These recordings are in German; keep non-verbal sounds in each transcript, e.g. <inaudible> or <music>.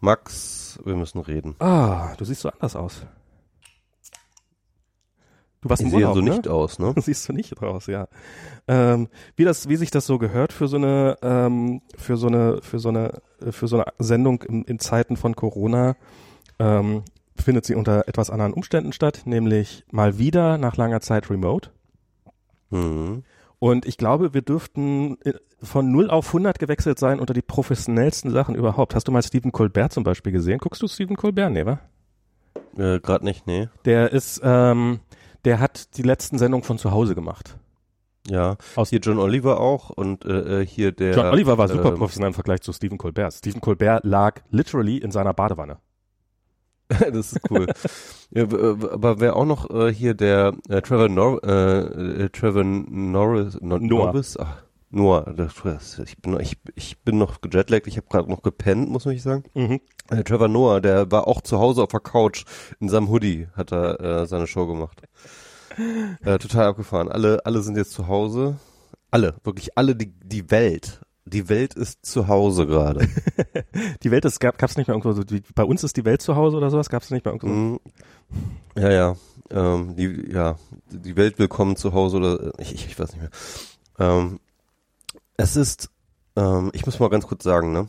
Max, wir müssen reden. Ah, du siehst so anders aus. Du warst im Urlaub, so ne? nicht aus, ne? <laughs> Siehst du nicht raus, ja. Ähm, wie das, wie sich das so gehört für so eine, ähm, für so eine, für so eine, äh, für so eine Sendung in, in Zeiten von Corona, ähm, findet sie unter etwas anderen Umständen statt, nämlich mal wieder nach langer Zeit remote. Mhm. Und ich glaube, wir dürften äh, von 0 auf 100 gewechselt sein unter die professionellsten Sachen überhaupt. Hast du mal Stephen Colbert zum Beispiel gesehen? Guckst du Stephen Colbert? Nee, wa? Äh, Gerade nicht, nee. Der ist, ähm, der hat die letzten Sendungen von zu Hause gemacht. Ja. Aus- hier John Oliver auch und äh, äh, hier der. John Oliver war super ähm, professionell im Vergleich zu Stephen Colbert. Stephen Colbert lag literally in seiner Badewanne. <laughs> das ist cool. ja, aber wer auch noch äh, hier der äh, Trevor Nor äh, äh, Trevor Norris no Noah. Norris? Ach, Noah, das, ich bin ich, ich bin noch gejetlaggt, ich habe gerade noch gepennt, muss man nicht sagen. Mhm. Äh, Trevor Noah, der war auch zu Hause auf der Couch in seinem Hoodie, hat er äh, seine Show gemacht. Äh, total abgefahren. Alle, alle sind jetzt zu Hause. Alle, wirklich alle, die, die Welt. Die Welt ist zu Hause gerade. <laughs> Die Welt ist, gab gab's nicht mehr irgendwo so, wie, bei uns ist die Welt zu Hause oder sowas, gab's nicht mehr irgendwo. Mhm. Ja, ja. Ähm, die, ja, die Welt willkommen zu Hause oder ich, ich, ich weiß nicht mehr. Ähm, es ist, ähm, ich muss mal ganz kurz sagen, ne?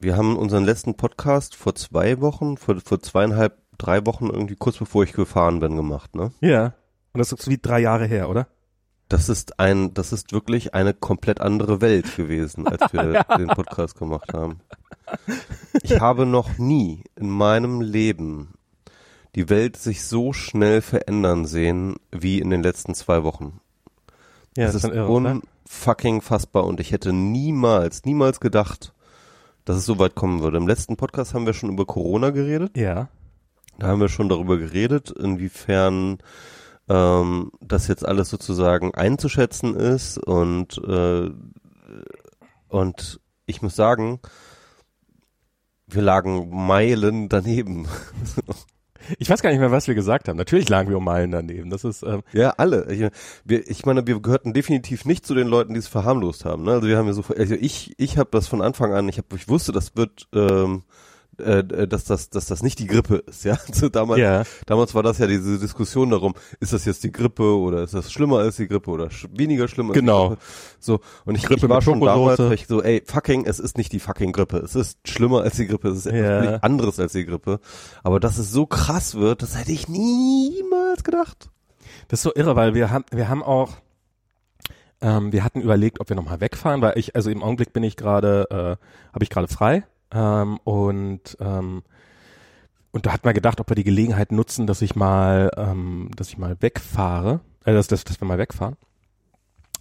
Wir haben unseren letzten Podcast vor zwei Wochen, vor, vor zweieinhalb, drei Wochen irgendwie kurz bevor ich gefahren bin gemacht, ne? Ja. Und das ist so wie drei Jahre her, oder? Das ist ein, das ist wirklich eine komplett andere Welt gewesen, als wir <laughs> den Podcast gemacht haben. Ich habe noch nie in meinem Leben die Welt sich so schnell verändern sehen wie in den letzten zwei Wochen. Ja, das ist oder? unfucking fassbar und ich hätte niemals, niemals gedacht, dass es so weit kommen würde. Im letzten Podcast haben wir schon über Corona geredet. Ja. Da haben wir schon darüber geredet, inwiefern ähm, das jetzt alles sozusagen einzuschätzen ist und äh, und ich muss sagen, wir lagen Meilen daneben. <laughs> Ich weiß gar nicht mehr, was wir gesagt haben. Natürlich lagen wir um Meilen daneben. Das ist, ähm, Ja, alle. Ich, wir, ich meine, wir gehörten definitiv nicht zu den Leuten, die es verharmlost haben. Ne? Also wir haben ja so, also ich, ich habe das von Anfang an. Ich habe, ich wusste, das wird, ähm, äh, dass das, dass das nicht die Grippe ist. Ja, <laughs> also damals, ja. damals war das ja diese Diskussion darum, ist das jetzt die Grippe oder ist das schlimmer als die Grippe oder sch weniger schlimm als Genau. die Grippe? So und ich, Grippe ich war schon damals, ich so, ey, fucking, es ist nicht die fucking Grippe. Es ist schlimmer als die Grippe. Es ist etwas Ja. anderes als die Grippe. Aber dass es so krass wird, das hätte ich niemals gedacht. Das ist so irre, weil wir haben, wir haben auch, ähm, wir hatten überlegt, ob wir nochmal wegfahren, weil ich, also im Augenblick bin ich gerade, äh, habe ich gerade frei ähm, und ähm, und da hat man gedacht, ob wir die Gelegenheit nutzen, dass ich mal, ähm, dass ich mal wegfahre, äh, dass, dass, dass wir mal wegfahren.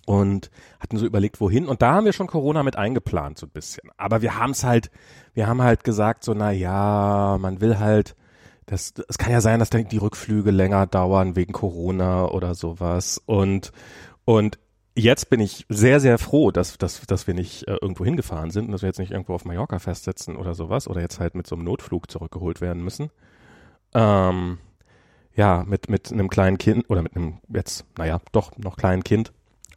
Und hatten so überlegt, wohin. Und da haben wir schon Corona mit eingeplant, so ein bisschen. Aber wir haben es halt, wir haben halt gesagt, so, na ja, man will halt, das, es kann ja sein, dass die Rückflüge länger dauern wegen Corona oder sowas. Und, und jetzt bin ich sehr, sehr froh, dass, dass, dass wir nicht äh, irgendwo hingefahren sind und dass wir jetzt nicht irgendwo auf Mallorca festsetzen oder sowas oder jetzt halt mit so einem Notflug zurückgeholt werden müssen. Ähm, ja, mit, mit einem kleinen Kind oder mit einem jetzt, naja, doch noch kleinen Kind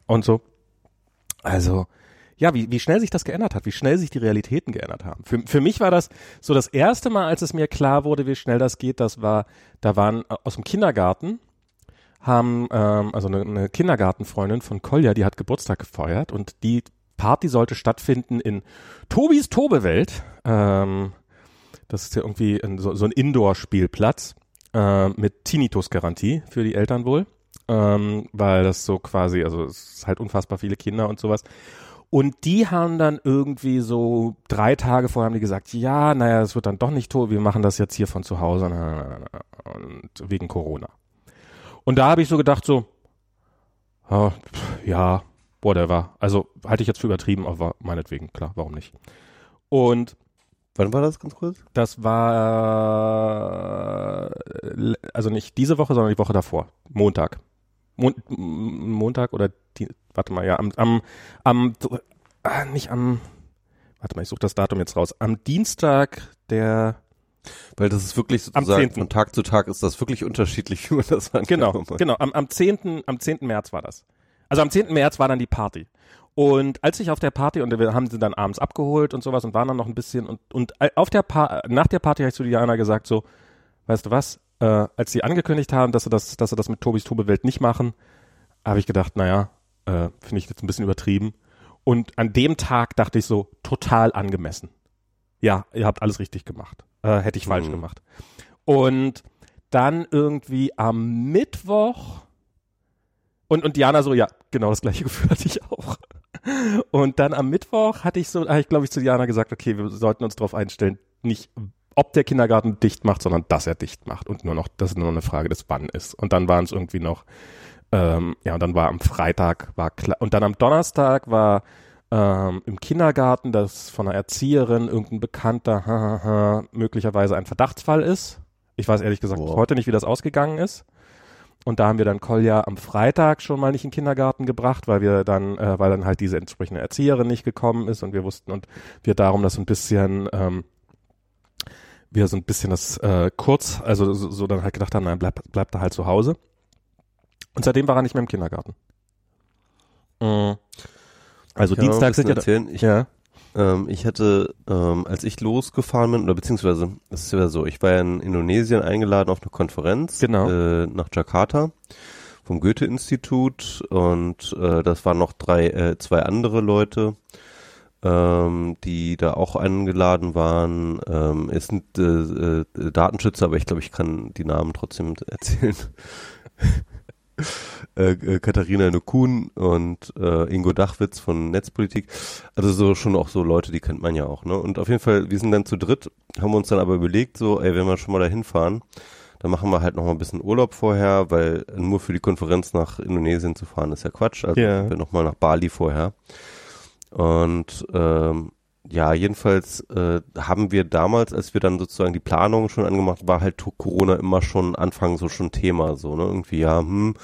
und so. Also, ja, wie, wie schnell sich das geändert hat, wie schnell sich die Realitäten geändert haben. Für, für mich war das so das erste Mal, als es mir klar wurde, wie schnell das geht, das war, da waren äh, aus dem Kindergarten, haben, ähm, also eine, eine Kindergartenfreundin von Kolja, die hat Geburtstag gefeiert und die Party sollte stattfinden in Tobis Tobewelt. Ähm, das ist ja irgendwie ein, so, so ein Indoor-Spielplatz äh, mit Tinnitus-Garantie für die Eltern wohl, ähm, weil das so quasi, also es ist halt unfassbar viele Kinder und sowas. Und die haben dann irgendwie so drei Tage vorher haben die gesagt, ja, naja, es wird dann doch nicht tot, wir machen das jetzt hier von zu Hause und wegen Corona. Und da habe ich so gedacht, so, ah, pff, ja, whatever. Also halte ich jetzt für übertrieben, aber meinetwegen, klar, warum nicht. Und Wann war das ganz kurz? das war also nicht diese Woche, sondern die Woche davor. Montag. Mon Montag oder die, warte mal, ja, am, am, am ah, nicht am, warte mal, ich suche das Datum jetzt raus. Am Dienstag der, Weil das ist wirklich sozusagen 10.. von Tag zu Tag ist das wirklich unterschiedlich, <laughs> wie man das genau, angenommen hat. genau, am, am 10., am 10. März war das. Also am 10. März war dann die Party. Und als ich auf der Party, und wir haben sie dann abends abgeholt und sowas und waren dann noch ein bisschen und, und auf der pa nach der Party habe ich zu Diana gesagt so, weißt du was, äh, als sie angekündigt haben, dass sie das, dass sie das mit Tobis Tobewelt nicht machen, habe ich gedacht, naja, äh, finde ich jetzt ein bisschen übertrieben. Und an dem Tag dachte ich so, total angemessen. Ja, ihr habt alles richtig gemacht. Äh, hätte ich falsch Mhm. gemacht. Und dann irgendwie am Mittwoch und, und Diana so, ja, genau das gleiche <laughs> Gefühl hatte ich auch. Und dann am Mittwoch hatte ich so, habe ich glaube ich zu Diana gesagt, okay, wir sollten uns darauf einstellen, nicht ob der Kindergarten dicht macht, sondern dass er dicht macht und nur noch, dass es nur eine Frage des Wann ist. Und dann waren es irgendwie noch, ähm, ja, und dann war am Freitag war klar, und dann am Donnerstag war ähm, im Kindergarten, dass von einer Erzieherin irgendein Bekannter ha, ha, ha, möglicherweise ein Verdachtsfall ist. Ich weiß ehrlich gesagt Wow. heute nicht, wie das ausgegangen ist. Und da haben wir dann Kolja am Freitag schon mal nicht in den Kindergarten gebracht, weil wir dann, äh, weil dann halt diese entsprechende Erzieherin nicht gekommen ist und wir wussten und wir darum das so ein bisschen, ähm, wir so ein bisschen das äh, kurz, also so, so dann halt gedacht haben, nein, bleib, bleib da halt zu Hause. Und seitdem war er nicht mehr im Kindergarten. Mhm. Also Dienstag sind ja, erzählen. Ich, ja, ähm, ich hatte, ähm, als ich losgefahren bin, oder beziehungsweise, es ist ja so, ich war ja in Indonesien eingeladen auf eine Konferenz Genau. äh, nach Jakarta vom Goethe-Institut und äh, das waren noch drei, äh, zwei andere Leute, ähm, die da auch eingeladen waren. Ähm, es sind äh, äh, Datenschützer, aber ich glaube, ich kann die Namen trotzdem <laughs> erzählen. <laughs> äh, äh, Katharina Nukun und äh, Ingo Dachwitz von Netzpolitik. Also so schon auch so Leute, die kennt man ja auch, ne? Und auf jeden Fall, wir sind dann zu dritt, haben uns dann aber überlegt, so, ey, wenn wir schon mal da hinfahren, dann machen wir halt noch mal ein bisschen Urlaub vorher, weil nur für die Konferenz nach Indonesien zu fahren ist ja Quatsch. Also Ja. wir noch mal nach Bali vorher. Und ähm, ja, jedenfalls äh, haben wir damals, als wir dann sozusagen die Planung schon angemacht, war halt Corona immer schon Anfang so schon Thema, so, ne? Irgendwie, ja, hm,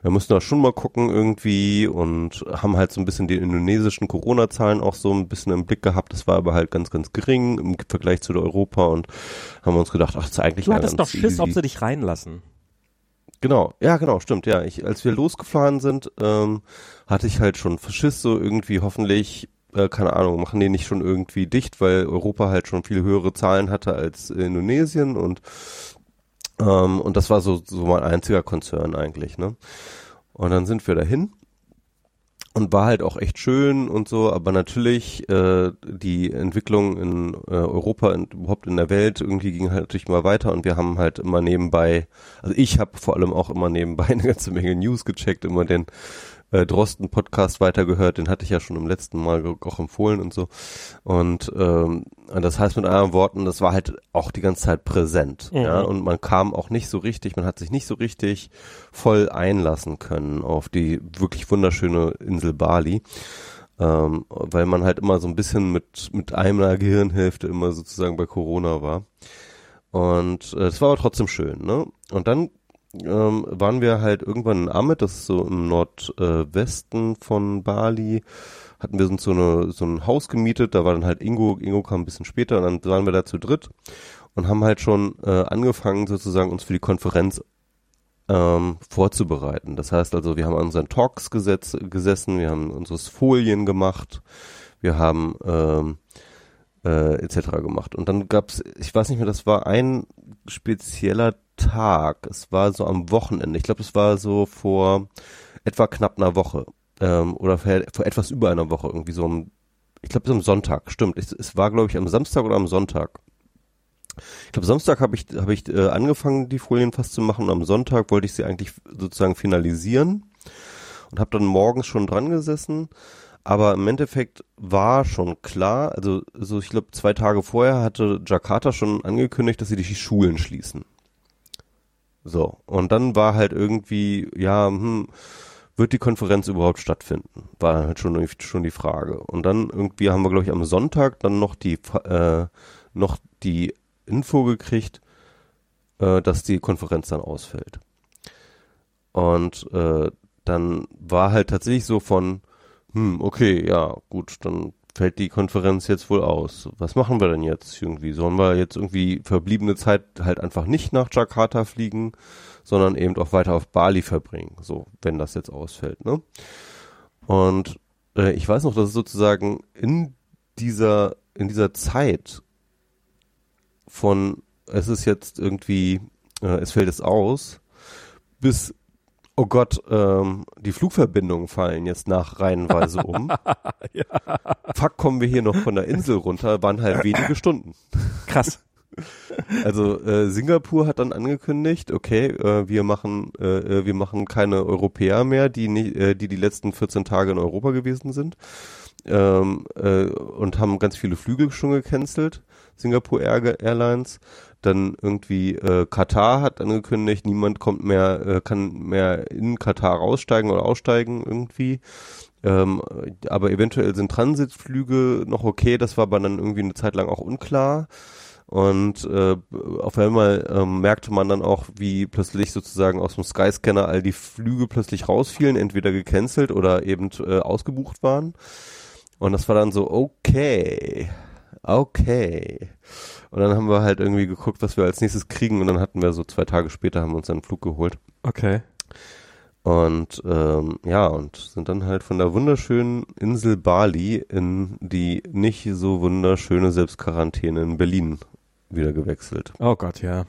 wir müssen da schon mal gucken irgendwie und haben halt so ein bisschen die indonesischen Corona-Zahlen auch so ein bisschen im Blick gehabt. Das war aber halt ganz, ganz gering im Vergleich zu Europa und haben uns gedacht, ach, das ist eigentlich du hattest doch Schiss, easy. ob sie dich reinlassen. Genau, ja, genau, stimmt, ja. Ich, als wir losgefahren sind, ähm, hatte ich halt schon Schiss, so irgendwie hoffentlich, äh, keine Ahnung, machen die nicht schon irgendwie dicht, weil Europa halt schon viel höhere Zahlen hatte als Indonesien und ähm, und das war so, so mein einziger Konzern eigentlich, ne? Und dann sind wir dahin und war halt auch echt schön und so, aber natürlich äh, die Entwicklung in äh, Europa und überhaupt in der Welt irgendwie ging halt natürlich mal weiter und wir haben halt immer nebenbei, also ich habe vor allem auch immer nebenbei <laughs> eine ganze Menge News gecheckt, immer den äh, Drosten Podcast weitergehört, den hatte ich ja schon im letzten Mal auch empfohlen und so und ähm, das heißt mit anderen Worten, das war halt auch die ganze Zeit präsent, Mhm. ja und man kam auch nicht so richtig, man hat sich nicht so richtig voll einlassen können auf die wirklich wunderschöne Insel Bali. Ähm, weil man halt immer so ein bisschen mit, mit einer Gehirnhälfte immer sozusagen bei Corona war. Und äh, es war aber trotzdem schön, ne? Und dann ähm, waren wir halt irgendwann in Amit, das ist so im Nordwesten von Bali, hatten wir uns so, eine, so ein Haus gemietet, da war dann halt Ingo, Ingo kam ein bisschen später und dann waren wir da zu dritt und haben halt schon äh, angefangen sozusagen uns für die Konferenz ähm, vorzubereiten. Das heißt also, wir haben an unseren Talks gesetz, gesessen, wir haben unsere Folien gemacht, wir haben ähm, äh, etc. gemacht. Und dann gab's, ich weiß nicht mehr, das war ein spezieller Tag. Es war so am Wochenende. Ich glaube, es war so vor etwa knapp einer Woche ähm, oder vor, vor etwas über einer Woche irgendwie so am, ich glaube, es am Sonntag. Stimmt. Es, es war glaube ich am Samstag oder am Sonntag. Ich glaube, Samstag habe ich, habe ich äh, angefangen, die Folien fast zu machen und am Sonntag wollte ich sie eigentlich sozusagen finalisieren und habe dann morgens schon dran gesessen. Aber im Endeffekt war schon klar, also so ich glaube zwei Tage vorher hatte Jakarta schon angekündigt, dass sie die Schulen schließen. So und dann war halt irgendwie ja hm, wird die Konferenz überhaupt stattfinden? War halt schon schon die Frage. Und dann irgendwie haben wir glaube ich am Sonntag dann noch die äh, noch die Info gekriegt, äh, dass die Konferenz dann ausfällt. Und äh, dann war halt tatsächlich so von, hm, okay, ja, gut, dann fällt die Konferenz jetzt wohl aus. Was machen wir denn jetzt irgendwie? Sollen wir jetzt irgendwie verbliebene Zeit halt einfach nicht nach Jakarta fliegen, sondern eben auch weiter auf Bali verbringen, so, wenn das jetzt ausfällt, ne? Und äh, ich weiß noch, dass es sozusagen in dieser, in dieser Zeit von es ist jetzt irgendwie, äh, es fällt es aus, bis oh Gott, ähm, die Flugverbindungen fallen jetzt nach reihenweise <laughs> um. ja. Fuck, kommen wir hier noch von der Insel runter, waren halt wenige Stunden. Krass. Also äh, Singapur hat dann angekündigt, okay, äh, wir machen äh, äh wir machen keine Europäer mehr, die nie, äh, die die letzten 14 Tage in Europa gewesen sind ähm, äh, und haben ganz viele Flüge schon gecancelt, Singapore Air Airlines. Dann irgendwie äh, Katar hat angekündigt, niemand kommt mehr, äh, kann mehr in Katar raussteigen oder aussteigen irgendwie. Ähm, aber eventuell sind Transitflüge noch okay, das war aber dann irgendwie eine Zeit lang auch unklar. Und äh, auf einmal ähm, merkte man dann auch, wie plötzlich sozusagen aus dem Skyscanner all die Flüge plötzlich rausfielen, entweder gecancelt oder eben äh, ausgebucht waren. Und das war dann so, okay, okay. Und dann haben wir halt irgendwie geguckt, was wir als nächstes kriegen und dann hatten wir so zwei Tage später haben wir uns einen Flug geholt. Okay. Und ähm, ja, und sind dann halt von der wunderschönen Insel Bali in die nicht so wunderschöne Selbstquarantäne in Berlin wieder gewechselt. Oh Gott, ja.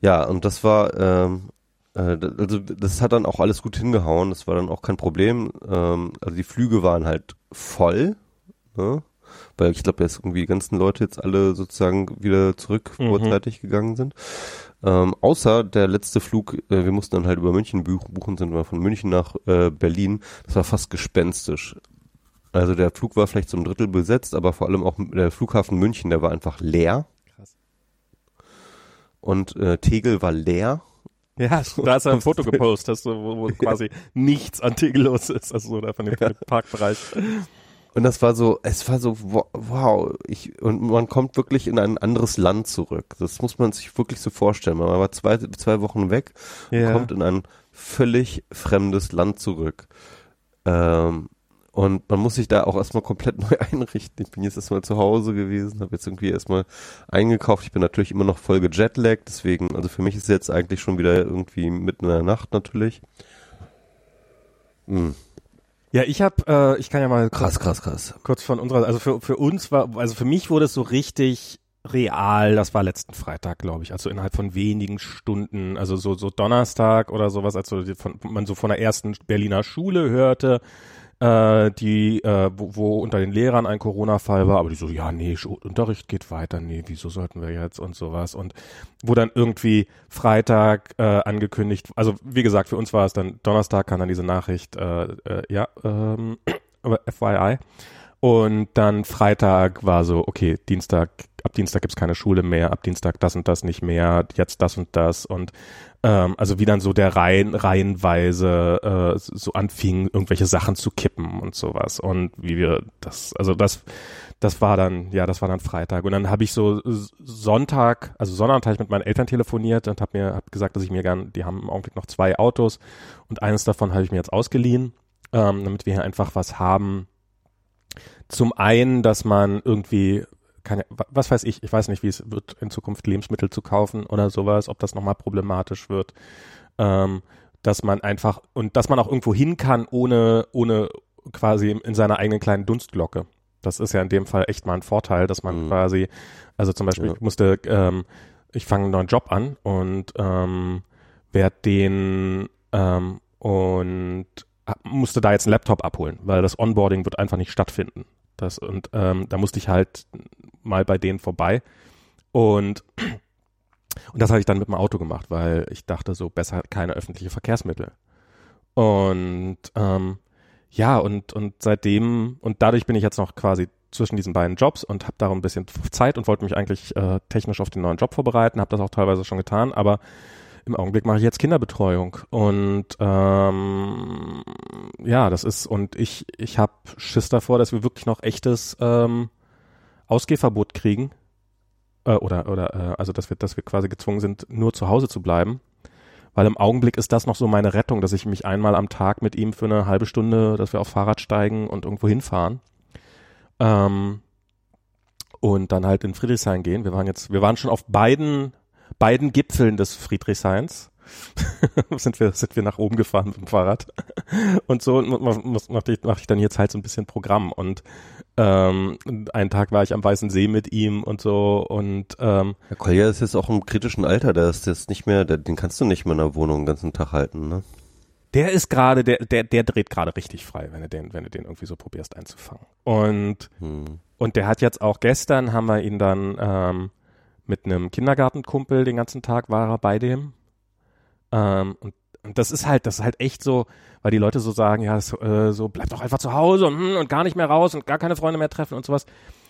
Ja, und das war, ähm, äh, also das hat dann auch alles gut hingehauen, das war dann auch kein Problem. Ähm, also die Flüge waren halt voll, ne? Weil ich glaube, jetzt irgendwie die ganzen Leute jetzt alle sozusagen wieder zurück mhm. vorzeitig gegangen sind. Ähm, außer der letzte Flug, äh, wir mussten dann halt über München buchen, sind wir von München nach äh, Berlin. Das war fast gespenstisch. Also der Flug war vielleicht zum Drittel besetzt, aber vor allem auch der Flughafen München, der war einfach leer. Krass. Und äh, Tegel war leer. Ja, <laughs> da hast du ein Foto gepostet, wo, wo <laughs> quasi nichts an Tegel los ist, also so da von dem ja. Parkbereich. Und das war so, es war so, wow, ich, und man kommt wirklich in ein anderes Land zurück. Das muss man sich wirklich so vorstellen. Man war zwei, zwei Wochen weg ja. und kommt in ein völlig fremdes Land zurück. Ähm, und man muss sich da auch erstmal komplett <laughs> neu einrichten. Ich bin jetzt erstmal zu Hause gewesen, habe jetzt irgendwie erstmal eingekauft. Ich bin natürlich immer noch voll gejetlaggt, deswegen, also für mich ist jetzt eigentlich schon wieder irgendwie mitten in der Nacht natürlich. Hm. Ja, ich habe, äh, ich kann ja mal krass, krass, krass. Kurz von unserer, also für für uns war, also für mich wurde es so richtig real. Das war letzten Freitag, glaube ich, also innerhalb von wenigen Stunden, also so so Donnerstag oder sowas, als so von, man so von der ersten Berliner Schule hörte äh, die, äh, wo, wo unter den Lehrern ein Corona-Fall war, aber die so, ja, nee, Unterricht geht weiter, nee, wieso sollten wir jetzt und sowas? Und wo dann irgendwie Freitag äh, angekündigt, also wie gesagt, für uns war es dann Donnerstag kam dann diese Nachricht, äh, äh, ja, ähm, <clears throat> FYI und dann Freitag war so, okay, Dienstag, ab Dienstag gibt's keine Schule mehr, ab Dienstag das und das nicht mehr, jetzt das und das. Und ähm, also wie dann so der Reihen, reihenweise äh, so anfing, irgendwelche Sachen zu kippen und sowas. Und wie wir das, also das, das war dann, ja, das war dann Freitag. Und dann habe ich so Sonntag, also Sonntag habe ich mit meinen Eltern telefoniert und habe mir hab gesagt, dass ich mir gern, die haben im Augenblick noch zwei Autos und eines davon habe ich mir jetzt ausgeliehen, ähm, damit wir hier einfach was haben. Zum einen, dass man irgendwie keine, was weiß ich, ich weiß nicht, wie es wird, in Zukunft Lebensmittel zu kaufen oder sowas, ob das nochmal problematisch wird. Ähm, dass man einfach, und dass man auch irgendwo hin kann, ohne, ohne quasi in seiner eigenen kleinen Dunstglocke. Das ist ja in dem Fall echt mal ein Vorteil, dass man mhm. quasi, also zum Beispiel, ja. ich musste, ähm, ich fange einen neuen Job an und ähm, werde den ähm, und musste da jetzt einen Laptop abholen, weil das Onboarding wird einfach nicht stattfinden. Das, und ähm, da musste ich halt mal bei denen vorbei. Und, und das habe ich dann mit dem Auto gemacht, weil ich dachte, so besser keine öffentliche Verkehrsmittel. Und ähm, ja, und, und seitdem, und dadurch bin ich jetzt noch quasi zwischen diesen beiden Jobs und habe da ein bisschen Zeit und wollte mich eigentlich äh, technisch auf den neuen Job vorbereiten, habe das auch teilweise schon getan, aber im Augenblick mache ich jetzt Kinderbetreuung und ähm, ja, das ist und ich ich habe Schiss davor, dass wir wirklich noch echtes ähm, Ausgehverbot kriegen äh, oder oder äh, also dass wir dass wir quasi gezwungen sind, nur zu Hause zu bleiben, weil im Augenblick ist das noch so meine Rettung, dass ich mich einmal am Tag mit ihm für eine halbe Stunde, dass wir auf Fahrrad steigen und irgendwo hinfahren. Ähm, und dann halt in Friedrichshain gehen. Wir waren jetzt, wir waren schon auf beiden beiden Gipfeln des Friedrichshains. <laughs> sind wir sind wir nach oben gefahren mit dem Fahrrad und so mache ich, mach ich dann jetzt halt so ein bisschen Programm und ähm, einen Tag war ich am Weißen See mit ihm und so und ähm, ja, Kolja ist jetzt auch im kritischen Alter, der ist jetzt nicht mehr, der, den kannst du nicht mehr in der Wohnung den ganzen Tag halten, ne? Der ist gerade, der, der, der dreht gerade richtig frei, wenn du den, wenn du den irgendwie so probierst einzufangen. Und, hm. und der hat jetzt auch gestern haben wir ihn dann ähm, mit einem Kindergartenkumpel den ganzen Tag war er bei dem. Ähm, und, und das ist halt, das ist halt echt so, weil die Leute so sagen, ja, so, äh, so bleib doch einfach zu Hause und, hm, und gar nicht mehr raus und gar keine Freunde mehr treffen und sowas.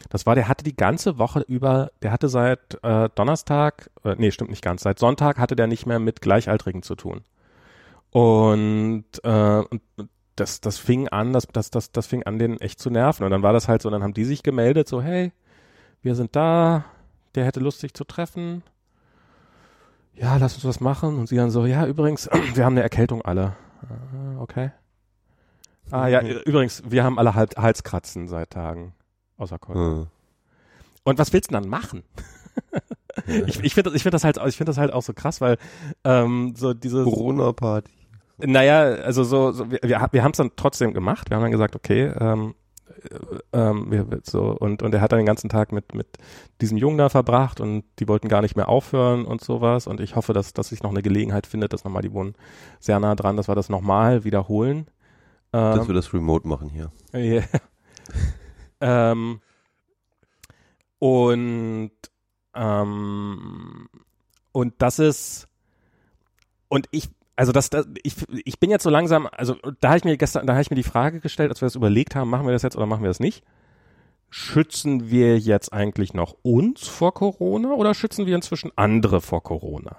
Das war, der hatte die ganze Woche über, der hatte seit äh, Donnerstag, äh, nee, stimmt nicht ganz, seit Sonntag hatte der nicht mehr mit Gleichaltrigen zu tun. Und, äh, und das, das fing an, das, das, das, das fing an, den echt zu nerven. Und dann war das halt so, dann haben die sich gemeldet, so, hey, wir sind da, der hätte Lust, sich zu treffen. Ja, lass uns was machen. Und sie dann so, ja, übrigens, <clears throat> wir haben eine Erkältung alle. Ah, okay. Ah ja, übrigens, wir haben alle halt Halskratzen seit Tagen. Außer Kolben. Hm. Und was willst du denn dann machen? <laughs> ich ich finde ich find das halt, ich finde das halt auch so krass, weil ähm, so diese Corona-Party. Naja, also so, so wir, wir, wir haben es dann trotzdem gemacht. Wir haben dann gesagt, okay, ähm, äh, ähm, wir, so und und er hat dann den ganzen Tag mit mit diesem Jungen da verbracht und die wollten gar nicht mehr aufhören und sowas und ich hoffe, dass dass sich noch eine Gelegenheit findet, dass nochmal die wohnen sehr nah dran, dass wir das nochmal wiederholen. Ähm, dass wir das remote machen hier. Yeah. <laughs> ähm, und ähm, und das ist und ich also das, das ich, ich bin jetzt so langsam, also da habe ich mir gestern, da habe ich mir die Frage gestellt, als wir das überlegt haben, machen wir das jetzt oder machen wir das nicht? Schützen wir jetzt eigentlich noch uns vor Corona oder schützen wir inzwischen andere vor Corona?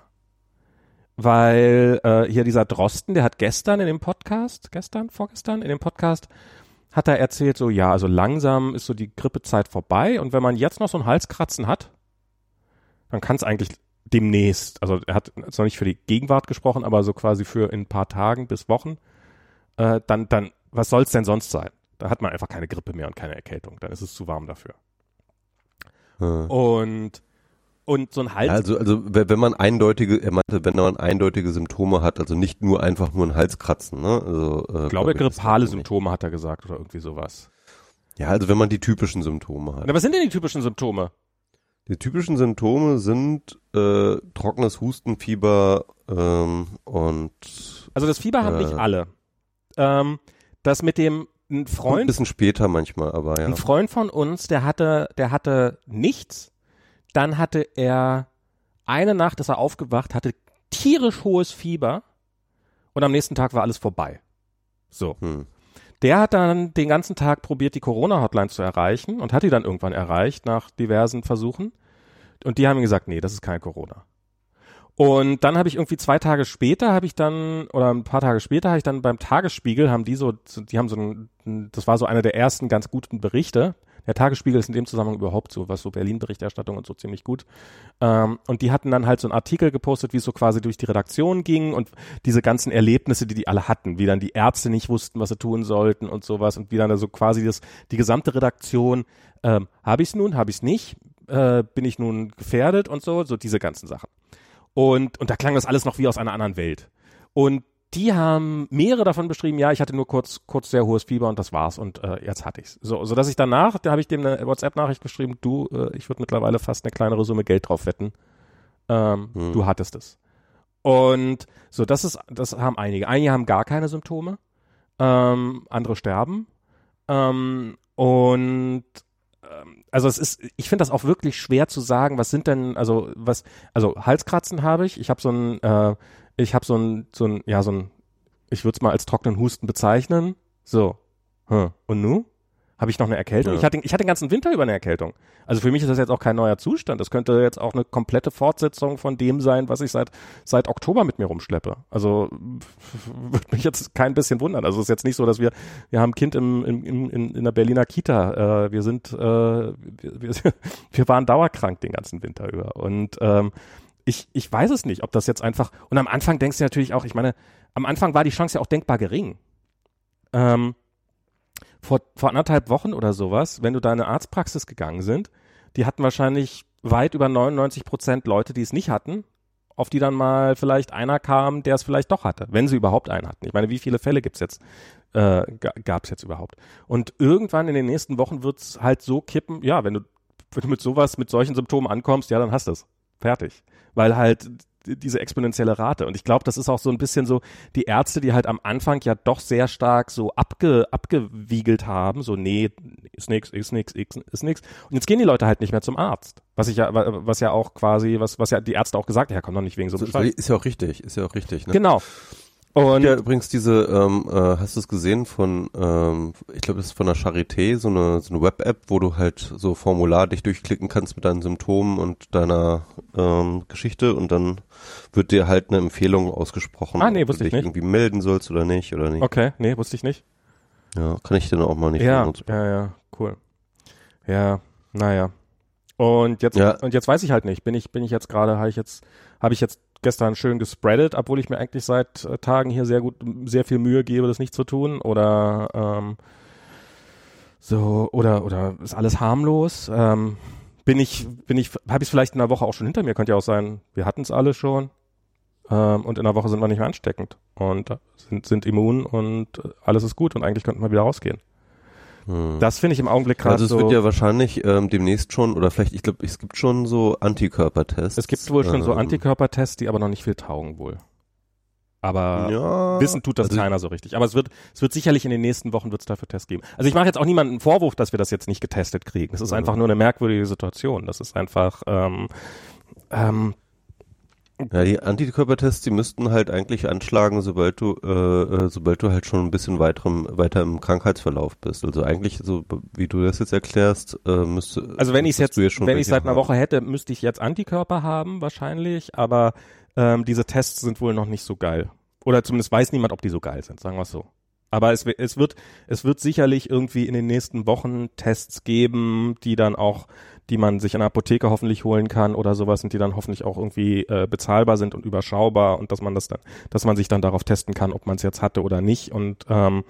Weil äh, hier dieser Drosten, der hat gestern in dem Podcast, gestern, vorgestern, in dem Podcast, hat er erzählt, so ja, also langsam ist so die Grippezeit vorbei und wenn man jetzt noch so ein Halskratzen hat, dann kann es eigentlich demnächst, also er hat jetzt noch nicht für die Gegenwart gesprochen, aber so quasi für in ein paar Tagen bis Wochen, äh, dann, dann, was soll es denn sonst sein? Da hat man einfach keine Grippe mehr und keine Erkältung, dann ist es zu warm dafür. Hm. Und und so ein Hals. Ja, also, also wenn man eindeutige, er meinte, wenn man eindeutige Symptome hat, also nicht nur einfach nur ein Halskratzen, ne? Also, äh, ich glaube, grippale Symptome hat er gesagt oder irgendwie sowas. Ja, also wenn man die typischen Symptome hat. Na, was sind denn die typischen Symptome? Die typischen Symptome sind äh, trockenes Hustenfieber ähm, und also das Fieber äh, haben nicht alle. Ähm, das mit dem ein Freund ein bisschen später manchmal, aber ja. Ein Freund von uns, der hatte, der hatte nichts. Dann hatte er eine Nacht, ist er aufgewacht, hatte tierisch hohes Fieber und am nächsten Tag war alles vorbei. So. Hm. Der hat dann den ganzen Tag probiert, die Corona-Hotline zu erreichen und hat die dann irgendwann erreicht nach diversen Versuchen. Und die haben ihm gesagt, nee, das ist kein Corona. Und dann habe ich irgendwie zwei Tage später habe ich dann oder ein paar Tage später habe ich dann beim Tagesspiegel haben die so die haben so ein das war so einer der ersten ganz guten Berichte der Tagesspiegel ist in dem Zusammenhang überhaupt so, was so Berlin-Berichterstattung und so ziemlich gut. Ähm, und die hatten dann halt so einen Artikel gepostet, wie es so quasi durch die Redaktion ging und diese ganzen Erlebnisse, die die alle hatten, wie dann die Ärzte nicht wussten, was sie tun sollten und sowas und wie dann so quasi das, die gesamte Redaktion, ähm, habe ich es nun, habe ich es nicht, äh, bin ich nun gefährdet und so, so diese ganzen Sachen. Und, und da klang das alles noch wie aus einer anderen Welt. Und die haben mehrere davon beschrieben, ja, ich hatte nur kurz, kurz sehr hohes Fieber und das war's und äh, jetzt hatte ich's. So, so dass ich danach, da habe ich dem eine WhatsApp-Nachricht geschrieben, du, äh, ich würde mittlerweile fast eine kleinere Summe Geld drauf wetten. Ähm, hm. Du hattest es. Und so, das ist, das haben einige. Einige haben gar keine Symptome, ähm, andere sterben. Ähm, und ähm, also es ist, ich finde das auch wirklich schwer zu sagen, was sind denn, also was, also Halskratzen habe ich, ich habe so ein, äh, ich habe so ein, so ein, ja, so ein, ich würde es mal als trockenen Husten bezeichnen. So. Hm. Und nu? Habe ich noch eine Erkältung? Ja. Ich, hatte, ich hatte den ganzen Winter über eine Erkältung. Also für mich ist das jetzt auch kein neuer Zustand. Das könnte jetzt auch eine komplette Fortsetzung von dem sein, was ich seit, seit Oktober mit mir rumschleppe. Also <laughs> würde mich jetzt kein bisschen wundern. Also es ist jetzt nicht so, dass wir, wir haben ein Kind im, im, im, in, in der Berliner Kita. Äh, wir sind, äh, wir, wir, <laughs> wir waren dauerkrank den ganzen Winter über. Und ähm, ich, ich weiß es nicht, ob das jetzt einfach. Und am Anfang denkst du natürlich auch, ich meine, am Anfang war die Chance ja auch denkbar gering. Ähm, vor, vor anderthalb Wochen oder sowas, wenn du da in eine Arztpraxis gegangen sind, die hatten wahrscheinlich weit über 99 Prozent Leute, die es nicht hatten. auf die dann mal vielleicht einer kam, der es vielleicht doch hatte, wenn sie überhaupt einen hatten. Ich meine, wie viele Fälle gibt's jetzt, äh, gab es jetzt überhaupt? Und irgendwann in den nächsten Wochen wird's halt so kippen, ja, wenn du, wenn du mit sowas, mit solchen Symptomen ankommst, ja, dann hast du es. Fertig. Weil halt diese exponentielle Rate. Und ich glaube, das ist auch so ein bisschen so die Ärzte, die halt am Anfang ja doch sehr stark so abge, abgewiegelt haben, so nee, ist nix, ist nix, ist nix. Und jetzt gehen die Leute halt nicht mehr zum Arzt. Was ich ja, was ja auch quasi, was, was ja die Ärzte auch gesagt haben, ja, komm doch nicht wegen so so, Ist ja auch richtig, ist ja auch richtig. Ne? Genau. Und ja, übrigens diese, ähm, äh, hast du es gesehen von, ähm, ich glaube, das ist von der Charité, so eine, so eine Web-App, wo du halt so Formular dich durchklicken kannst mit deinen Symptomen und deiner ähm, Geschichte und dann wird dir halt eine Empfehlung ausgesprochen, ah, nee, ob du dich nicht. irgendwie melden sollst oder nicht oder nicht. Okay, nee, wusste ich nicht. Ja, kann ich dann auch mal nicht ja, Ja, ja, cool. Ja, naja. Und jetzt, Ja. und jetzt weiß ich halt nicht, bin ich, bin ich jetzt gerade, habe ich jetzt, habe ich jetzt gestern schön gespreadet, obwohl ich mir eigentlich seit äh, Tagen hier sehr gut, sehr viel Mühe gebe, das nicht zu tun, oder ähm, so, oder, oder ist alles harmlos? Ähm, bin ich, bin ich, habe ich es vielleicht in einer Woche auch schon hinter mir? Könnte ja auch sein, wir hatten es alle schon. Ähm, und in einer Woche sind wir nicht mehr ansteckend und sind, sind immun und äh, alles ist gut und eigentlich könnten wir wieder rausgehen. Hm. Das finde ich im Augenblick gerade Also es so. wird ja wahrscheinlich ähm, demnächst schon, oder vielleicht, ich glaube, es gibt schon so Antikörpertests. Es gibt wohl schon so ähm, Antikörpertests, die aber noch nicht viel taugen wohl. Aber ja, wissen tut das also- keiner so richtig. Aber es wird, es wird sicherlich in den nächsten Wochen wird es dafür Tests geben. Also ich mache jetzt auch niemanden einen Vorwurf, dass wir das jetzt nicht getestet kriegen. Es ist einfach nur eine merkwürdige Situation. Das ist einfach, ähm, ähm, Ja, die Antikörpertests, die müssten halt eigentlich anschlagen, sobald du, äh, äh, sobald du halt schon ein bisschen weiterem, weiter im Krankheitsverlauf bist. Also eigentlich, so wie du das jetzt erklärst, äh, müsste. also wenn ich jetzt, schon wenn ich seit einer. Woche hätte, müsste ich jetzt Antikörper haben wahrscheinlich. Aber ähm, diese Tests sind wohl noch nicht so geil. Oder zumindest weiß niemand, ob die so geil sind. Sagen wir es so. Aber es, es wird, es wird sicherlich irgendwie in den nächsten Wochen Tests geben, die dann auch, die man sich in der Apotheke hoffentlich holen kann oder sowas und die dann hoffentlich auch irgendwie äh, bezahlbar sind und überschaubar und dass man das dann, dass man sich dann darauf testen kann, ob man es jetzt hatte oder nicht. Und ähm,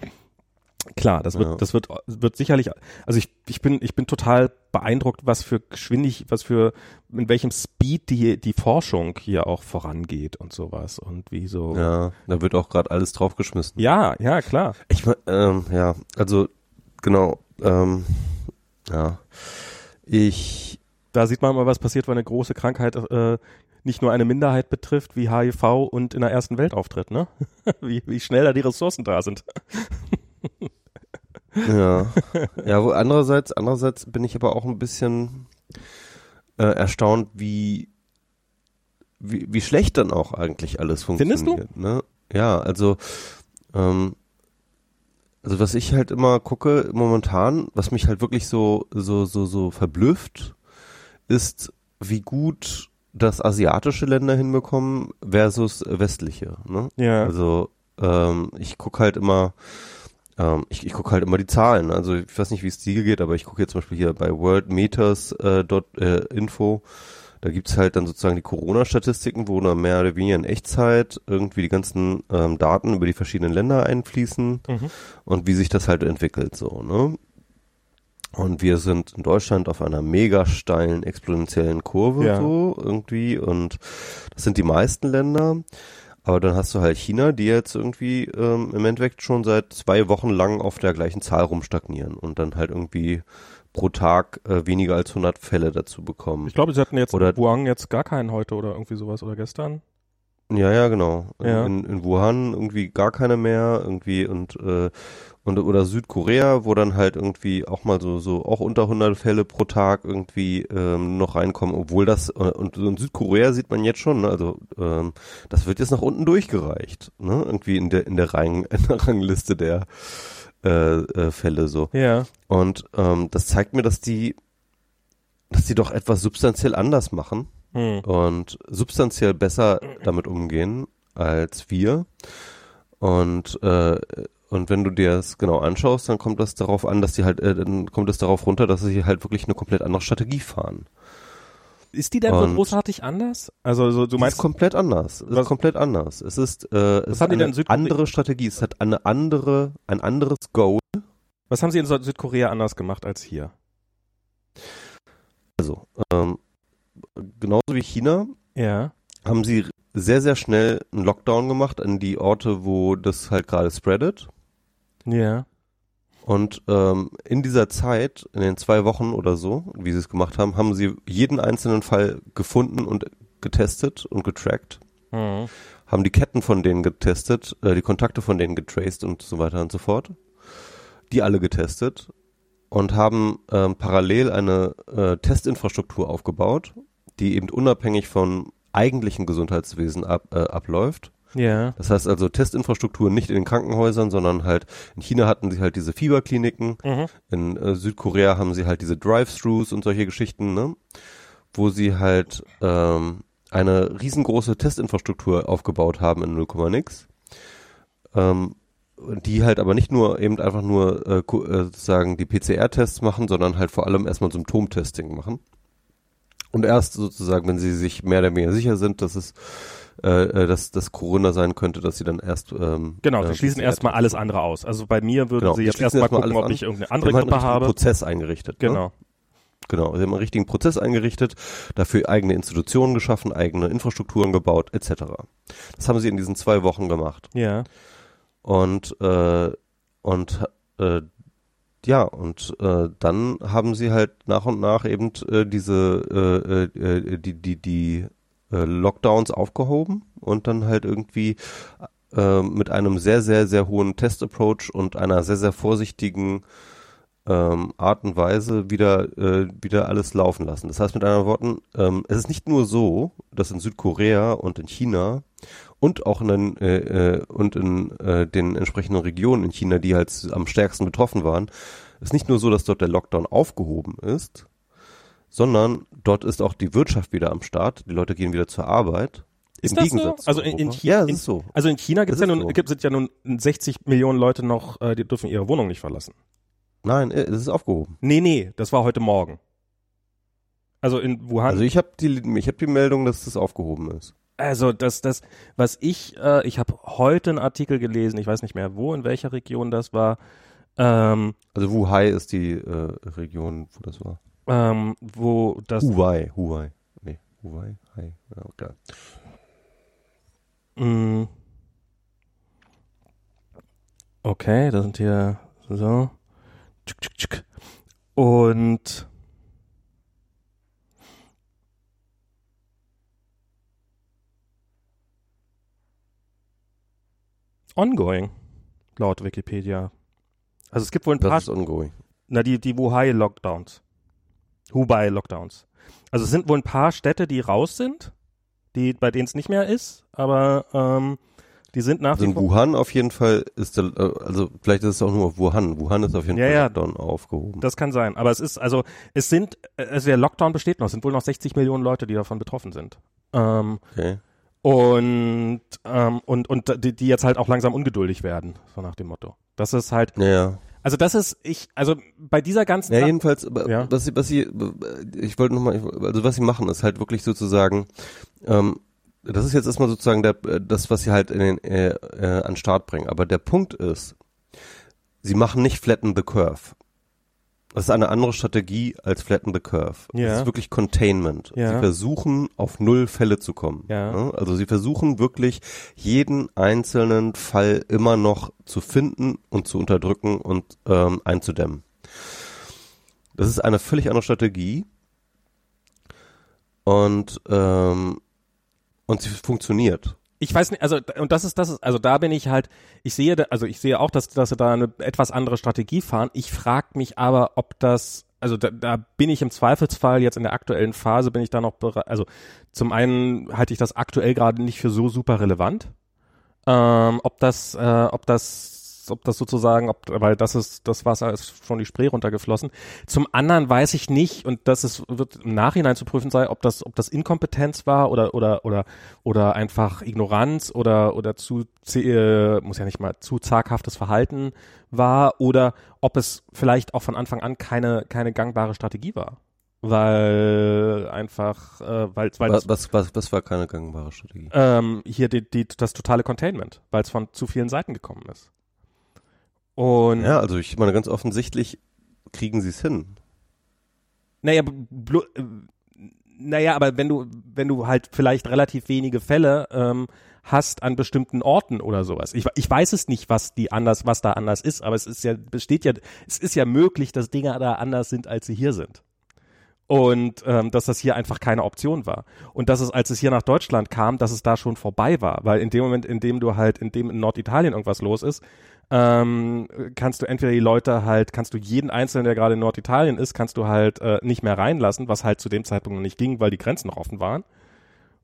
klar, das wird, Ja. das wird, wird sicherlich, also ich, ich bin, ich bin total beeindruckt, was für geschwindig, was für, in welchem Speed die, die Forschung hier auch vorangeht und sowas und wie so. Ja, da wird auch gerade alles draufgeschmissen. Ja, ja, klar. Ich ähm, ja, also genau, ähm, ja, ich, Da sieht man mal, was passiert, wenn eine große Krankheit äh, nicht nur eine Minderheit betrifft, wie HIV und in der ersten Welt auftritt, ne? <laughs> wie, wie schnell da die Ressourcen da sind. ja, ja, wo andererseits, andererseits bin ich aber auch ein bisschen äh, erstaunt, wie, wie, wie schlecht dann auch eigentlich alles Findest du? funktioniert. Ne? Ja, also, ähm, also was ich halt immer gucke momentan, was mich halt wirklich so, so, so, so verblüfft, ist, wie gut das asiatische Länder hinbekommen versus westliche. Ne? Ja. Also ähm, ich gucke halt immer, ähm, ich, ich gucke halt immer die Zahlen. Also ich weiß nicht, wie es dir geht, aber ich gucke jetzt zum Beispiel hier bei worldmeters.info. Äh, dot, äh, Info. Da gibt's halt dann sozusagen die Corona-Statistiken, wo dann mehr oder weniger in Echtzeit irgendwie die ganzen ähm, Daten über die verschiedenen Länder einfließen Mhm. und wie sich das halt entwickelt so, ne? Und wir sind in Deutschland auf einer mega steilen exponentiellen Kurve Ja. so irgendwie und das sind die meisten Länder. Aber dann hast du halt China, die jetzt irgendwie ähm, im Endeffekt schon seit zwei Wochen lang auf der gleichen Zahl rumstagnieren und dann halt irgendwie pro Tag äh, weniger als 100 Fälle dazu bekommen. Ich glaube, sie hatten jetzt Oder- Wuhan jetzt gar keinen heute oder irgendwie sowas oder gestern. Ja, ja, genau. Ja. In, in Wuhan irgendwie gar keine mehr, irgendwie und äh, und oder Südkorea, wo dann halt irgendwie auch mal so so auch unter 100 Fälle pro Tag irgendwie ähm, noch reinkommen, obwohl das äh, und so in Südkorea sieht man jetzt schon, ne, also ähm, das wird jetzt nach unten durchgereicht, ne, irgendwie in der in der, Rang, <laughs> in der Rangliste der äh, äh, Fälle so. Ja. Und ähm, das zeigt mir, dass die dass die doch etwas substanziell anders machen Hm. und substanziell besser damit umgehen als wir. Und äh, und wenn du dir das genau anschaust, dann kommt das darauf an, dass die halt, äh, dann kommt es darauf runter, dass sie halt wirklich eine komplett andere Strategie fahren. Ist die denn so großartig anders? Also so, du Die ist meinst, komplett anders. Es Was- ist komplett anders. Es ist, äh, es ist haben die denn Südkorea- andere Strategie. Es hat eine andere, ein anderes Goal. was haben sie in Süd- Südkorea anders gemacht als hier? Also ähm, genauso wie China Ja. haben sie sehr, sehr schnell einen Lockdown gemacht an die Orte, wo das halt gerade spreadet. Ja. Und ähm, in dieser Zeit, in den zwei Wochen oder so, wie sie es gemacht haben, haben sie jeden einzelnen Fall gefunden und getestet und getrackt. Mhm. Haben die Ketten von denen getestet, äh, die Kontakte von denen getraced und so weiter und so fort. Die alle getestet und haben ähm, parallel eine äh, Testinfrastruktur aufgebaut, die eben unabhängig vom eigentlichen Gesundheitswesen ab, äh, abläuft. Ja. Das heißt also Testinfrastruktur nicht in den Krankenhäusern, sondern halt in China hatten sie halt diese Fieberkliniken, Mhm. in äh, Südkorea haben sie halt diese Drive-Thrus und solche Geschichten, ne? wo sie halt ähm, eine riesengroße Testinfrastruktur aufgebaut haben in 0, nix. Ähm, die halt aber nicht nur eben einfach nur äh, äh, sozusagen die PCR-Tests machen, sondern halt vor allem erstmal Symptomtesting machen. Und erst sozusagen, wenn sie sich mehr oder weniger sicher sind, dass es äh, äh, dass das Corona sein könnte, dass sie dann erst ähm, Genau, äh, sie schließen PCR erstmal alles andere aus. Also bei mir würden Genau, sie jetzt schließen erstmal erstmal gucken, alles ob an. ich irgendeine andere haben halt habe. Prozess eingerichtet. Ne? Genau. Genau, sie haben einen richtigen Prozess eingerichtet, dafür eigene Institutionen geschaffen, eigene Infrastrukturen gebaut, etc. Das haben sie in diesen zwei Wochen gemacht. Ja. Und äh, und äh, ja, und äh, dann haben sie halt nach und nach eben äh, diese äh, äh, die die die äh, Lockdowns aufgehoben und dann halt irgendwie äh, mit einem sehr sehr sehr hohen Test-Approach und einer sehr sehr vorsichtigen ähm, Art und Weise wieder äh, wieder alles laufen lassen. Das heißt mit anderen Worten, ähm, es ist nicht nur so, dass in Südkorea und in China und auch in den, äh, äh, und in äh, den entsprechenden Regionen in China, die halt am stärksten betroffen waren, ist nicht nur so, dass dort der Lockdown aufgehoben ist, sondern dort ist auch die Wirtschaft wieder am Start. Die Leute gehen wieder zur Arbeit. Ist Im das so? Gegensatz Also in- in. China- ja, es in- so. Also in China gibt's Das ja nun, so. gibt, sind ja nun 60 Millionen Leute noch, äh, die dürfen ihre Wohnung nicht verlassen. Nein, äh, es ist aufgehoben. Nee, nee, das war heute Morgen. Also in Wuhan. Also ich habe die, ich habe die Meldung, dass das aufgehoben ist. Also das, das, was ich, äh, ich habe heute einen Artikel gelesen, ich weiß nicht mehr wo, in welcher Region das war, ähm, Also Wuhai ist die äh, Region, wo das war. Ähm, wo das, Huawei, Huawei. Nee, Huawei, Hai. Ja, okay. mh, okay, da sind hier so, und ongoing, laut Wikipedia. Also es gibt wohl ein paar Das ist ongoing. Na, die, die Wuhai-Lockdowns. Hubei-Lockdowns. Also es sind wohl ein paar Städte, die raus sind, die, bei denen es nicht mehr ist, aber ähm, die sind nach Also in. Wuhan auf jeden Fall ist der, äh, also vielleicht ist es auch nur auf Wuhan. Wuhan ist auf jeden Ja, Fall ja. Lockdown aufgehoben. Das kann sein. Aber es ist, also es sind, äh, also der Lockdown besteht noch, es sind wohl noch 60 Millionen Leute, die davon betroffen sind. Ähm, okay. und, ähm, und, und die, die jetzt halt auch langsam ungeduldig werden, so nach dem Motto. Das ist halt, ja. Also das ist, ich, also bei dieser ganzen Ja, jedenfalls, aber Ja. was sie, was sie, ich wollte nochmal, also was sie machen, ist halt wirklich sozusagen, ähm, das ist jetzt erstmal sozusagen der, äh, das, was sie halt in den, äh, äh, an Start bringen. Aber der Punkt ist, sie machen nicht flatten the curve. Das ist eine andere Strategie als flatten the curve. Ja. Das ist wirklich Containment. Ja. Sie versuchen auf null Fälle zu kommen. Ja. Also sie versuchen wirklich jeden einzelnen Fall immer noch zu finden und zu unterdrücken und ähm, einzudämmen. Das ist eine völlig andere Strategie. Und ähm, und sie funktioniert. Ich weiß nicht, also und das ist das ist also da bin ich halt, ich sehe also ich sehe auch, dass dass sie da eine etwas andere Strategie fahren. Ich frage mich aber, ob das also da, da bin ich im Zweifelsfall jetzt in der aktuellen Phase bin ich da noch bereit. Also zum einen halte ich das aktuell gerade nicht für so super relevant. Ähm, ob das, äh, ob das, ob das sozusagen, ob, weil das ist, das Wasser ist schon die Spree runtergeflossen. Zum anderen weiß ich nicht, und das ist, wird im Nachhinein zu prüfen sein, ob das, ob das Inkompetenz war oder, oder, oder, oder einfach Ignoranz oder, oder zu, äh, muss ja nicht mal zu zaghaftes Verhalten war oder ob es vielleicht auch von Anfang an keine, keine gangbare Strategie war. Weil einfach, äh, weil, weil Was, was, was, was war keine gangbare Strategie? ähm, hier die, die, das totale Containment, weil es von zu vielen Seiten gekommen ist. Und Ja, also ich meine, ganz offensichtlich kriegen sie es hin. naja, äh, Naja, aber wenn du, wenn du halt vielleicht relativ wenige Fälle ähm, hast an bestimmten Orten oder sowas. Ich, ich weiß es nicht, was die anders, was da anders ist, aber es ist ja, besteht ja, es ist ja möglich, dass Dinge da anders sind, als sie hier sind. Und ähm, dass das hier einfach keine Option war. Und dass es, als es hier nach Deutschland kam, dass es da schon vorbei war. Weil in dem Moment, in dem du halt, in dem in Norditalien irgendwas los ist, ähm, kannst du entweder die Leute halt, kannst du jeden Einzelnen, der gerade in Norditalien ist, kannst du halt äh, nicht mehr reinlassen, was halt zu dem Zeitpunkt noch nicht ging, weil die Grenzen noch offen waren.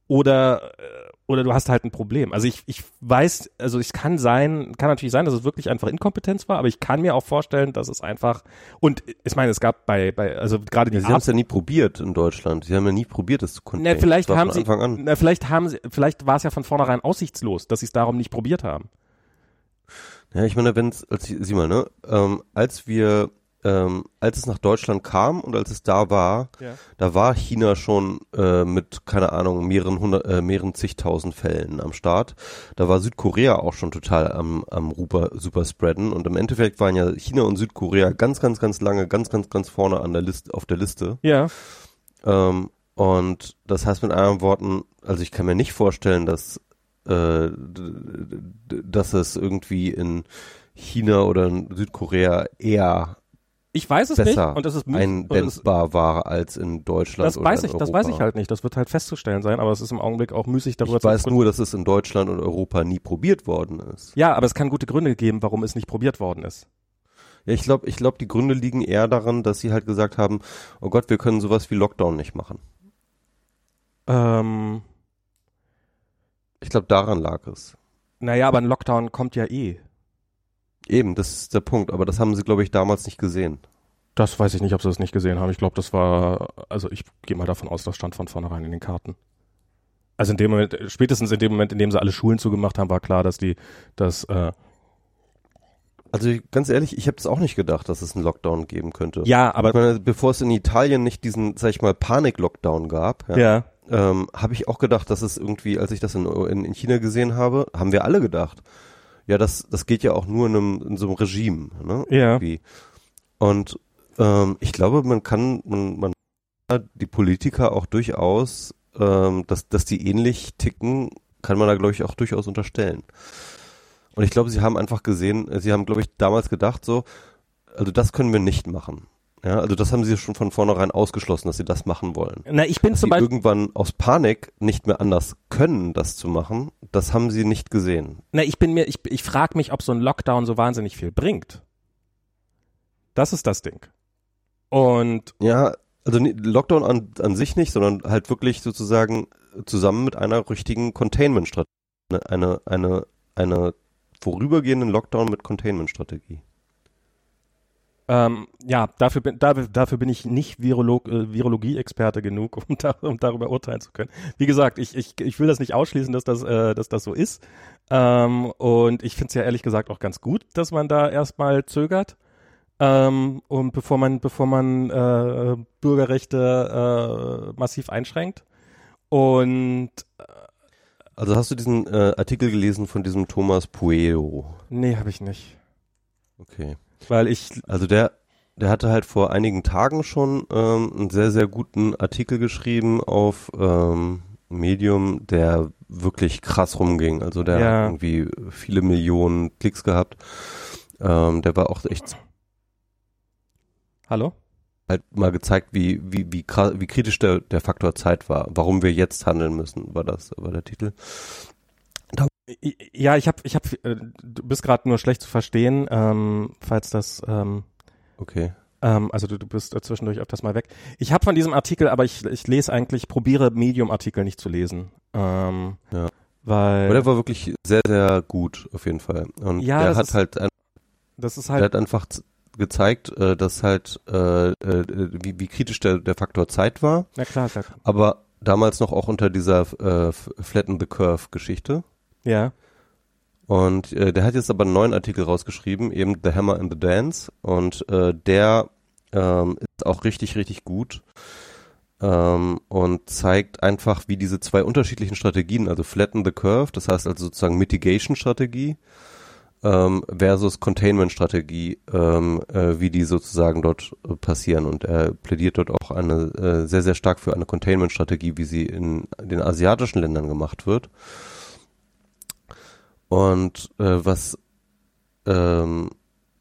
Oder äh, oder du hast halt ein Problem. Also ich, ich weiß, also es kann sein, kann natürlich sein, dass es wirklich einfach Inkompetenz war, aber ich kann mir auch vorstellen, dass es einfach und ich meine, es gab bei, bei also gerade die ja, Sie haben es ja nie probiert in Deutschland. Sie haben ja nie probiert, es zu containen. Na, vielleicht haben sie, na, vielleicht haben sie, vielleicht war es ja von vornherein aussichtslos, dass sie es darum nicht probiert haben. Ja, ich meine, wenn es, sieh mal, ne, ähm, als wir ähm, als es nach Deutschland kam und als es da war, ja. da war China schon äh, mit, keine Ahnung, mehreren hundert, äh, mehreren zigtausend Fällen am Start. Da war Südkorea auch schon total am, am Ruper, super spreaden und im Endeffekt waren ja China und Südkorea ganz, ganz, ganz lange, ganz, ganz, ganz vorne an der Liste, auf der Liste. Ja. Ähm, und das heißt mit anderen Worten, also ich kann mir nicht vorstellen, dass, äh, dass es irgendwie in China oder in Südkorea eher ich weiß es besser nicht und das ist eindämmbar war als in Deutschland das weiß ich, Das weiß ich halt nicht. Das wird halt festzustellen sein, aber es ist im Augenblick auch müßig darüber ich zu Ich weiß nur, dass es in Deutschland und Europa nie probiert worden ist. Ja, aber es kann gute Gründe geben, warum es nicht probiert worden ist. Ja, ich glaube, ich glaube, die Gründe liegen eher daran, dass sie halt gesagt haben, oh Gott, wir können sowas wie Lockdown nicht machen. Ähm. Ich glaube, daran lag es. Naja, aber ein Lockdown kommt ja eh. Eben, das ist der Punkt. Aber das haben sie, glaube ich, damals nicht gesehen. Das weiß ich nicht, ob sie das nicht gesehen haben. Ich glaube, das war, also ich gehe mal davon aus, das stand von vornherein in den Karten. Also in dem Moment, spätestens in dem Moment, in dem sie alle Schulen zugemacht haben, war klar, dass die, dass äh, also ganz ehrlich, ich habe es auch nicht gedacht, dass es einen Lockdown geben könnte. Ja, aber meine, bevor es in Italien nicht diesen, sag ich mal, Panik-Lockdown gab, ja, ja. Ähm, habe ich auch gedacht, dass es irgendwie, als ich das in, in, in China gesehen habe, haben wir alle gedacht, ja, das, das geht ja auch nur in, einem, in so einem Regime, ne? Ja. Irgendwie. Und ähm, ich glaube, man kann, man, man die Politiker auch durchaus, ähm, dass, dass die ähnlich ticken, kann man da, glaube ich, auch durchaus unterstellen. Und ich glaube, sie haben einfach gesehen, sie haben, glaube ich, damals gedacht, so, also das können wir nicht machen. Ja, also das haben sie schon von vornherein ausgeschlossen, dass sie das machen wollen. Na, ich bin dass zum sie irgendwann aus Panik nicht mehr anders können, das zu machen, das haben sie nicht gesehen. Na, ich bin mir, ich, ich frage mich, ob so ein Lockdown so wahnsinnig viel bringt. Das ist das Ding. Und ja, also Lockdown an, an sich nicht, sondern halt wirklich sozusagen zusammen mit einer richtigen Containment-Strategie. Eine, eine, eine vorübergehenden Lockdown mit Containment-Strategie. Ähm, ja, dafür bin, dafür, dafür bin ich nicht Virolog, äh, Virologie-Experte genug, um, da, um darüber urteilen zu können. Wie gesagt, ich, ich, ich will das nicht ausschließen, dass das, äh, dass das so ist. Ähm, und ich finde es ja ehrlich gesagt auch ganz gut, dass man da erstmal zögert. Ähm, und bevor man, bevor man äh, Bürgerrechte äh, massiv einschränkt. Und äh, also hast du diesen äh, Artikel gelesen von diesem Thomas Puedo? Nee, habe ich nicht. Okay. Weil ich. Also der, der hatte halt vor einigen Tagen schon ähm, einen sehr, sehr guten Artikel geschrieben auf ähm, Medium, der wirklich krass rumging. Also der ja. hat irgendwie viele Millionen Klicks gehabt. Ähm, der war auch echt. Hallo? Halt mal gezeigt, wie, wie, wie, wie kritisch der, der Faktor Zeit war. Warum wir jetzt handeln müssen, war das, war der Titel. Ja, ich habe, ich habe, äh, du bist gerade nur schlecht zu verstehen, ähm, falls das. Ähm, okay. Ähm, also du, du bist zwischendurch öfters mal weg. Ich habe von diesem Artikel, aber ich, ich lese eigentlich, probiere Medium-Artikel nicht zu lesen. Ähm, ja. Weil. Aber der war wirklich sehr, sehr gut auf jeden Fall. Und ja, der hat ist, halt, ein, das ist halt. Der hat einfach gezeigt, äh, dass halt äh, äh, wie, wie kritisch der, der Faktor Zeit war. Na klar, klar. Aber damals noch auch unter dieser äh, Flatten the Curve Geschichte. Ja. Und äh, der hat jetzt aber einen neuen Artikel rausgeschrieben, eben The Hammer and the Dance. Und äh, der ähm, ist auch richtig, richtig gut ähm, und zeigt einfach, wie diese zwei unterschiedlichen Strategien, also Flatten the Curve, das heißt also sozusagen Mitigation-Strategie, ähm, versus Containment-Strategie, ähm, äh, wie die sozusagen dort äh, passieren. Und er plädiert dort auch eine äh, sehr, sehr stark für eine Containment-Strategie, wie sie in den asiatischen Ländern gemacht wird. Und äh, was ähm,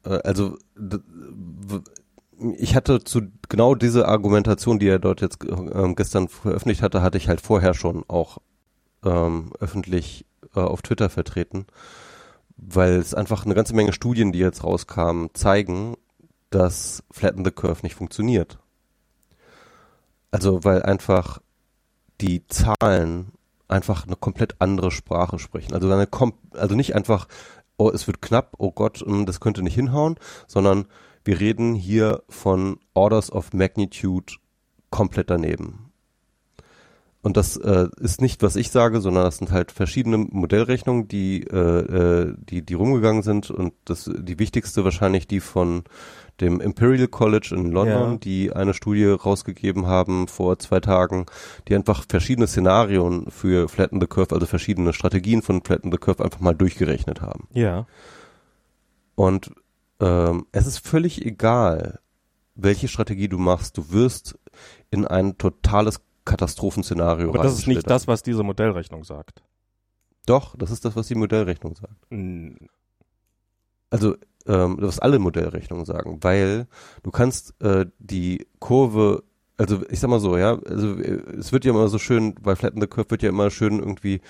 äh, also ich hatte zu genau diese Argumentation, die er dort jetzt äh, gestern veröffentlicht hatte, hatte ich halt vorher schon auch ähm, öffentlich äh, auf Twitter vertreten weil es einfach eine ganze Menge Studien, die jetzt rauskamen, zeigen, dass Flatten the Curve nicht funktioniert. Also weil einfach die Zahlen einfach eine komplett andere Sprache sprechen. Also eine Kom also nicht einfach, oh, es wird knapp, oh Gott, hm, das könnte nicht hinhauen, sondern wir reden hier von Orders of Magnitude komplett daneben. Und das äh, ist nicht, was ich sage, sondern das sind halt verschiedene Modellrechnungen, die, äh, äh, die, die rumgegangen sind. Und das, die wichtigste wahrscheinlich die von dem Imperial College in London, ja. die eine Studie rausgegeben haben vor zwei Tagen, die einfach verschiedene Szenarien für Flatten the Curve, also verschiedene Strategien von Flatten the Curve einfach mal durchgerechnet haben. Ja. Und ähm, es ist völlig egal, welche Strategie du machst. Du wirst in ein totales Katastrophenszenario Aber das ist nicht das, was diese Modellrechnung sagt. Doch, das ist das, was die Modellrechnung sagt. Mm. Also, ähm, was alle Modellrechnungen sagen, weil du kannst äh, die Kurve, also ich sag mal so, ja, also äh, es wird ja immer so schön, bei Flatten the Curve wird ja immer schön irgendwie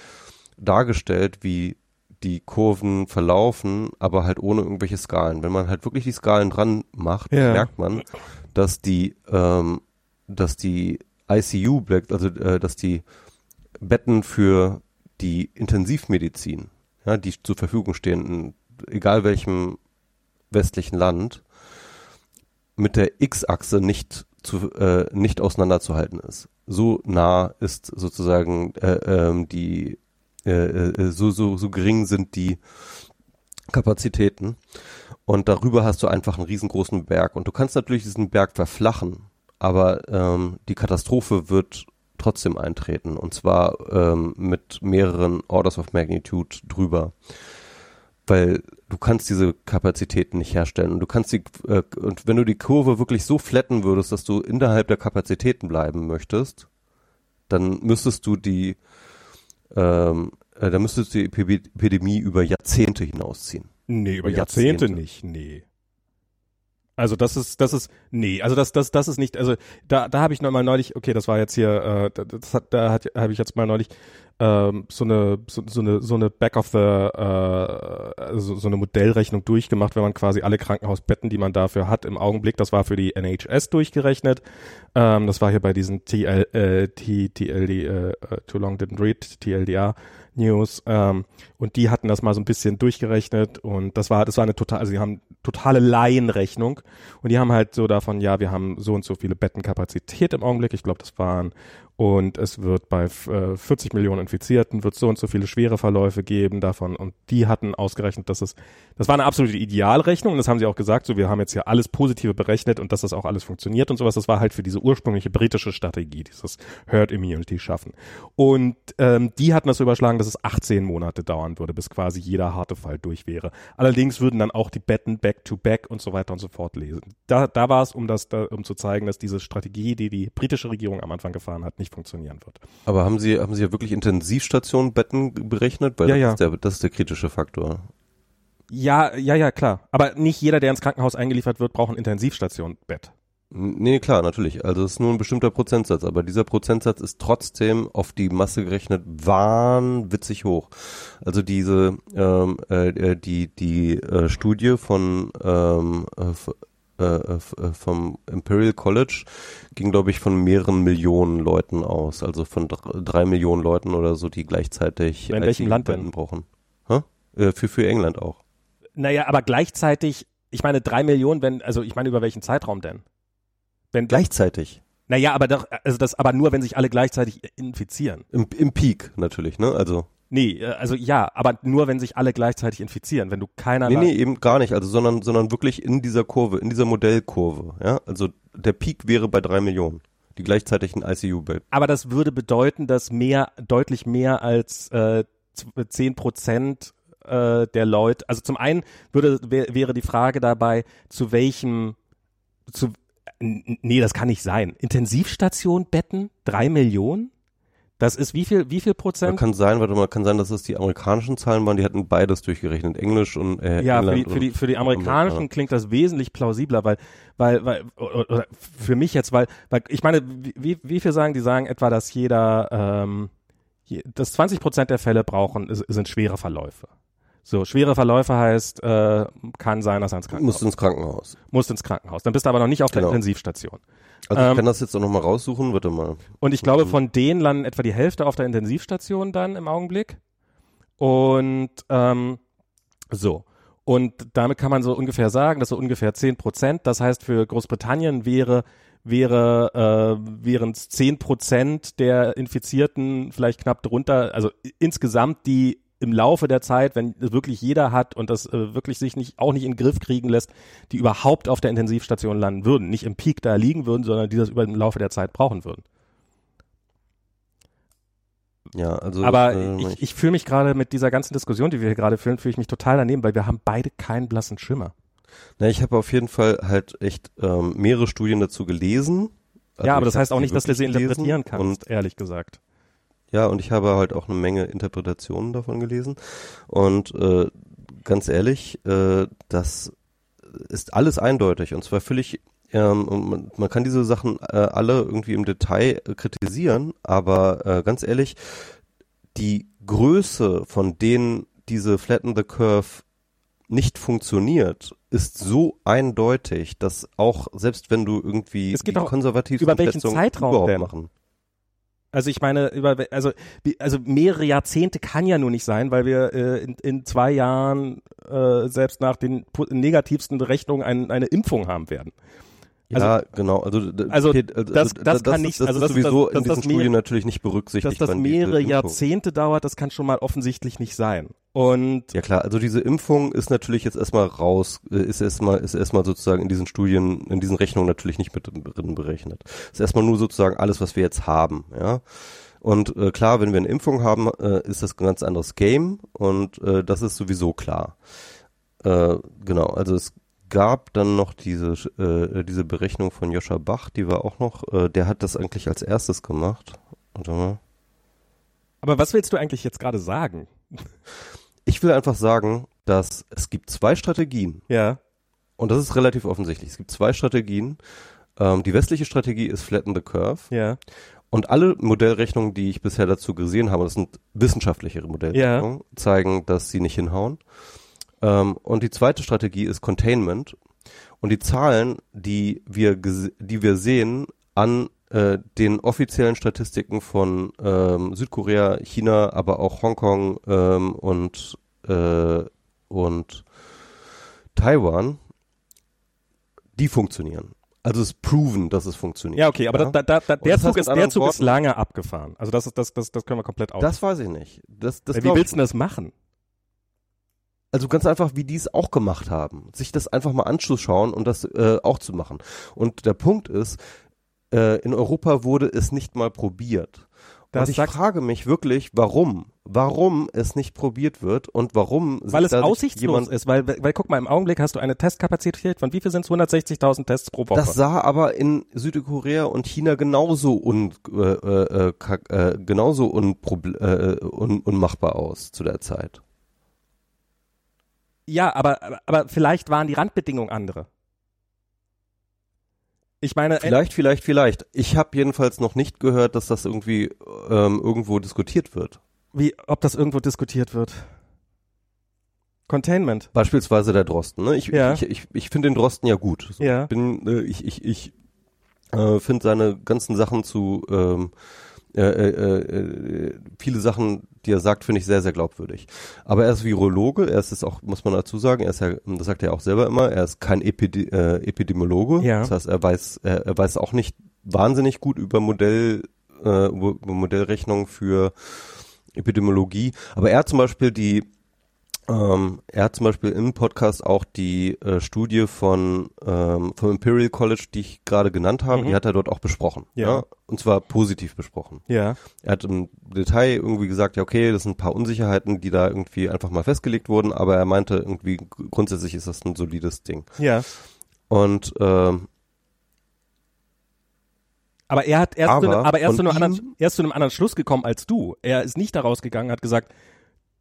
dargestellt, wie die Kurven verlaufen, aber halt ohne irgendwelche Skalen. Wenn man halt wirklich die Skalen dran macht, ja. merkt man, dass die, ähm, dass die ICU also äh, dass die Betten für die Intensivmedizin, ja, die zur Verfügung stehen, egal welchem westlichen Land, mit der X-Achse nicht äh, nicht auseinanderzuhalten ist. So nah ist sozusagen äh, ähm, die äh, äh, so so so gering sind die Kapazitäten. Und darüber hast du einfach einen riesengroßen Berg. Und du kannst natürlich diesen Berg verflachen aber ähm, die Katastrophe wird trotzdem eintreten und zwar ähm, mit mehreren Orders of Magnitude drüber, weil du kannst diese Kapazitäten nicht herstellen und du kannst die äh, und wenn du die Kurve wirklich so flatten würdest, dass du innerhalb der Kapazitäten bleiben möchtest, dann müsstest du die ähm, äh, dann müsstest du die Epidemie über Jahrzehnte hinausziehen. Nee, über Jahrzehnte, Jahrzehnte nicht, nee. Also das ist, das ist, nee, also das, das, das ist nicht, also da, da habe ich noch mal neulich, okay, das war jetzt hier, äh, das hat, da hat, habe ich jetzt mal neulich ähm, so eine, so, so eine, so eine Back of the, äh, also so eine Modellrechnung durchgemacht, wenn man quasi alle Krankenhausbetten, die man dafür hat, im Augenblick, das war für die NHS durchgerechnet, ähm, das war hier bei diesen TL, äh, T, TLD, äh, Too Long Didn't Read, TLDR News ähm, und die hatten das mal so ein bisschen durchgerechnet und das war das war eine total also die haben totale Laienrechnung und die haben halt so davon ja wir haben so und so viele Bettenkapazität im Augenblick. Ich glaube das waren und es wird bei äh, 40 Millionen Infizierten wird so und so viele schwere Verläufe geben davon und die hatten ausgerechnet, dass es das war eine absolute Idealrechnung und das haben sie auch gesagt, so wir haben jetzt hier alles positive berechnet und dass das auch alles funktioniert und sowas, das war halt für diese ursprüngliche britische Strategie, dieses Herd Immunity schaffen. Und ähm, die hatten das überschlagen, dass es 18 Monate dauern würde, bis quasi jeder harte Fall durch wäre. Allerdings würden dann auch die Betten back to back und so weiter und so fort lesen. Da, da war es, um das da, um zu zeigen, dass diese Strategie, die die britische Regierung am Anfang gefahren hat, nicht nicht funktionieren wird. Aber haben Sie, haben Sie ja wirklich Intensivstationenbetten berechnet? Weil ja, das, ja. Ist der, das ist der kritische Faktor. Ja, ja, ja, klar. Aber nicht jeder, der ins Krankenhaus eingeliefert wird, braucht ein Intensivstationenbett. Nee, klar, natürlich. Also es ist nur ein bestimmter Prozentsatz, aber dieser Prozentsatz ist trotzdem auf die Masse gerechnet wahnwitzig hoch. Also diese ähm, äh, äh die die äh, Studie von ähm, äh, äh, vom Imperial College ging, glaube ich, von mehreren Millionen Leuten aus. Also von drei Millionen Leuten oder so, die gleichzeitig In welchem Land denn? brauchen. Hä? Äh, für, für England auch. Naja, aber gleichzeitig, ich meine drei Millionen, wenn, also ich meine über welchen Zeitraum denn? Wenn gleichzeitig. Naja, aber doch, also das, aber nur, wenn sich alle gleichzeitig infizieren. Im, im Peak natürlich, ne? Also. Nee, äh, also ja, aber nur wenn sich alle gleichzeitig infizieren, wenn du keiner. Nee, nee, eben gar nicht, also sondern, sondern wirklich in dieser Kurve, in dieser Modellkurve, ja. Also der Peak wäre bei drei Millionen, die gleichzeitig ein ICU-Bett. Aber das würde bedeuten, dass mehr, deutlich mehr als äh, zehn Prozent äh, der Leute, also zum einen würde wär, wäre die Frage dabei, zu welchem, zu, nee, das kann nicht sein. Intensivstation Betten, drei Millionen? Das ist wie viel, wie viel Prozent? Kann sein, warte mal, kann sein, dass es die amerikanischen Zahlen waren, die hatten beides durchgerechnet, Englisch und äh, Ja, für England die, für die, für die amerikanischen Amerikaner. klingt das wesentlich plausibler, weil, weil, weil, oder, für mich jetzt, weil, weil ich meine, wie, wie viel sagen, die sagen etwa, dass jeder, ähm, je- dass 20 Prozent der Fälle brauchen, sind schwere Verläufe. So, schwere Verläufe heißt, äh, kann sein, dass er ins Krankenhaus Musst ins Krankenhaus. muss ins Krankenhaus. Dann bist du aber noch nicht auf der Genau. Intensivstation. Also Ähm, ich kann das jetzt auch nochmal raussuchen, warte mal. Und ich glaube, von denen landen etwa die Hälfte auf der Intensivstation dann im Augenblick. Und ähm, so. Und damit kann man so ungefähr sagen, dass so ungefähr 10 Prozent, das heißt für Großbritannien wäre wäre äh, wären es 10 Prozent der Infizierten vielleicht knapp drunter, also insgesamt die im Laufe der Zeit, wenn wirklich jeder hat und das äh, wirklich sich nicht auch nicht in den Griff kriegen lässt, die überhaupt auf der Intensivstation landen würden, nicht im Peak da liegen würden, sondern die das über im Laufe der Zeit brauchen würden. Ja, also Aber äh, ich, ich fühle mich gerade mit dieser ganzen Diskussion, die wir hier gerade führen, fühle ich mich total daneben, weil wir haben beide keinen blassen Schimmer. Na, ich habe auf jeden Fall halt echt ähm, mehrere Studien dazu gelesen. Also ja, aber ich das heißt auch nicht, dass du sie interpretieren kannst, Und ehrlich gesagt. Ja, und ich habe halt auch eine Menge Interpretationen davon gelesen. Und äh, ganz ehrlich, äh, das ist alles eindeutig und zwar völlig ähm, und man, man kann diese Sachen äh, alle irgendwie im Detail äh, kritisieren, aber äh, ganz ehrlich, die Größe, von denen diese Flatten the Curve nicht funktioniert, ist so eindeutig, dass auch selbst wenn du irgendwie Es geht die auch konservativsten über welchen Schätzungen Zeitraum überhaupt denn? machen. Also ich meine, über, also, also mehrere Jahrzehnte kann ja nur nicht sein, weil wir äh, in, in zwei Jahren äh, selbst nach den negativsten Rechnungen ein, eine Impfung haben werden. Ja, genau. Also, also okay, das- das kann nicht- das also ist das- sowieso das- in das- diesen das mehr- Studien natürlich nicht berücksichtigt. Dass das mehrere Jahrzehnte dauert, das kann schon mal offensichtlich nicht sein. Und Ja klar, also diese Impfung ist natürlich jetzt erstmal raus, äh, ist erstmal ist erstmal sozusagen in diesen Studien, in diesen Rechnungen natürlich nicht mit drin berechnet. Ist erstmal nur sozusagen alles, was wir jetzt haben, ja. Und äh, klar, wenn wir eine Impfung haben, äh, ist das ein ganz anderes Game und äh, das ist sowieso klar. Äh, genau, also es gab dann noch diese äh, diese Berechnung von Joscha Bach, die war auch noch, äh, der hat das eigentlich als erstes gemacht. Warte mal. aber was willst du eigentlich jetzt gerade sagen? Ich will einfach sagen, dass es gibt zwei Strategien, Ja. Und das ist relativ offensichtlich. Es gibt zwei Strategien. Ähm, die westliche Strategie ist Flatten the Curve. Ja. Und alle Modellrechnungen, die ich bisher dazu gesehen habe, das sind wissenschaftlichere Modellrechnungen, zeigen, dass sie nicht hinhauen. Ähm, und die zweite Strategie ist Containment. Und die Zahlen, die wir, die wir sehen an äh, den offiziellen Statistiken von ähm, Südkorea, China, aber auch Hongkong ähm, und, äh, und Taiwan, die funktionieren. Also es ist proven, dass es funktioniert. Ja, okay, aber Ja? Da, da, da, der Zug, ist, der Zug ist Worten- lange abgefahren. Also das ist das, das, das können wir komplett aus. Das weiß ich nicht. Das, das Ey, wie willst du das machen? Also ganz einfach, wie die es auch gemacht haben. Sich das einfach mal anzuschauen und das äh, auch zu machen. Und der Punkt ist, äh, in Europa wurde es nicht mal probiert. Das und ich frage mich wirklich, warum? Warum es nicht probiert wird und warum Weil es aussichtslos ist, weil, weil guck mal, im Augenblick hast du eine Testkapazität von wie viel sind es? 160.000 Tests pro Woche. Das sah aber in Südkorea und China genauso un, äh, äh, kack- äh, genauso unproble- äh, un, unmachbar aus zu der Zeit. Ja, aber, aber, vielleicht waren die Randbedingungen andere. Ich meine, äh, Vielleicht, vielleicht, vielleicht. Ich habe jedenfalls noch nicht gehört, dass das irgendwie ähm, irgendwo diskutiert wird. wie, ob das irgendwo diskutiert wird. Containment. Beispielsweise der Drosten. Ne? Ich, Ja. ich, ich, ich finde den Drosten ja gut. So, Ja. Ich bin, äh, ich, ich, ich äh, finde seine ganzen Sachen zu ähm, äh, äh, äh, viele Sachen, die er sagt, finde ich sehr, sehr glaubwürdig. Aber er ist Virologe, er ist es auch, muss man dazu sagen, er ist ja, das sagt er auch selber immer, er ist kein Epide äh, Epidemiologe. Ja. Das heißt, er weiß, er, er weiß auch nicht wahnsinnig gut über Modell, äh, über Modellrechnung für Epidemiologie. Aber er hat zum Beispiel die Ähm, er hat zum Beispiel im Podcast auch die äh, Studie von ähm, vom Imperial College, die ich gerade genannt habe, Mhm. die hat er dort auch besprochen. Ja. Und zwar positiv besprochen. Ja. Er hat im Detail irgendwie gesagt, ja okay, das sind ein paar Unsicherheiten, die da irgendwie einfach mal festgelegt wurden, aber er meinte irgendwie grundsätzlich ist das ein solides Ding. Ja. Und ähm, Aber er hat erst, Aber zu, aber zu einem anderen, ihm- erst zu einem anderen Schluss gekommen als du. Er ist nicht daraus gegangen, hat gesagt,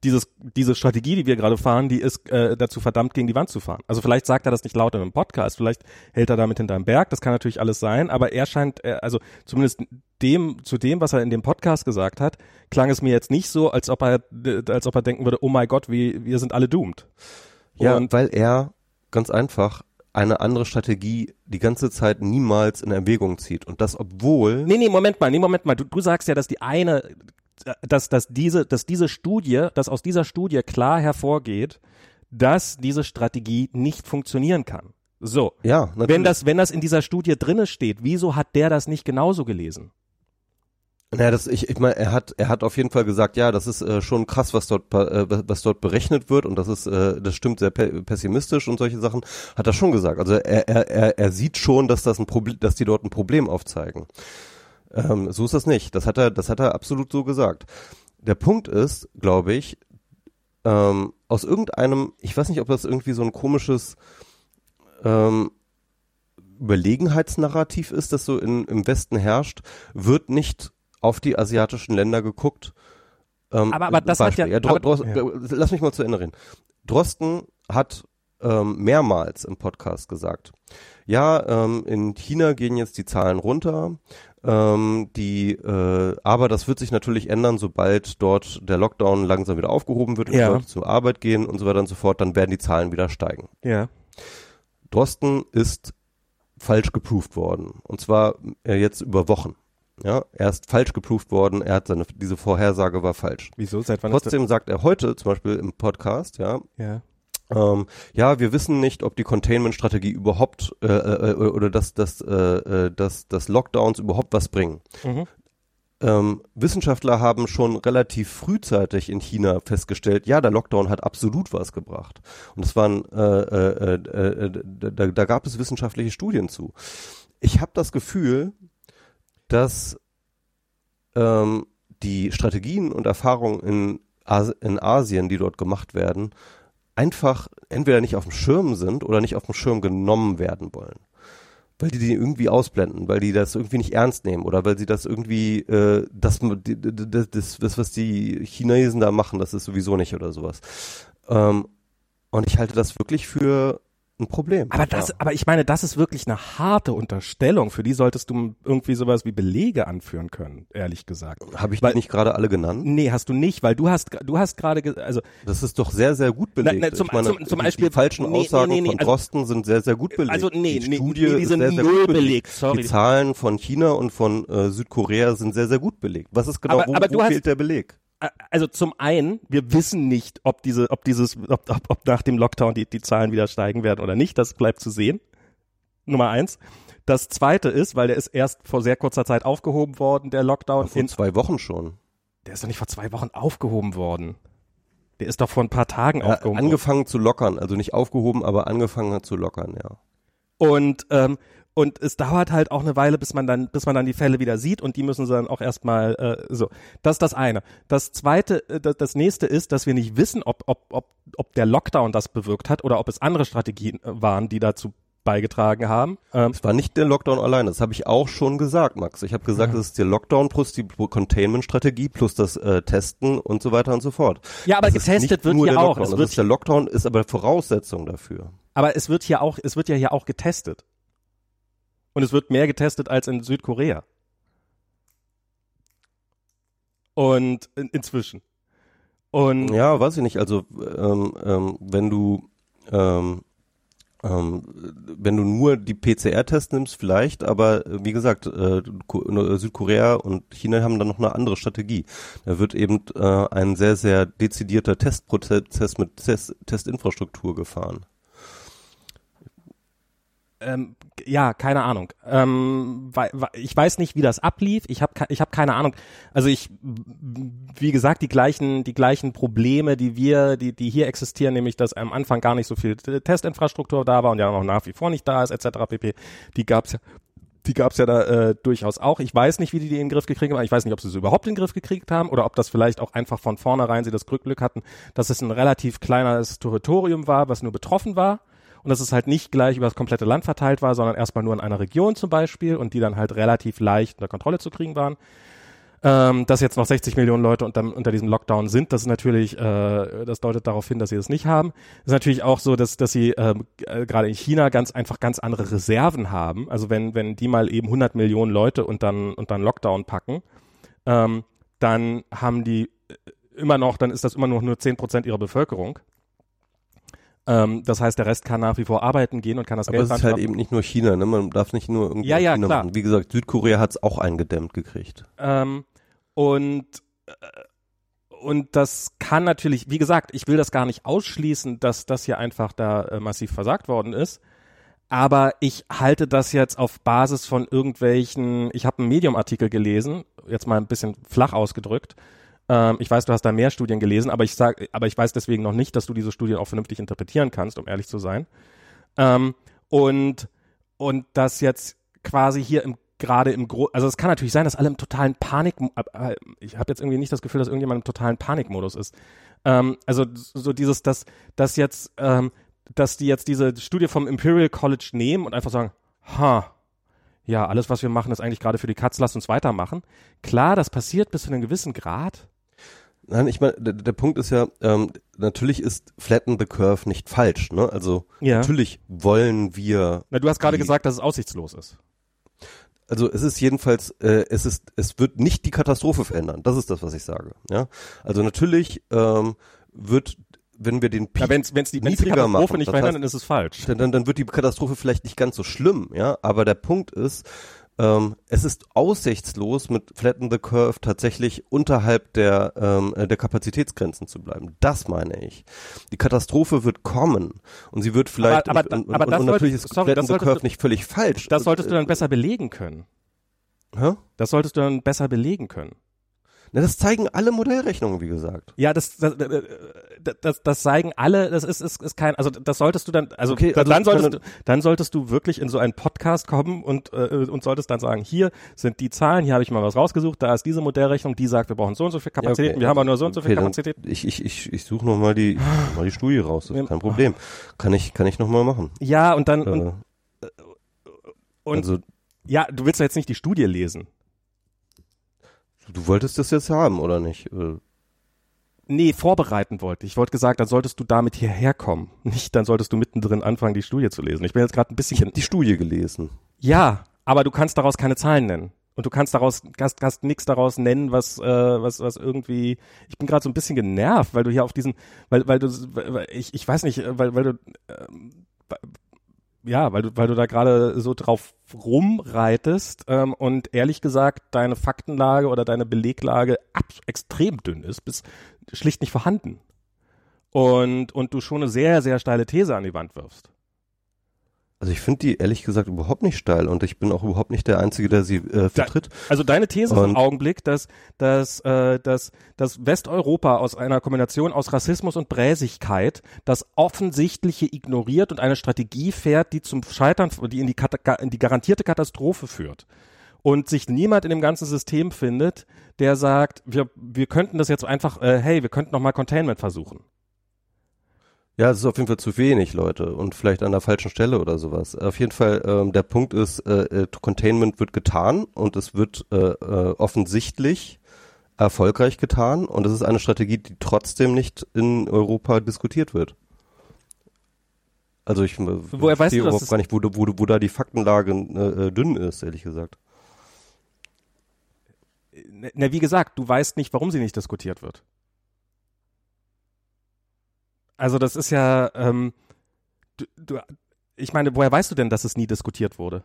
dieses, diese Strategie, die wir gerade fahren, die ist äh, dazu verdammt, gegen die Wand zu fahren. Also vielleicht sagt er das nicht laut in einem Podcast, vielleicht hält er damit hinterm Berg, das kann natürlich alles sein, aber er scheint, äh, also zumindest dem, zu dem, was er in dem Podcast gesagt hat, klang es mir jetzt nicht so, als ob er, äh, als ob er denken würde, oh mein Gott, wir, wir sind alle doomed. ja, Und- weil er ganz einfach eine andere Strategie die ganze Zeit niemals in Erwägung zieht. Und das obwohl Nee, nee, Moment mal, nee, Moment mal. Du, du sagst ja, dass die eine, dass, dass diese, dass diese Studie, dass aus dieser Studie klar hervorgeht, dass diese Strategie nicht funktionieren kann. So. ja, natürlich. Wenn das, wenn das in dieser Studie drinne steht, wieso hat der das nicht genauso gelesen? Naja, das, ich, ich meine, er hat, er hat auf jeden Fall gesagt, ja, das ist äh, schon krass, was dort, äh, was dort berechnet wird und das ist, äh, das stimmt sehr pe pessimistisch und solche Sachen, hat er schon gesagt. Also er, er, er, er sieht schon, dass das ein Problem, dass die dort ein Problem aufzeigen. Ähm, so ist das nicht. Das hat er, das hat er absolut so gesagt. Der Punkt ist, glaube ich, ähm, aus irgendeinem, ich weiß nicht, ob das irgendwie so ein komisches ähm, Überlegenheitsnarrativ ist, das so in, im Westen herrscht, wird nicht auf die asiatischen Länder geguckt. Ähm, Aber- aber das hat Beispiel. ja- Dro aber- ja. Lass mich mal zu Ende reden. Drosten hat ähm, mehrmals im Podcast gesagt, ja, ähm, in China gehen jetzt die Zahlen runter, ähm, die, äh, aber das wird sich natürlich ändern, sobald dort der Lockdown langsam wieder aufgehoben wird und Ja. Leute zur Arbeit gehen und so weiter und so fort, dann werden die Zahlen wieder steigen. Ja. Drosten ist falsch geproved worden. Und zwar äh, jetzt über Wochen. Ja, er ist falsch geproved worden. Er hat seine, diese Vorhersage war falsch. Wieso? Seit wann Trotzdem sagt er heute zum Beispiel im Podcast, ja? Ja. Ähm, ja, wir wissen nicht, ob die Containment-Strategie überhaupt äh, äh, oder dass das, äh, äh, dass, dass Lockdowns überhaupt was bringen. Mhm. Ähm, Wissenschaftler haben schon relativ frühzeitig in China festgestellt, ja, der Lockdown hat absolut was gebracht. Und es waren, äh, äh, äh, äh, da, da gab es wissenschaftliche Studien zu. Ich habe das Gefühl, dass ähm, die Strategien und Erfahrungen in, As in Asien, die dort gemacht werden, einfach entweder nicht auf dem Schirm sind oder nicht auf dem Schirm genommen werden wollen weil die die irgendwie ausblenden, weil die das irgendwie nicht ernst nehmen oder weil sie das irgendwie, äh, das, das, das, das, was die Chinesen da machen, das ist sowieso nicht oder sowas. Ähm, und ich halte das wirklich für ein Problem. Aber das, ja. aber ich meine, das ist wirklich eine harte Unterstellung. Für die solltest du irgendwie sowas wie Belege anführen können, ehrlich gesagt. habe ich weil- nicht gerade alle genannt? Nee, hast du nicht, weil du hast, du hast gerade, ge- also Das ist doch sehr, sehr gut belegt. Na, na, zum- ich meine, zum- zum die, Beispiel- die falschen nee, Aussagen nee, nee, von also- Drosten sind sehr, sehr gut belegt. Also, nee, die nee, Studie nee, die sind sehr, sehr null gut belegt, sorry. Die Zahlen von China und von äh, Südkorea sind sehr, sehr gut belegt. Was ist genau, Aber- wo, aber du wo hast- fehlt der Beleg? Also zum einen, wir wissen nicht, ob diese, ob dieses, ob, ob, ob nach dem Lockdown die, die Zahlen wieder steigen werden oder nicht. Das bleibt zu sehen. Nummer eins. Das zweite ist, weil der ist erst vor sehr kurzer Zeit aufgehoben worden, der Lockdown. Vor In, zwei Wochen schon. der ist doch nicht vor zwei Wochen aufgehoben worden. Der ist doch vor ein paar Tagen Ja, aufgehoben worden. angefangen zu lockern, also nicht aufgehoben, aber angefangen zu lockern, ja. Und ähm, und es dauert halt auch eine Weile, bis man dann, bis man dann die Fälle wieder sieht und die müssen sie dann auch erstmal äh, so. Das ist das eine. Das zweite, äh, das, das nächste ist, dass wir nicht wissen, ob, ob, ob, ob der Lockdown das bewirkt hat oder ob es andere Strategien äh, waren, die dazu beigetragen haben. Ähm, Es war nicht der Lockdown allein, das habe ich auch schon gesagt, Max. Ich habe gesagt, Ja. es ist der Lockdown plus die Containment-Strategie plus das äh, Testen und so weiter und so fort. ja, aber Das ist getestet wird der auch. Es das wird, der Lockdown ist aber Voraussetzung dafür. aber es wird hier auch, es wird ja hier auch getestet. Und es wird mehr getestet als in Südkorea. Und in, inzwischen. Und Ja, weiß ich nicht. Also ähm, ähm, wenn du ähm, ähm, wenn du nur die PCR-Tests nimmst, vielleicht, aber äh, wie gesagt, äh, äh, Südkorea und China haben dann noch eine andere Strategie. Da wird eben äh, ein sehr, sehr dezidierter Testprozess mit Test, Testinfrastruktur gefahren. Ähm, ja, keine Ahnung. Ähm, ich weiß nicht, wie das ablief. Ich habe ich hab keine Ahnung. Also ich, wie gesagt, die gleichen, die gleichen Probleme, die wir, die, die hier existieren, nämlich, dass am Anfang gar nicht so viel Testinfrastruktur da war und ja noch nach wie vor nicht da ist, etc. pp. Die gab's ja die gab es ja da äh, durchaus auch. Ich weiß nicht, wie die die in den Griff gekriegt haben. Ich weiß nicht, ob sie es überhaupt in den Griff gekriegt haben oder ob das vielleicht auch einfach von vornherein sie das Glück hatten, dass es ein relativ kleines Territorium war, was nur betroffen war und dass es halt nicht gleich über das komplette Land verteilt war, sondern erstmal nur in einer Region zum Beispiel und die dann halt relativ leicht unter Kontrolle zu kriegen waren. Ähm, dass jetzt noch 60 Millionen Leute unter, unter diesem Lockdown sind, das ist natürlich, äh, das deutet darauf hin, dass sie das nicht haben. ist natürlich auch so, dass, dass sie ähm, äh, gerade in China ganz einfach ganz andere Reserven haben. Also wenn, wenn die mal eben 100 Millionen Leute und dann, und dann Lockdown packen, ähm, dann haben die immer noch, dann ist das immer noch nur 10 Prozent ihrer Bevölkerung. Ähm, das heißt, der Rest kann nach wie vor arbeiten gehen und kann das Aber Geld es ist halt eben nicht nur China, ne? Man darf nicht nur irgendwie ja, ja, China klar. machen. Wie gesagt, Südkorea hat es auch eingedämmt gekriegt. Ähm, und äh, und das kann natürlich, wie gesagt, ich will das gar nicht ausschließen, dass das hier einfach da äh, massiv versagt worden ist. Aber ich halte das jetzt auf Basis von irgendwelchen, ich habe einen Medium-Artikel gelesen, jetzt mal ein bisschen flach ausgedrückt, ähm, ich weiß, du hast da mehr Studien gelesen, aber ich sag, aber ich weiß deswegen noch nicht, dass du diese Studien auch vernünftig interpretieren kannst, um ehrlich zu sein. Ähm, und und das jetzt quasi hier im gerade im Gro also es kann natürlich sein, dass alle im totalen Panik äh, ich habe jetzt irgendwie nicht das Gefühl, dass irgendjemand im totalen Panikmodus ist. Ähm, also so dieses dass dass jetzt ähm, dass die jetzt diese Studie vom Imperial College nehmen und einfach sagen, ha, ja, alles was wir machen ist eigentlich gerade für die Katz, lass uns weitermachen. Klar, das passiert bis zu einem gewissen Grad. Nein, ich meine, der, der Punkt ist ja, ähm, natürlich ist Flatten the Curve nicht falsch, ne? Also Ja. natürlich wollen wir. Na, du hast gerade die- gesagt, dass es aussichtslos ist. Also es ist jedenfalls, äh, es ist, es wird nicht die Katastrophe verändern. Das ist das, was ich sage. Ja. Also natürlich ähm, wird, wenn wir den Ja, Peak wenn es die, wenn's die niedriger Katastrophe machen, nicht verhindern, dann ist es falsch. dann, dann, dann wird die Katastrophe vielleicht nicht ganz so schlimm, ja. Aber der Punkt ist, ähm, es ist aussichtslos, mit Flatten the Curve tatsächlich unterhalb der, ähm, äh, der Kapazitätsgrenzen zu bleiben. Das meine ich. Die Katastrophe wird kommen und sie wird vielleicht, aber- und, und, aber das und natürlich solltest- ist sorry, Flatten the Curve du- nicht völlig falsch. Das solltest du dann Äh, besser belegen können. Hä? Das solltest du dann besser belegen können. Na, das zeigen alle Modellrechnungen, wie gesagt. Ja, das, das, das, das, das zeigen alle, das ist, ist, ist kein, also das solltest du dann, also, Okay, dann, also dann solltest du, dann solltest du wirklich in so einen Podcast kommen und, äh, und solltest dann sagen, hier sind die Zahlen, hier habe ich mal was rausgesucht, da ist diese Modellrechnung, die sagt, wir brauchen so und so viel Kapazitäten, Ja, okay. wir haben aber nur so und so viel Okay, dann- Kapazitäten. Ich, ich, ich, ich suche nochmal die, noch mal die Studie raus, das ist kein Problem. Kann ich, kann ich nochmal machen. Ja, und dann, und, Äh, und also, ja, du willst ja jetzt nicht die Studie lesen. Du wolltest das jetzt haben, oder nicht? Äh, Nee, vorbereiten wollte. Ich wollte gesagt, dann solltest du damit hierher kommen. <laughs> Nicht, dann solltest du mittendrin anfangen, die Studie zu lesen. Ich bin jetzt gerade ein bisschen. die Studie gelesen. Ja, aber du kannst daraus keine Zahlen nennen. Und du kannst daraus, kannst, kannst nichts daraus nennen, was, äh, was, was irgendwie. Ich bin gerade so ein bisschen genervt, weil du hier auf diesen, weil, weil du, weil, ich, ich weiß nicht, äh, weil, weil du, weil- ja, weil du, weil du da gerade so drauf rumreitest ähm, und ehrlich gesagt deine Faktenlage oder deine Beleglage abs- extrem dünn ist, bis schlicht nicht vorhanden. Und, und du schon eine sehr, sehr steile These an die Wand wirfst. Also ich finde die ehrlich gesagt überhaupt nicht steil und ich bin auch überhaupt nicht der Einzige, der sie äh, vertritt. Also deine These ist im Und- Augenblick, dass, dass, äh, dass, dass Westeuropa aus einer Kombination aus Rassismus und Bräsigkeit das Offensichtliche ignoriert und eine Strategie fährt, die zum Scheitern, die in die, in die garantierte Katastrophe führt. Und sich niemand in dem ganzen System findet, der sagt, wir, wir könnten das jetzt einfach, äh, hey, wir könnten noch mal Containment versuchen. Ja, es ist auf jeden Fall zu wenig, Leute. Und vielleicht an der falschen Stelle oder sowas. Auf jeden Fall, ähm, der Punkt ist, äh, äh, Containment wird getan und es wird äh, äh, offensichtlich erfolgreich getan. Und es ist eine Strategie, die trotzdem nicht in Europa diskutiert wird. Also ich äh, Woher weißt verstehe du, überhaupt gar nicht, wo, wo, wo da die Faktenlage äh, äh, dünn ist, ehrlich gesagt. Na, wie gesagt, du weißt nicht, warum sie nicht diskutiert wird. Also das ist ja, ähm, du, du, ich meine, woher weißt du denn, dass es nie diskutiert wurde?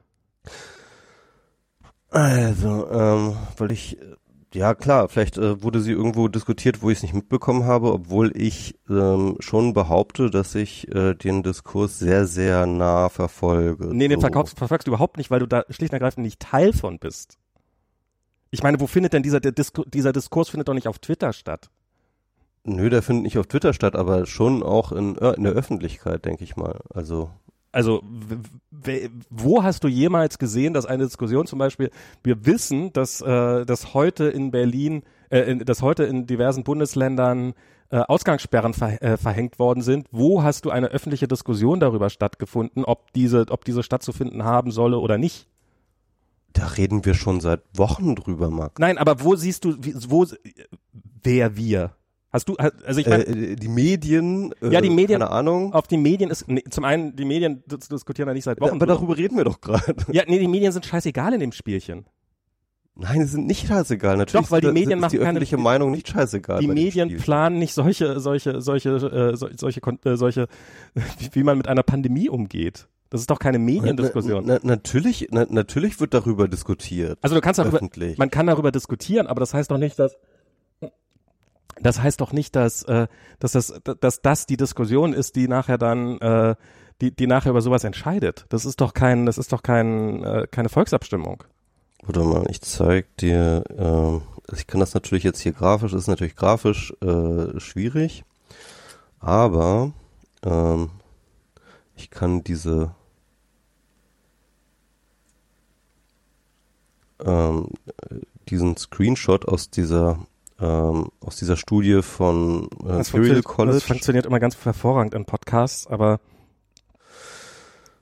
Also, ähm, weil ich äh, Ja, klar, vielleicht äh, wurde sie irgendwo diskutiert, wo ich es nicht mitbekommen habe, obwohl ich ähm, schon behaupte, dass ich äh, den Diskurs sehr, sehr nah verfolge. Nee, den So. verkaufst, verfolgst du überhaupt nicht, weil du da schlicht und ergreifend nicht Teil von bist. Ich meine, wo findet denn dieser, Disku, dieser Diskurs findet doch nicht auf Twitter statt? Nö, der findet nicht auf Twitter statt, aber schon auch in, äh, in der Öffentlichkeit, denke ich mal. Also Also, wo hast du jemals gesehen, dass eine Diskussion zum Beispiel, wir wissen, dass, äh, dass heute in Berlin, äh, in, dass heute in diversen Bundesländern äh, Ausgangssperren ver äh, verhängt worden sind. Wo hast du eine öffentliche Diskussion darüber stattgefunden, ob diese, ob diese stattzufinden haben solle oder nicht? da reden wir schon seit Wochen drüber, Max. Nein, aber wo siehst du, wo, wer wir? Hast du, also ich meine, Äh, die Medien, äh, Ja, die Medien- keine Ahnung. auf die Medien ist, nee, zum einen, die Medien dis- diskutieren da nicht seit Wochen. aber drüber. darüber reden wir doch gerade. Ja, nee, die Medien sind scheißegal in dem Spielchen. Nein, die sind nicht scheißegal. Natürlich Doch, weil die Medien ist machen die keine- öffentliche Meinung nicht scheißegal. die Medien planen nicht solche, solche, solche, äh, so- solche, äh, solche, wie, man mit einer Pandemie umgeht. Das ist doch keine Mediendiskussion. Na, na, natürlich, na, natürlich wird darüber diskutiert. Also du kannst darüber, öffentlich. man kann darüber diskutieren, aber das heißt doch nicht, dass das heißt doch nicht, dass, äh, dass, das, dass das die Diskussion ist, die nachher dann, äh, die, die nachher über sowas entscheidet. Das ist doch kein, das ist doch kein, äh, keine Volksabstimmung. Warte mal, ich zeig dir, ähm, ich kann das natürlich jetzt hier grafisch, das ist natürlich grafisch äh, schwierig, aber ähm, ich kann diese ähm, diesen Screenshot aus dieser ähm, aus dieser Studie von äh, Das Imperial funktioniert, College. das funktioniert immer ganz hervorragend in Podcasts, aber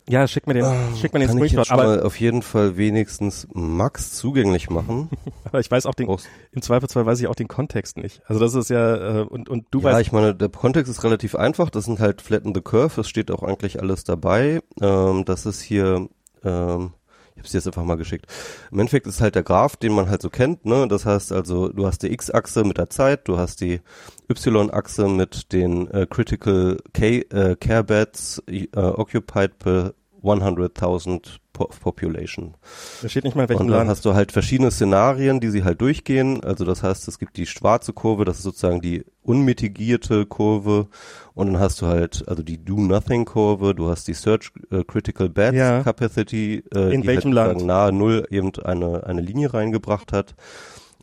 ja, schick mir den, schick mir den kann ich Screenshot, jetzt schon aber, mal auf jeden Fall wenigstens Max zugänglich machen. <laughs> aber ich weiß auch den, Brauchst- im Zweifelsfall weiß ich auch den Kontext nicht. Also das ist ja, äh, und, und du ja, weißt, ich meine, der Kontext ist relativ einfach. Das sind halt Flatten the Curve. Es steht auch eigentlich alles dabei. Ähm, das ist hier, ähm, ich habe es jetzt einfach mal geschickt. Im Endeffekt ist halt der Graph, den man halt so kennt. Ne? Das heißt also, du hast die X-Achse mit der Zeit, du hast die Y-Achse mit den äh, Critical K, äh, Care Beds äh, occupied per 100.000 po Population. da steht nicht mal in welchem Und dann Land. hast du halt verschiedene Szenarien, die sie halt durchgehen. Also das heißt, es gibt die schwarze Kurve, das ist sozusagen die unmitigierte Kurve. Und dann hast du halt, also die Do-Nothing-Kurve, du hast die Search äh, Critical Bed Ja. Capacity, äh, In die welchem halt Land? sozusagen nahe Null eben eine, eine Linie reingebracht hat.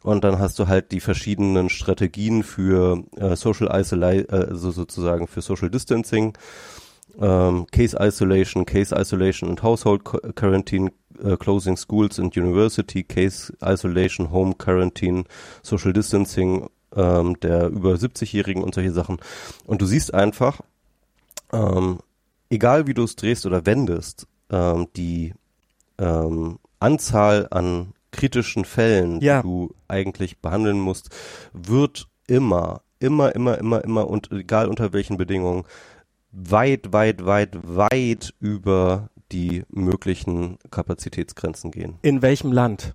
Und dann hast du halt die verschiedenen Strategien für äh, Social Isolation, äh, also sozusagen für Social Distancing ähm, Case Isolation, Case Isolation and Household Qu- Quarantine, äh, Closing Schools and University, Case Isolation, Home Quarantine, Social Distancing ähm, der über 70-Jährigen und solche Sachen. Und du siehst einfach, ähm, egal wie du es drehst oder wendest, ähm, die ähm, Anzahl an kritischen Fällen, Ja. die du eigentlich behandeln musst, wird immer, immer, immer, immer, immer und egal unter welchen Bedingungen weit, weit, weit, weit über die möglichen Kapazitätsgrenzen gehen. In welchem Land?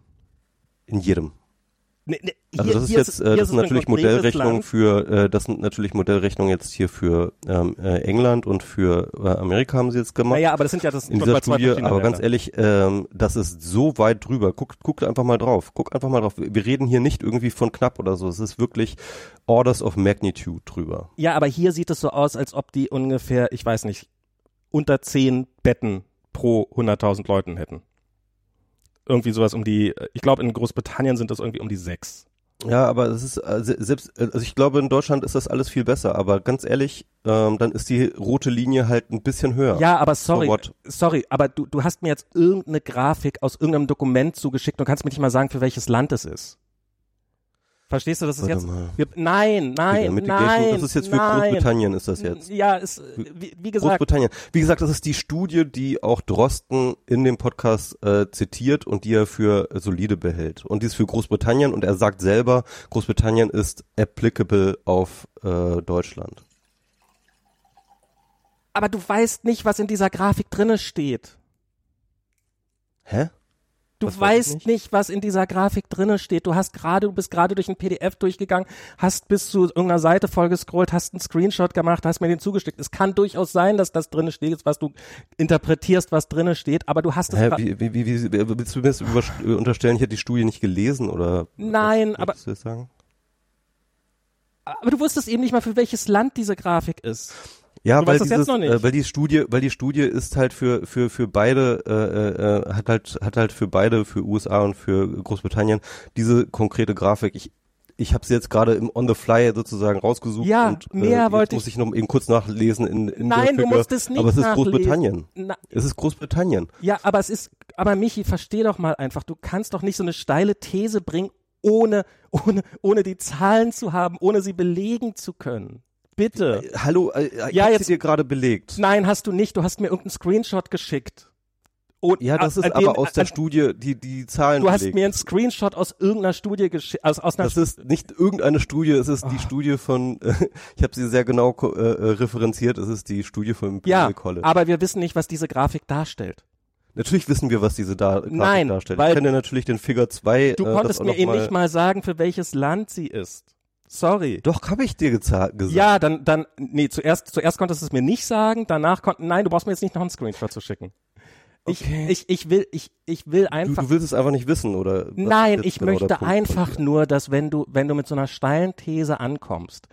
In jedem. Nee, nee, Also hier- das ist jetzt, äh, das ist es ein natürlich konkretes Modellrechnung Land. für, äh, das sind natürlich Modellrechnung jetzt hier für ähm, äh, England und für äh, Amerika haben sie jetzt gemacht. Naja, aber das sind ja das in dieser Studie, aber ganz ehrlich, ähm, das ist so weit drüber. Guck, guck einfach mal drauf. Guck einfach mal drauf. Wir reden hier nicht irgendwie von knapp oder so. Es ist wirklich Orders of Magnitude drüber. Ja, aber hier sieht es so aus, als ob die ungefähr, ich weiß nicht, unter zehn Betten pro 100.000 Leuten hätten. Irgendwie sowas um die, ich glaube in Großbritannien sind das irgendwie um die sechs. Ja, aber es ist äh, se- selbst, äh, also ich glaube in Deutschland ist das alles viel besser. Aber ganz ehrlich, ähm, dann ist die rote Linie halt ein bisschen höher. Ja, aber sorry, So sorry, aber du, du hast mir jetzt irgendeine Grafik aus irgendeinem Dokument zugeschickt und kannst mir nicht mal sagen, für welches Land es ist. Verstehst du, das ist Warte jetzt, mal. wir, nein, nein, nein, das ist jetzt für nein. Großbritannien ist das jetzt. Ja, ist, äh, wie, wie gesagt, Großbritannien. Wie gesagt, das ist die Studie, die auch Drosten in dem Podcast äh, zitiert und die er für solide behält. Und die ist für Großbritannien und er sagt selber, Großbritannien ist applicable auf äh, Deutschland. aber du weißt nicht, was in dieser Grafik drinne steht. Hä? Du Was weißt nicht? nicht? was in dieser Grafik drinne steht. Du hast gerade, du bist gerade durch ein PDF durchgegangen, hast bis zu irgendeiner Seite voll gescrollt, hast einen Screenshot gemacht, hast mir den zugesteckt. Es kann durchaus sein, dass das drinne steht, was du interpretierst, was drinne steht, aber du hast es Hä, wie, wie, wie, wie, willst du mir das über, unterstellen, ich hätte die Studie nicht gelesen oder? Nein, was aber- du jetzt sagen? aber du wusstest eben nicht mal, für welches Land diese Grafik ist. Ja, Du weil dieses. Äh, weil die Studie, weil die Studie ist halt für für für beide äh, äh, hat halt hat halt für beide für USA und für Großbritannien diese konkrete Grafik. Ich ich habe sie jetzt gerade im on the fly sozusagen rausgesucht Ja, und äh, mehr jetzt wollte muss ich noch eben kurz nachlesen in, in Nein, der du musst es nicht Aber es ist nachlesen. Großbritannien. Na, Es ist Großbritannien. ja, aber es ist, aber Michi, versteh doch mal einfach, du kannst doch nicht so eine steile These bringen, ohne, ohne, ohne die Zahlen zu haben, ohne sie belegen zu können. Bitte. Hallo, äh, ich Ja, jetzt- dir gerade belegt. Nein, hast du nicht. Du hast mir irgendeinen Screenshot geschickt. Und, Ja, das ist an aber dem- aus der an- Studie, die die Zahlen Du hast belegt. mir einen Screenshot aus irgendeiner Studie geschickt, aus, aus einer Das ist nicht irgendeine Studie, es ist die Studie von, äh, <laughs> ich habe sie sehr genau äh, äh, referenziert, es ist die Studie vom Imperial ja, College. aber wir wissen nicht, was diese Grafik darstellt. natürlich wissen wir, was diese da Grafik Nein, darstellt. weil- ich kenne natürlich den Figure 2. Du äh, konntest mir eben nicht mal sagen, für welches Land sie ist. Sorry. Doch, habe ich dir gesagt. Ja, dann, dann, nee, zuerst, zuerst konntest du es mir nicht sagen, danach konnten, nein, du brauchst mir jetzt nicht noch einen Screenshot zu schicken. Ich, Okay. ich, ich will, ich, ich will Du, einfach, du willst es einfach nicht wissen, oder? Nein, ich genau möchte einfach nur, dass wenn du, wenn du mit so einer steilen These ankommst,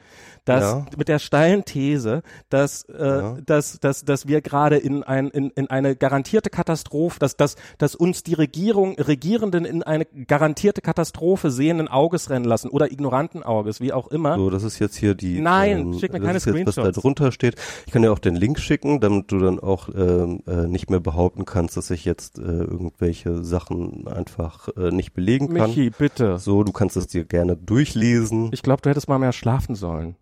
dass Ja. mit der steilen These, dass, äh, Ja. dass, dass, dass wir gerade in ein, in, in eine garantierte Katastrophe, dass, dass, dass uns die Regierung, Regierenden in eine garantierte Katastrophe sehenden Auges rennen lassen oder ignoranten Auges, wie auch immer. So, das ist jetzt hier die. Nein, ähm, schick mir das keine ist jetzt, was da drunter steht. Ich kann dir auch den Link schicken, damit du dann auch ähm, äh, nicht mehr behaupten kannst, dass ich jetzt äh, irgendwelche Sachen einfach äh, nicht belegen kann. Michi, bitte. So, du kannst es dir gerne durchlesen. Ich glaube, du hättest mal mehr schlafen sollen.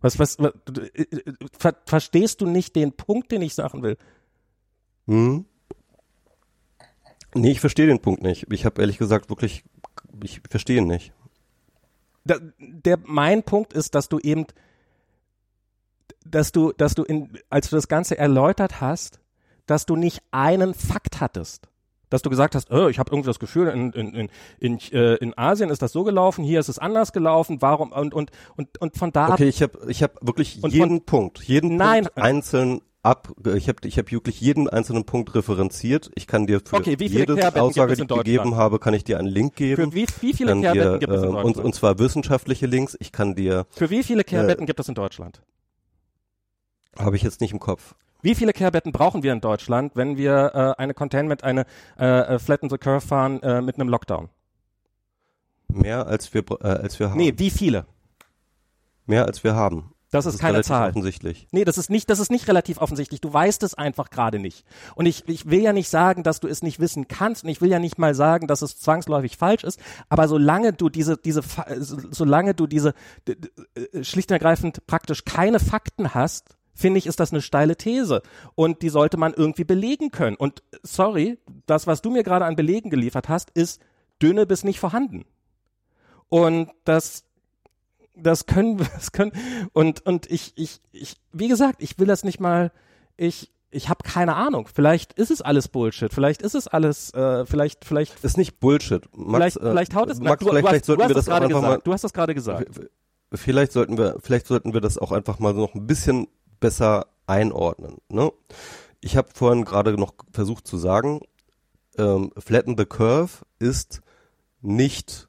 Was, was, was äh, äh, ver, verstehst du nicht den Punkt, den ich sagen will? Hm? Nee, ich verstehe den Punkt nicht. Ich habe ehrlich gesagt wirklich, ich verstehe ihn nicht. Da, der, mein Punkt ist, dass du eben, dass du, dass du in, als du das Ganze erläutert hast, dass du nicht einen Fakt hattest. Dass du gesagt hast, oh, ich habe irgendwie das Gefühl, in, in, in, in, äh, in Asien ist das so gelaufen, hier ist es anders gelaufen, warum und und und und von da Okay, ich habe ich hab wirklich Und jeden Punkt, jeden Nein. Punkt einzeln ab, ich habe ich hab wirklich jeden einzelnen Punkt referenziert. Ich kann dir für Okay, jede Aussage, die ich gegeben habe, kann ich dir einen Link geben. für wie, wie viele kann Kehrbetten dir, gibt es in ähm, und, Deutschland? und zwar wissenschaftliche Links. Ich kann dir, für wie viele Kehrbetten gibt es in Deutschland? habe ich jetzt nicht im Kopf. Wie viele Kehrbetten brauchen wir in Deutschland, wenn wir äh, eine Containment, eine äh, äh, Flatten the Curve fahren äh, mit einem Lockdown? Mehr als wir, äh, als wir haben. Nee, wie viele? Mehr als wir haben. Das ist keine relativ Zahl. offensichtlich. Nee, das ist nicht, das ist nicht relativ offensichtlich. Du weißt es einfach gerade nicht. Und ich, ich will ja nicht sagen, dass du es nicht wissen kannst. Und ich will ja nicht mal sagen, dass es zwangsläufig falsch ist. Aber solange du diese, diese, solange du diese, äh, schlicht und ergreifend praktisch keine Fakten hast, finde ich, ist das eine steile These. Und die sollte man irgendwie belegen können. Und sorry, das, was du mir gerade an Belegen geliefert hast, ist dünne bis nicht vorhanden. Und das das können, <laughs> das können und und ich ich ich wie gesagt, ich will das nicht mal ich ich habe keine Ahnung. Vielleicht ist es alles Bullshit. Vielleicht ist es alles äh, vielleicht vielleicht Ist nicht Bullshit. Max, vielleicht äh, vielleicht haut es Max, du, vielleicht, du, vielleicht du sollten wir das das gerade gesagt. mal Du hast das gerade gesagt. Vielleicht sollten wir, vielleicht sollten wir das auch einfach mal noch ein bisschen besser einordnen. Ne? Ich habe vorhin gerade noch versucht zu sagen, ähm, Flatten the Curve ist nicht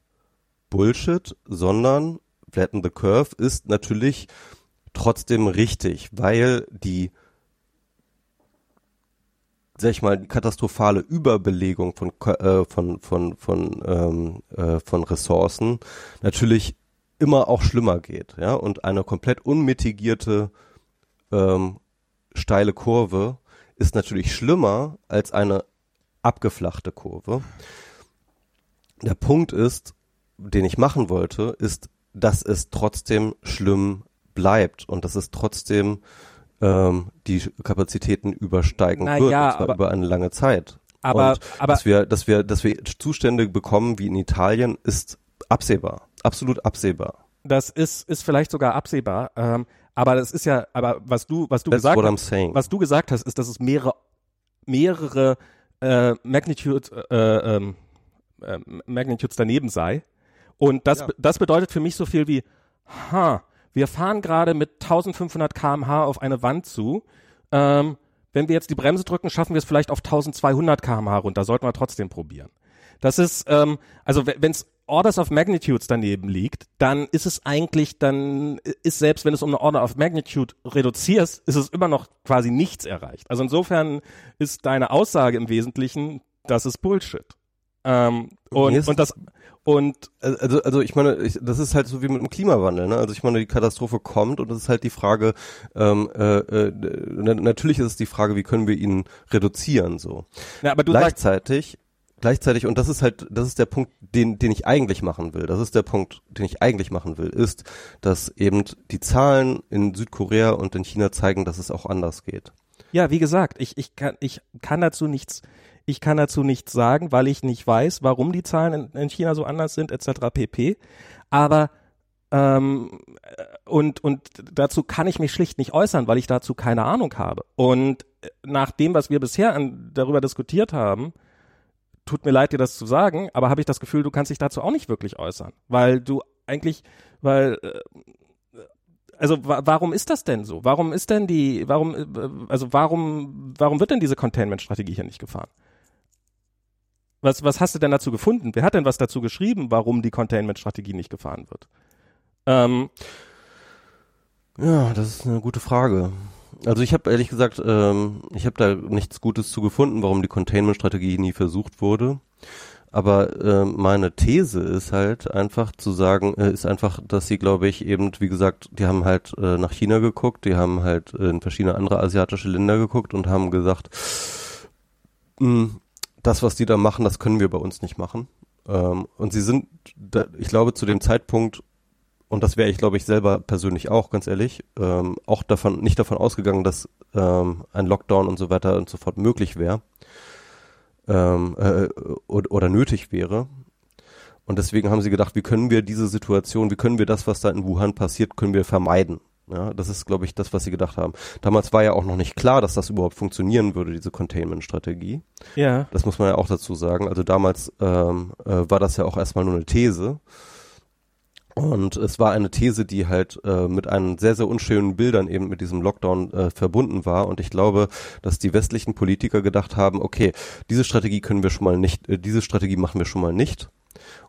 Bullshit, sondern Flatten the Curve ist natürlich trotzdem richtig, weil die sag ich mal, katastrophale Überbelegung von äh, von von von ähm, äh, von Ressourcen natürlich immer auch schlimmer geht, ja und eine komplett unmitigierte ähm, steile Kurve ist natürlich schlimmer als eine abgeflachte Kurve. Der Punkt ist, den ich machen wollte, ist, dass es trotzdem schlimm bleibt und dass es trotzdem ähm, die Kapazitäten übersteigen Na wird, ja, und zwar über eine lange Zeit. Aber und aber dass wir, dass wir, dass wir Zustände bekommen wie in Italien, ist absehbar, absolut absehbar. das ist ist vielleicht sogar absehbar, ähm, aber das ist ja aber was du was du That's gesagt what hast, was du gesagt hast, ist, dass es mehrere, mehrere äh, Magnitude, äh, ähm, äh, Magnitudes daneben sei. Und das, Ja. das bedeutet für mich so viel wie, ha, wir fahren gerade mit 1500 kmh auf eine Wand zu. Ähm, wenn wir jetzt die Bremse drücken, schaffen wir es vielleicht auf 1200 kmh runter. Sollten wir trotzdem probieren. Das ist, ähm, also wenn es Orders of Magnitudes daneben liegt, dann ist es eigentlich, dann ist selbst wenn es um eine Order of Magnitude reduzierst, ist es immer noch quasi nichts erreicht. Also insofern ist deine Aussage im Wesentlichen, das ist Bullshit. Ähm, und, Nee, es- und das und Also, also ich meine, ich, das ist halt so wie mit dem Klimawandel. Ne? Also ich meine, die Katastrophe kommt und es ist halt die Frage, ähm, äh, äh, na, natürlich ist es die Frage, wie können wir ihn reduzieren so. ja, aber du sagst, gleichzeitig, und das ist halt, das ist der Punkt, den, den ich eigentlich machen will. Das ist der Punkt, den ich eigentlich machen will, ist, dass eben die Zahlen in Südkorea und in China zeigen, dass es auch anders geht. ja, wie gesagt, ich, ich kann, ich kann dazu nichts, ich kann dazu nichts sagen, weil ich nicht weiß, warum die Zahlen in, in China so anders sind, etc. pp. Aber ähm, äh, und, und dazu kann ich mich schlicht nicht äußern, weil ich dazu keine Ahnung habe. Und äh, nach dem, was wir bisher an, darüber diskutiert haben, tut mir leid, dir das zu sagen, aber habe ich das Gefühl, du kannst dich dazu auch nicht wirklich äußern, weil du eigentlich, weil äh, also wa warum ist das denn so? Warum ist denn die, warum, äh, also warum, warum wird denn diese Containment-Strategie hier nicht gefahren? Was, was hast du denn dazu gefunden? Wer hat denn was dazu geschrieben, warum die Containment-Strategie nicht gefahren wird? Ähm, Ja, das ist eine gute Frage. Also ich habe ehrlich gesagt, ähm, ich habe da nichts Gutes zu gefunden, warum die Containment-Strategie nie versucht wurde. Aber äh, meine These ist halt einfach zu sagen, äh, ist einfach, dass sie, glaube ich, eben, wie gesagt, die haben halt äh, nach China geguckt, die haben halt äh, in verschiedene andere asiatische Länder geguckt und haben gesagt, mh, das, was die da machen, das können wir bei uns nicht machen. Ähm, und sie sind, da, ich glaube, zu dem Zeitpunkt und das wäre ich, glaube ich, selber persönlich auch, ganz ehrlich, ähm, auch davon, nicht davon ausgegangen, dass ähm, ein Lockdown und so weiter und so fort möglich wäre ähm, äh, oder, oder nötig wäre. Und deswegen haben sie gedacht, wie können wir diese Situation, wie können wir das, was da in Wuhan passiert, können wir vermeiden. Ja, das ist, glaube ich, das, was sie gedacht haben. Damals war ja auch noch nicht klar, dass das überhaupt funktionieren würde, diese Containment-Strategie. ja. Das muss man ja auch dazu sagen. Also damals ähm, äh, war das ja auch erstmal nur eine These. Und es war eine These, die halt äh, mit einen sehr, sehr unschönen Bildern eben mit diesem Lockdown äh, verbunden war. Und ich glaube, dass die westlichen Politiker gedacht haben, okay, diese Strategie können wir schon mal nicht, äh, diese Strategie machen wir schon mal nicht.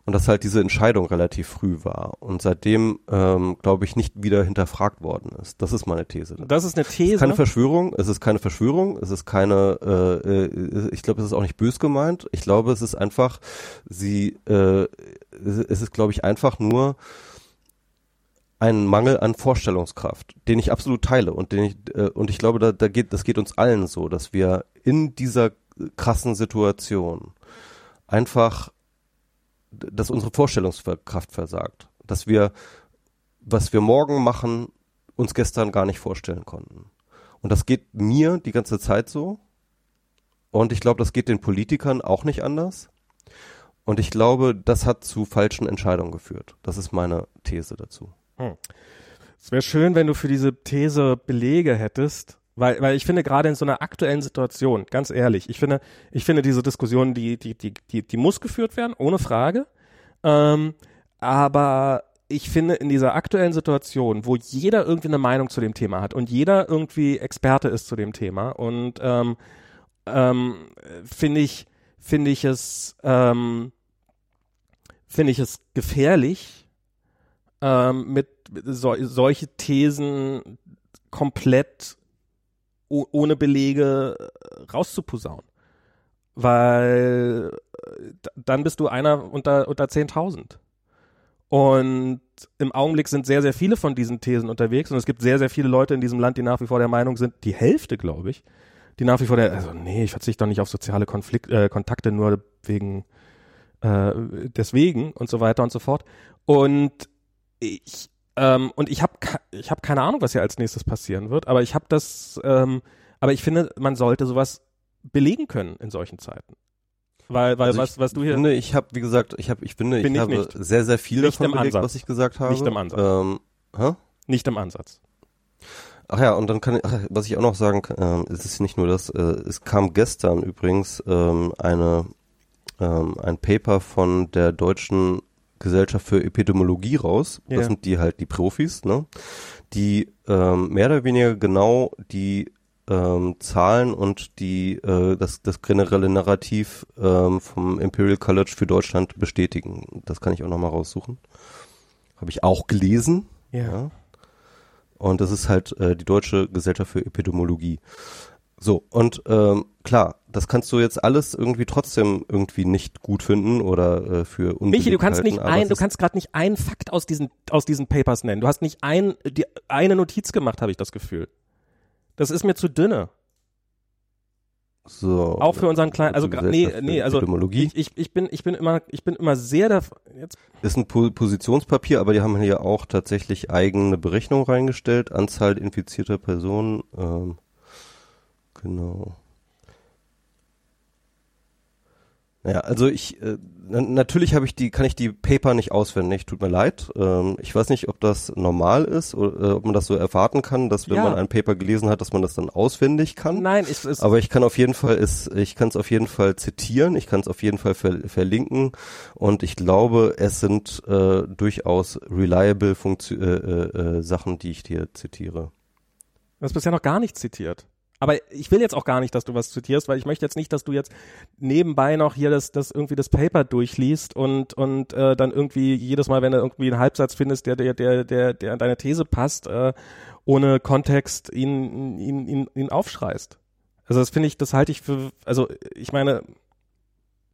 Und dass halt diese Entscheidung relativ früh war und seitdem, ähm, glaube ich, nicht wieder hinterfragt worden ist. Das ist meine These. Das ist eine These. Keine Verschwörung, es ist keine Verschwörung, es ist keine, äh, äh, ich glaube, es ist auch nicht bös gemeint. Ich glaube, es ist einfach, sie, äh, es ist, glaube ich, einfach nur ein Mangel an Vorstellungskraft, den ich absolut teile und den ich, äh, und ich glaube, da, da geht, das geht uns allen so, dass wir in dieser krassen Situation einfach, dass unsere Vorstellungskraft versagt, dass wir, was wir morgen machen, uns gestern gar nicht vorstellen konnten. Und das geht mir die ganze Zeit so. Und ich glaube, das geht den Politikern auch nicht anders. Und ich glaube, das hat zu falschen Entscheidungen geführt. Das ist meine These dazu. Es wäre schön, wenn du für diese These Belege hättest, weil, weil ich finde gerade in so einer aktuellen Situation, ganz ehrlich, ich finde, ich finde diese Diskussion, die, die, die, die, die muss geführt werden, ohne Frage. Ähm, aber ich finde in dieser aktuellen Situation, wo jeder irgendwie eine Meinung zu dem Thema hat und jeder irgendwie Experte ist zu dem Thema und ähm, ähm, finde ich, finde ich es, ähm, finde ich es gefährlich, ähm, mit so, solche Thesen komplett ohne Belege äh, rauszuposaunen. Weil äh, dann bist du einer unter, unter 10.000. Und im Augenblick sind sehr, sehr viele von diesen Thesen unterwegs und es gibt sehr, sehr viele Leute in diesem Land, die nach wie vor der Meinung sind, die Hälfte, glaube ich, die nach wie vor der, also nee, ich verzichte doch nicht auf soziale Konflikt, äh, Kontakte nur wegen, äh, deswegen und so weiter und so fort. Und ich, ähm, und ich habe ich hab keine Ahnung, was hier als nächstes passieren wird, aber ich habe das, ähm, aber ich finde, man sollte sowas belegen können in solchen Zeiten. Weil, weil Also was, ich was du hier, finde, ich habe, wie gesagt, ich habe, ich finde, Bin ich ich habe nicht. sehr, sehr viel Nicht davon im belegt, Ansatz. was ich gesagt habe. Nicht im Ansatz. Ähm, nicht im Ansatz. Ach ja, und dann kann ich, ach, was ich auch noch sagen kann, äh, es ist nicht nur das, äh, es kam gestern übrigens ähm, eine ähm, ein Paper von der deutschen Gesellschaft für Epidemiologie raus. Ja. Das sind die halt die Profis, ne? Die ähm, mehr oder weniger genau die ähm, Zahlen und die äh, das, das generelle Narrativ ähm, vom Imperial College für Deutschland bestätigen. Das kann ich auch nochmal raussuchen. Habe ich auch gelesen. Ja. Und das ist halt äh, die Deutsche Gesellschaft für Epidemiologie. So, und ähm, klar, das kannst du jetzt alles irgendwie trotzdem irgendwie nicht gut finden oder äh, für Michi, du kannst nicht halten, ein, du kannst gerade nicht einen Fakt aus diesen aus diesen Papers nennen. Du hast nicht ein die, eine Notiz gemacht, habe ich das Gefühl. Das ist mir zu dünne. so, Auch für unseren kleinen, also nee, nee, also ich, ich, ich bin ich bin immer ich bin immer sehr da jetzt ist ein Po- Positionspapier, aber die haben hier auch tatsächlich eigene Berechnung reingestellt, Anzahl infizierter Personen, ähm, genau. Naja, also ich, äh, na, natürlich habe ich die, kann ich die Paper nicht auswendig, tut mir leid. Ähm, ich weiß nicht, ob das normal ist oder äh, ob man das so erwarten kann, dass wenn Ja. man ein Paper gelesen hat, dass man das dann auswendig kann. nein, es ist Aber ich kann auf jeden Fall es, ich kann es auf jeden Fall zitieren, ich kann es auf jeden Fall ver verlinken und ich glaube, es sind äh, durchaus reliable Funktio äh, äh, äh, Sachen, die ich dir zitiere. Du hast bisher noch gar nicht zitiert. Aber ich will jetzt auch gar nicht, dass du was zitierst, weil ich möchte jetzt nicht, dass du jetzt nebenbei noch hier das, das irgendwie das Paper durchliest und und äh, dann irgendwie jedes Mal, wenn du irgendwie einen Halbsatz findest, der der der der der an deine These passt, äh, ohne Kontext ihn ihn ihn, ihn aufschreist. Also das finde ich, das halte ich für, also ich meine,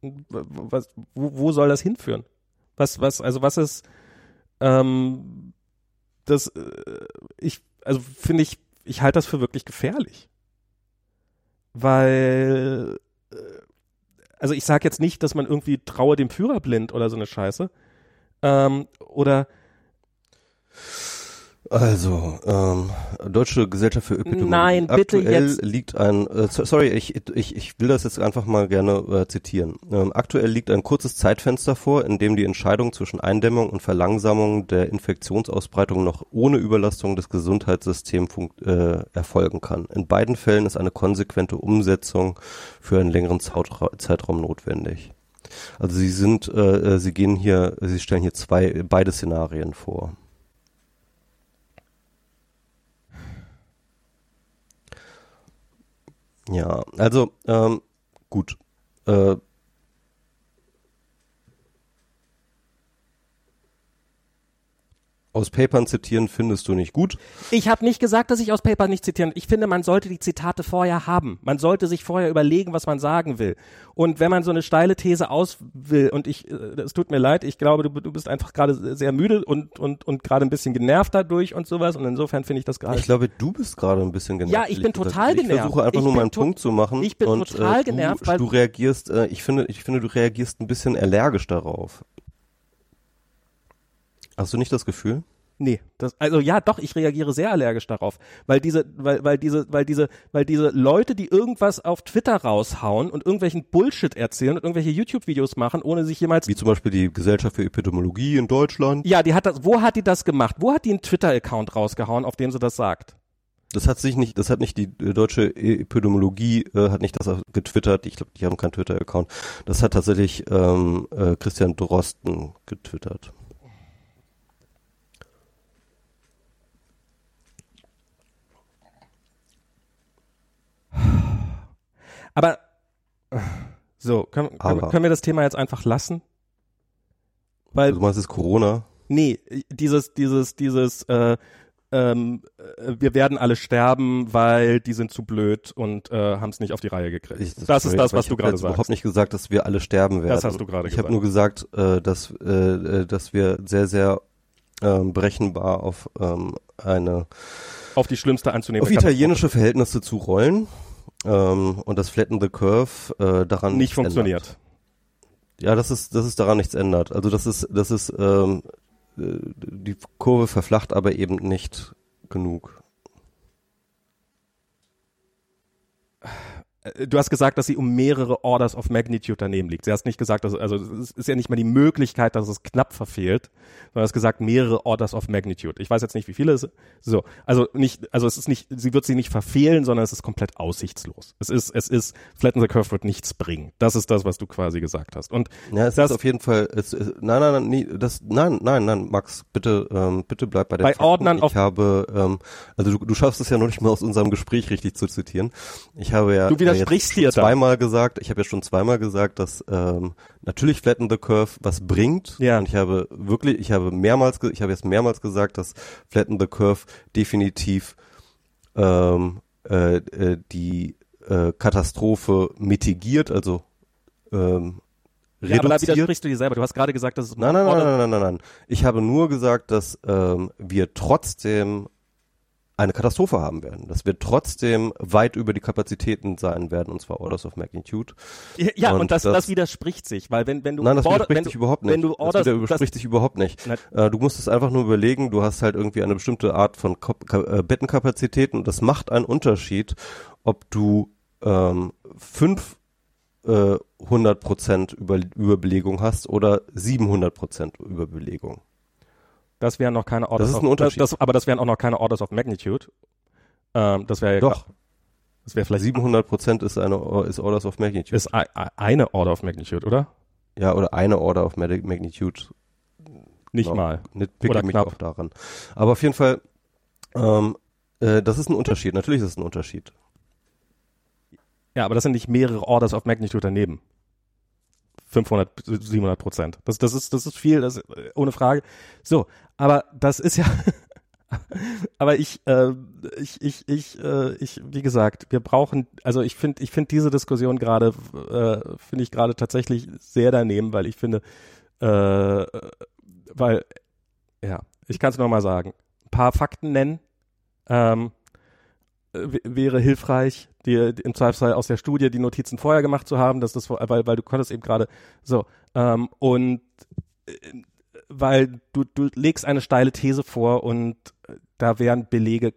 was, wo, wo soll das hinführen? Was was also was ist ähm, das äh, ich also finde ich ich halte das für wirklich gefährlich. Weil, äh, also ich sage jetzt nicht, dass man irgendwie traue dem Führer blind oder so eine Scheiße. Ähm, oder Also, ähm, Deutsche Gesellschaft für Epidemiologie. Nein, bitte Aktuell jetzt. liegt ein, äh, so- sorry, ich, ich, ich will das jetzt einfach mal gerne äh, zitieren. Ähm, aktuell liegt ein kurzes Zeitfenster vor, in dem die Entscheidung zwischen Eindämmung und Verlangsamung der Infektionsausbreitung noch ohne Überlastung des Gesundheitssystems äh, erfolgen kann. In beiden Fällen ist eine konsequente Umsetzung für einen längeren Zautra Zeitraum notwendig. Also sie sind, äh, äh, sie gehen hier, sie stellen hier zwei, beide Szenarien vor. Ja, also ähm, gut. Äh, aus Papern zitieren findest du nicht gut. ich habe nicht gesagt, dass ich aus Paper nicht zitieren. Ich finde, man sollte die Zitate vorher haben. Man sollte sich vorher überlegen, was man sagen will. Und wenn man so eine steile These aus will, und ich, äh, es tut mir leid, ich glaube, du, du bist einfach gerade sehr müde und und und gerade ein bisschen genervt dadurch und sowas. Und insofern finde ich das gerade Ich glaube, du bist gerade ein bisschen genervt. Ja, ich bin total Ich genervt. versuche einfach Ich nur meinen Punkt zu machen. ich bin und, total äh, du, genervt, weil- du reagierst, äh, ich finde, ich finde, du reagierst ein bisschen allergisch darauf. Hast du nicht das Gefühl? Nee, das, also ja, doch, ich reagiere sehr allergisch darauf, weil diese, weil, weil diese, weil diese, weil diese Leute, die irgendwas auf Twitter raushauen und irgendwelchen Bullshit erzählen und irgendwelche YouTube-Videos machen, ohne sich jemals, Wie zum Beispiel die Gesellschaft für Epidemiologie in Deutschland. ja, die hat das, wo hat die das gemacht? Wo hat die einen Twitter-Account rausgehauen, auf dem sie das sagt? Das hat sich nicht, das hat nicht die äh, deutsche Epidemiologie, äh, hat nicht das getwittert. Ich glaube, die haben keinen Twitter-Account. Das hat tatsächlich ähm, äh, Christian Drosten getwittert. Aber so, können, Aber. können wir das Thema jetzt einfach lassen? Weil Du meinst es Corona? Nee, dieses, dieses, dieses, äh, ähm, äh, wir werden alle sterben, weil die sind zu blöd und äh, haben es nicht auf die Reihe gekriegt. Ich- das ist das, was ich du gerade sagst. überhaupt nicht gesagt, dass wir alle sterben werden. Das hast du gerade Ich habe gesagt. nur gesagt, äh, dass, äh, äh, dass wir sehr, sehr ähm, berechenbar auf ähm, eine Auf die schlimmste anzunehmende auf italienische Verhältnisse zu rollen ähm, und das Flatten the Curve äh, daran nicht funktioniert. Ändert. Ja, das ist, das ist daran nichts ändert. Also das ist, das ist ähm, äh, die Kurve verflacht, aber eben nicht genug. Du hast gesagt, dass sie um mehrere Orders of Magnitude daneben liegt. Sie hast nicht gesagt, dass, also es ist ja nicht mal die Möglichkeit, dass es knapp verfehlt, sondern hast gesagt mehrere Orders of Magnitude. Ich weiß jetzt nicht, wie viele es so, also nicht, also es ist nicht, sie wird sie nicht verfehlen, sondern es ist komplett aussichtslos. Es ist, es ist, Flatten the Curve wird nichts bringen. Das ist das, was du quasi gesagt hast. Und ja, es das, ist auf jeden Fall, es, es, nein, nein, nein, nee, das, nein, nein, nein, Max, bitte, ähm, bitte bleib bei der Bei Fakten. Ordnern Ich auf- habe, ähm, also du, du schaffst es ja noch nicht mal aus unserem Gespräch richtig zu zitieren. Ich habe ja Du widersprichst jetzt da. zweimal gesagt, ich habe ja schon zweimal gesagt, dass ähm, natürlich Flatten the Curve was bringt. Ja. Und ich habe wirklich, ich habe mehrmals, ich habe jetzt mehrmals gesagt, dass Flatten the Curve definitiv ähm, äh, äh, die äh, Katastrophe mitigiert, also ähm, ja, aber da reduziert. widersprichst du dir selber. Du hast gerade gesagt, dass es Nein, nein, nein, nein, nein, nein, nein. Ich habe nur gesagt, dass ähm, wir trotzdem eine Katastrophe haben werden, dass wir trotzdem weit über die Kapazitäten sein werden, und zwar Orders of Magnitude. Ja, und, Und das, das, das- widerspricht sich, weil wenn, wenn du Nein, das Order- widerspricht sich überhaupt nicht. Wenn du das Orders, wieder widerspricht sich überhaupt nicht. Äh, du musst es einfach nur überlegen, du hast halt irgendwie eine bestimmte Art von Kop Ka äh, Bettenkapazitäten und das macht einen Unterschied, ob du ähm, fünf äh, 100% über Überbelegung hast oder 700% Überbelegung. Das wären noch keine Orders ist of, ein Unterschied. Das, aber das wären auch noch keine Orders of Magnitude. Ähm, das wäre ja Doch. Das wäre vielleicht 700% ist eine ist Orders of Magnitude. ist ei- ei- eine Order of Magnitude, oder? ja, oder eine Order of Mag- Magnitude. Nicht Genau. mal. Nicht Oder mich knapp. auch daran. Aber auf jeden Fall, ähm, äh, das ist ein Unterschied. Natürlich ist es ein Unterschied. Ja, aber das sind nicht mehrere Orders of Magnitude daneben. 500, 700 Prozent. Das, das ist, das ist viel, das, äh, ohne Frage. So, aber das ist ja, <laughs> aber ich, äh, ich, ich, ich, äh, ich, wie gesagt, wir brauchen, also ich finde, ich finde diese Diskussion gerade, äh, finde ich gerade tatsächlich sehr daneben, weil ich finde, äh, weil, ja, ich kann es nochmal sagen, ein paar Fakten nennen, ähm, wäre hilfreich, dir im Zweifelsfall aus der Studie die Notizen vorher gemacht zu haben, dass das, weil, weil du konntest eben gerade so ähm, und äh, weil du, du legst eine steile These vor und äh, da wären Belege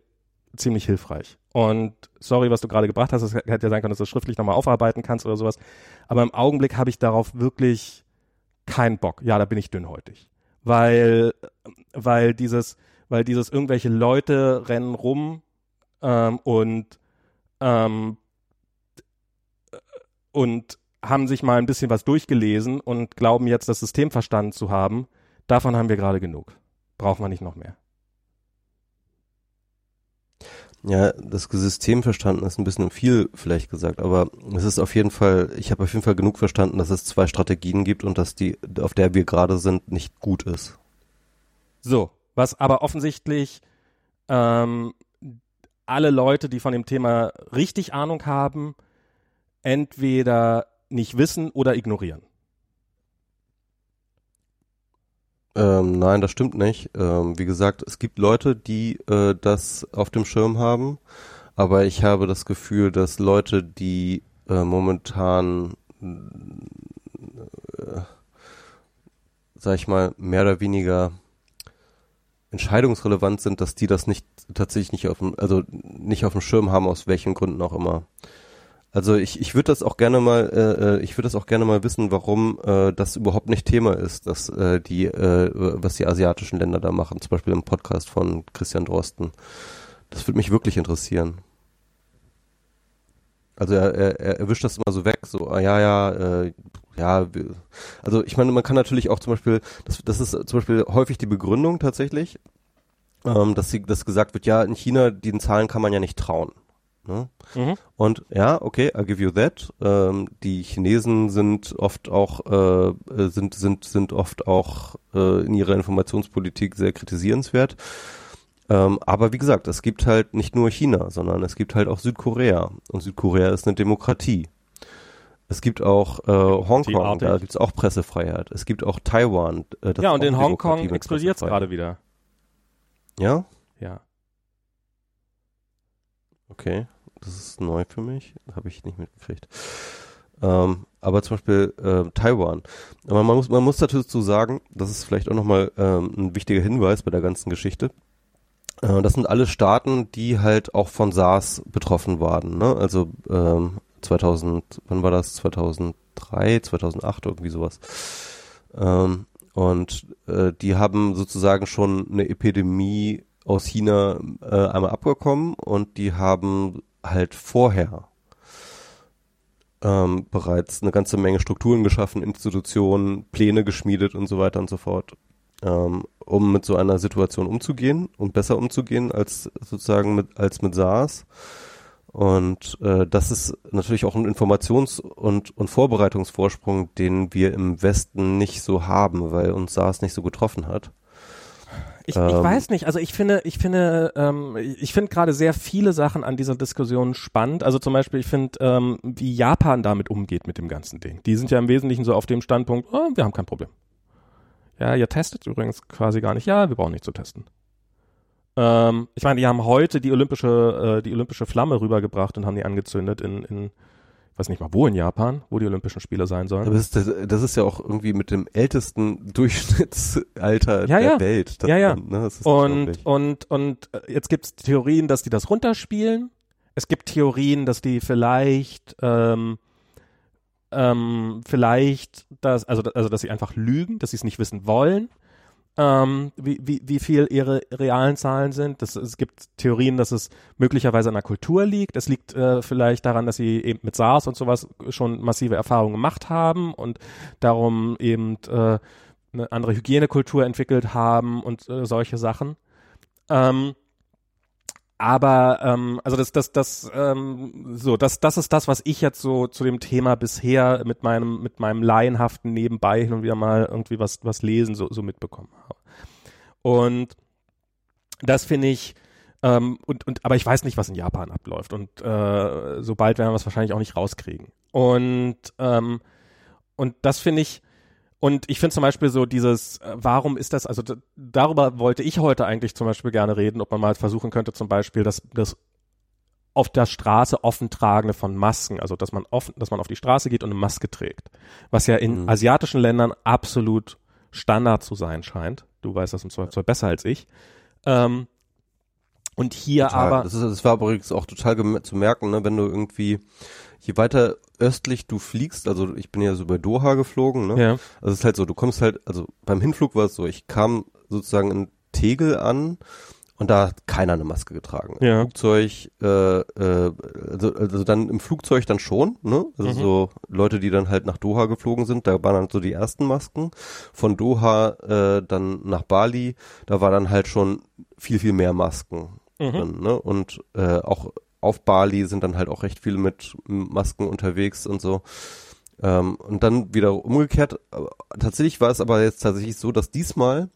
ziemlich hilfreich. Und sorry, was du gerade gebracht hast, es hätte ja sein können, dass du das schriftlich nochmal aufarbeiten kannst oder sowas. Aber im Augenblick habe ich darauf wirklich keinen Bock. Ja, da bin ich dünnhäutig. Weil, weil dieses, weil dieses irgendwelche Leute rennen rum ähm, und ähm, und haben sich mal ein bisschen was durchgelesen und glauben jetzt das System verstanden zu haben. Davon haben wir gerade genug. Brauchen wir nicht noch mehr. Ja, das System verstanden ist ein bisschen viel vielleicht gesagt, aber es ist auf jeden Fall, ich habe auf jeden Fall genug verstanden, dass es zwei Strategien gibt und dass die, auf der wir gerade sind, nicht gut ist. So, was aber offensichtlich ähm, alle Leute, die von dem Thema richtig Ahnung haben, entweder nicht wissen oder ignorieren. Ähm, nein, das stimmt nicht. Ähm, wie gesagt, es gibt Leute, die äh, das auf dem Schirm haben, aber ich habe das Gefühl, dass Leute, die äh, momentan, äh, sag ich mal, mehr oder weniger entscheidungsrelevant sind, dass die das nicht tatsächlich nicht auf dem, also nicht auf dem Schirm haben, aus welchen Gründen auch immer. Also ich, ich würde das auch gerne mal, äh, äh, ich würde das auch gerne mal wissen, warum äh, das überhaupt nicht Thema ist, dass äh, die, äh, was die asiatischen Länder da machen, zum Beispiel im Podcast von Christian Drosten. Das würde mich wirklich interessieren. Also er, er, er erwischt das immer so weg, so, ah, ja, ja, äh, ja, also ich meine, man kann natürlich auch zum Beispiel, das, das ist zum Beispiel häufig die Begründung tatsächlich, ähm, dass sie, dass gesagt wird, ja, in China, den Zahlen kann man ja nicht trauen. Ne? Mhm. Und ja, okay, I give you that. Ähm, die Chinesen sind oft auch äh, sind sind sind oft auch äh, in ihrer Informationspolitik sehr kritisierenswert. Ähm, aber wie gesagt, es gibt halt nicht nur China, sondern es gibt halt auch Südkorea und Südkorea ist eine Demokratie. Es gibt auch äh, Hongkong, da gibt es auch Pressefreiheit. Es gibt auch Taiwan. Äh, Ja, und in Hongkong explodiert es gerade wieder. Ja, Ja. Okay, das ist neu für mich, habe ich nicht mitgekriegt. Ähm, aber zum Beispiel äh, Taiwan. Aber man muss, man muss dazu sagen, das ist vielleicht auch nochmal ähm, ein wichtiger Hinweis bei der ganzen Geschichte. Äh, das sind alle Staaten, die halt auch von SARS betroffen waren. Ne? Also ähm, 2000, wann war das? 2003, 2008, irgendwie sowas. Ähm, und äh, die haben sozusagen schon eine Epidemie aus China äh, einmal abgekommen und die haben halt vorher ähm, bereits eine ganze Menge Strukturen geschaffen, Institutionen, Pläne geschmiedet und so weiter und so fort, ähm, um mit so einer Situation umzugehen und besser umzugehen als sozusagen mit als mit SARS. Und äh, das ist natürlich auch ein Informations- und, und Vorbereitungsvorsprung, den wir im Westen nicht so haben, weil uns SARS nicht so getroffen hat. Ich, ähm, ich weiß nicht. Also ich finde, ich finde, ähm, ich finde gerade sehr viele Sachen an dieser Diskussion spannend. Also zum Beispiel, ich finde, ähm, wie Japan damit umgeht mit dem ganzen Ding. Die sind ja im Wesentlichen so auf dem Standpunkt, oh, wir haben kein Problem. Ja, ihr testet übrigens quasi gar nicht. Ja, wir brauchen nicht zu testen. Ähm, ich meine, die haben heute die olympische, äh, die olympische Flamme rübergebracht und haben die angezündet in, in weiß nicht mal wo in Japan, wo die Olympischen Spiele sein sollen. Aber das ist, das ist ja auch irgendwie mit dem ältesten <laughs> Durchschnittsalter ja, der ja. Welt. Das ja, ja. Ne, und, und, und äh, jetzt gibt's Theorien, dass die das runterspielen. Es gibt Theorien, dass die vielleicht, ähm, ähm, vielleicht, dass, also, also, dass sie einfach lügen, dass sie es nicht wissen wollen ähm, wie, wie, wie viel ihre realen Zahlen sind. Das, es gibt Theorien, dass es möglicherweise an der Kultur liegt. Es liegt äh, vielleicht daran, dass sie eben mit SARS und sowas schon massive Erfahrungen gemacht haben und darum eben äh, eine andere Hygienekultur entwickelt haben und äh, solche Sachen. Ähm, aber ähm, also das das das ähm, so das das ist das was ich jetzt so zu dem Thema bisher mit meinem mit meinem laienhaften nebenbei hin und wieder mal irgendwie was was lesen so so mitbekommen habe. Und das finde ich ähm, und und aber ich weiß nicht was in Japan abläuft. Und äh, sobald werden wir es wahrscheinlich auch nicht rauskriegen. Und ähm, und das finde ich und ich finde zum Beispiel so dieses, äh, warum ist das, also darüber wollte ich heute eigentlich zum Beispiel gerne reden, ob man mal versuchen könnte zum Beispiel, dass das auf der Straße offen tragende von Masken, also dass man offen, dass man auf die Straße geht und eine Maske trägt, was ja in mhm. asiatischen Ländern absolut Standard zu sein scheint. Du weißt das im Zweifelsfall besser als ich. Ähm, und hier total. aber. Das, ist, das war übrigens auch total zu merken, ne, wenn du irgendwie je weiter östlich du fliegst, also ich bin ja so bei Doha geflogen, ne? Ja. Also es ist halt so, du kommst halt, also beim Hinflug war es so, ich kam sozusagen in Tegel an und da hat keiner eine Maske getragen. Ja. Im Flugzeug, äh, äh, also, also dann im Flugzeug dann schon, ne? Also mhm. so Leute, die dann halt nach Doha geflogen sind, da waren dann so die ersten Masken. Von Doha äh, dann nach Bali, da war dann halt schon viel, viel mehr Masken mhm. drin, ne? Und äh, auch auf Bali sind dann halt auch recht viele mit Masken unterwegs und so. Ähm, und dann wieder umgekehrt. Tatsächlich war es aber jetzt tatsächlich so, dass diesmal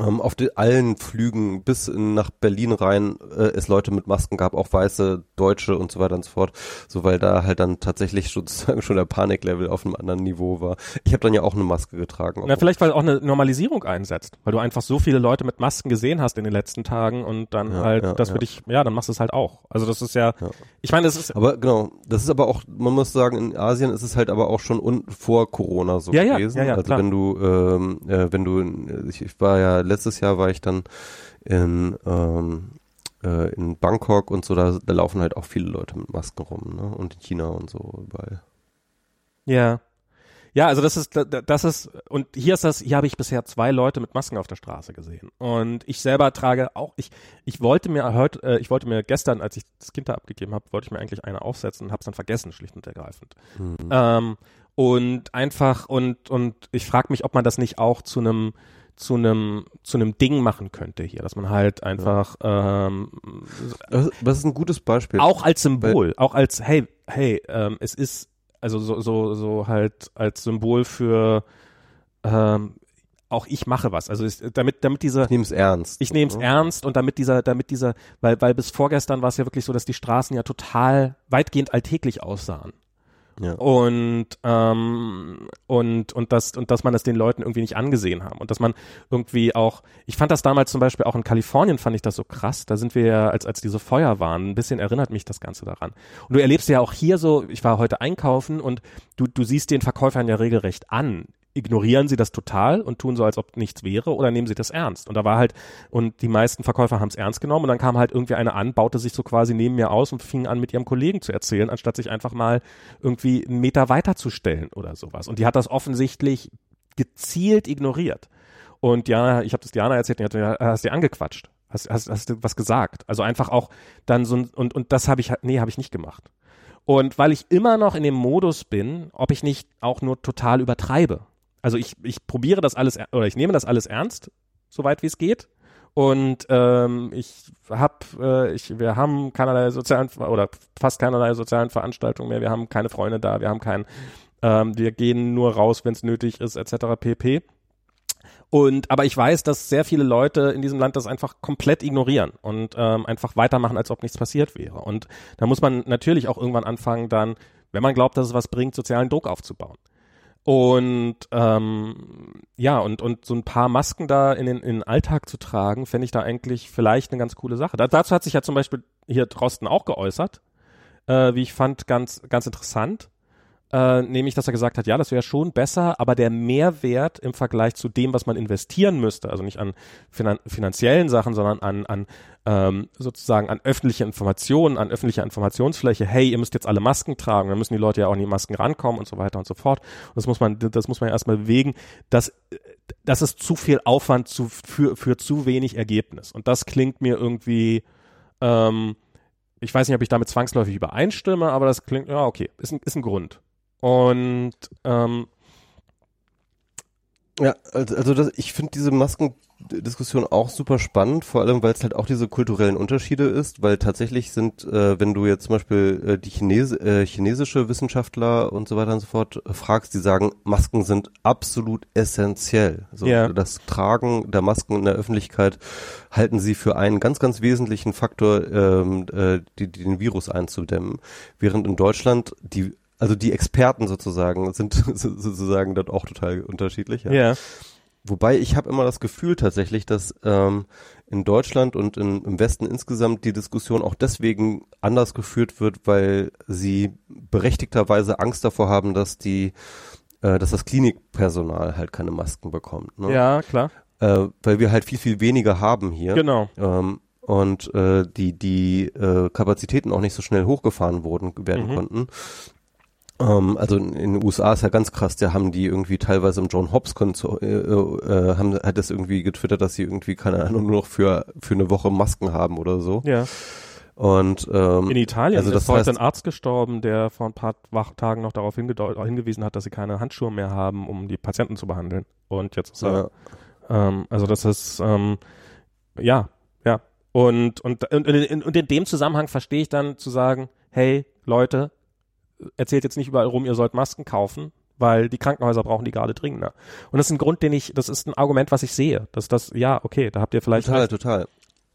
auf den, allen Flügen bis in, nach Berlin rein äh, es Leute mit Masken gab, auch weiße, Deutsche und so weiter und so fort, so weil da halt dann tatsächlich <laughs> sozusagen schon der Paniklevel auf einem anderen Niveau war. Ich habe dann ja auch eine Maske getragen. Na, vielleicht weil auch eine Normalisierung einsetzt, weil du einfach so viele Leute mit Masken gesehen hast in den letzten Tagen und dann ja, halt ja, das ja. dich, ja, dann machst du es halt auch. Also das ist ja, ja. ich meine, das ist aber genau, das ist aber auch, man muss sagen, in Asien ist es halt aber auch schon un, vor Corona so gewesen. Also klar. wenn du, ähm, äh, wenn du, ich, ich war ja letztes Jahr war ich dann in, ähm, äh, in Bangkok und so, da, da laufen halt auch viele Leute mit Masken rum, ne? Und in China und so überall. Ja. Ja, also das ist, das ist, und hier ist das, hier habe ich bisher zwei Leute mit Masken auf der Straße gesehen. Und ich selber trage auch, ich, ich wollte mir heute, äh, ich wollte mir gestern, als ich das Kind da abgegeben habe, wollte ich mir eigentlich eine aufsetzen und habe es dann vergessen, schlicht und ergreifend. Mhm. Ähm, und einfach, und, und ich frage mich, ob man das nicht auch zu einem, zu einem zu einem Ding machen könnte hier, dass man halt einfach ja. ähm, das, das, ist ein gutes Beispiel. Auch als Symbol, auch als hey hey ähm, es ist also so so so halt als Symbol für ähm, auch ich mache was. Also ist, damit damit dieser ich nehme es ernst. Ich nehme es ja. ernst und damit dieser damit dieser weil weil bis vorgestern war es ja wirklich so, dass die Straßen ja total weitgehend alltäglich aussahen. Ja. Und, ähm, und, und, das, und dass man das den Leuten irgendwie nicht angesehen haben. Und dass man irgendwie auch, ich fand das damals zum Beispiel auch in Kalifornien, fand ich das so krass. Da sind wir ja, als, als diese Feuer waren, ein bisschen erinnert mich das Ganze daran. Und du erlebst ja auch hier so, ich war heute einkaufen und du, du siehst den Verkäufern ja regelrecht an, ignorieren sie das total und tun so, als ob nichts wäre, oder nehmen sie das ernst? Und da war halt, und die meisten Verkäufer haben es ernst genommen und dann kam halt irgendwie eine an, baute sich so quasi neben mir aus und fing an, mit ihrem Kollegen zu erzählen, anstatt sich einfach mal irgendwie einen Meter weiterzustellen oder sowas. Und die hat das offensichtlich gezielt ignoriert. Und Diana, ich habe das Diana erzählt, die hat, hast dir angequatscht. Hast, hast, hast du was gesagt? Also einfach auch dann so ein, und, und das habe ich, nee, habe ich nicht gemacht. Und weil ich immer noch in dem Modus bin, ob ich nicht auch nur total übertreibe. Also ich, ich probiere das alles, oder ich nehme das alles ernst, soweit wie es geht. Und ähm, ich hab, äh, ich, wir haben keinerlei sozialen oder fast keinerlei sozialen Veranstaltungen mehr. Wir haben keine Freunde da, wir haben keinen, ähm, wir gehen nur raus, wenn es nötig ist, etc. pp. Und aber ich weiß, dass sehr viele Leute in diesem Land das einfach komplett ignorieren und ähm, einfach weitermachen, als ob nichts passiert wäre. Und da muss man natürlich auch irgendwann anfangen, dann, wenn man glaubt, dass es was bringt, sozialen Druck aufzubauen. Und ähm, ja, und, und so ein paar Masken da in den, in den Alltag zu tragen, fände ich da eigentlich vielleicht eine ganz coole Sache. Da, dazu hat sich ja zum Beispiel hier Drosten auch geäußert, äh, wie ich fand, ganz, ganz interessant äh, nämlich, dass er gesagt hat, ja, das wäre schon besser, aber der Mehrwert im Vergleich zu dem, was man investieren müsste, also nicht an finan finanziellen Sachen, sondern an, an ähm, sozusagen an öffentliche Informationen, an öffentliche Informationsfläche, hey, ihr müsst jetzt alle Masken tragen, dann müssen die Leute ja auch an die Masken rankommen und so weiter und so fort. Und das muss man, das muss man ja erstmal bewegen, dass das ist zu viel Aufwand zu, für, für zu wenig Ergebnis. Und das klingt mir irgendwie ähm, ich weiß nicht, ob ich damit zwangsläufig übereinstimme, aber das klingt, ja, okay, ist ein, ist ein Grund. Und ähm, ja, also, also das, ich finde diese Maskendiskussion auch super spannend, vor allem weil es halt auch diese kulturellen Unterschiede ist, weil tatsächlich sind, äh, wenn du jetzt zum Beispiel äh, die Chines äh, chinesische Wissenschaftler und so weiter und so fort äh, fragst, die sagen, Masken sind absolut essentiell. So, ja. Das Tragen der Masken in der Öffentlichkeit halten sie für einen ganz, ganz wesentlichen Faktor, ähm, äh, die, die den Virus einzudämmen, während in Deutschland die also die Experten sozusagen sind <laughs> sozusagen dort auch total unterschiedlich. Ja. ja. Wobei ich habe immer das Gefühl tatsächlich, dass ähm, in Deutschland und in, im Westen insgesamt die Diskussion auch deswegen anders geführt wird, weil sie berechtigterweise Angst davor haben, dass die, äh, dass das Klinikpersonal halt keine Masken bekommt. Ne? Ja, klar. Äh, weil wir halt viel, viel weniger haben hier. Genau. Ähm, und äh, die, die äh, Kapazitäten auch nicht so schnell hochgefahren wurden, werden mhm. konnten. Ähm, also in, den USA ist ja ganz krass, da haben die irgendwie teilweise im John Hobbs äh, äh, haben, hat das irgendwie getwittert, dass sie irgendwie, keine Ahnung, nur noch für, für eine Woche Masken haben oder so. Ja. Und ähm, in Italien also das ist heute ein Arzt gestorben, der vor ein paar Tagen noch darauf hingewiesen hat, dass sie keine Handschuhe mehr haben, um die Patienten zu behandeln. Und jetzt ist er, ja. ähm, also das ist ähm, ja, ja. Und, und, und, und in dem Zusammenhang verstehe ich dann zu sagen, hey, Leute, erzählt jetzt nicht überall rum, ihr sollt Masken kaufen, weil die Krankenhäuser brauchen die gerade dringender. Und das ist ein Grund, den ich, das ist ein Argument, was ich sehe, dass das, ja, okay, da habt ihr vielleicht. Total, total.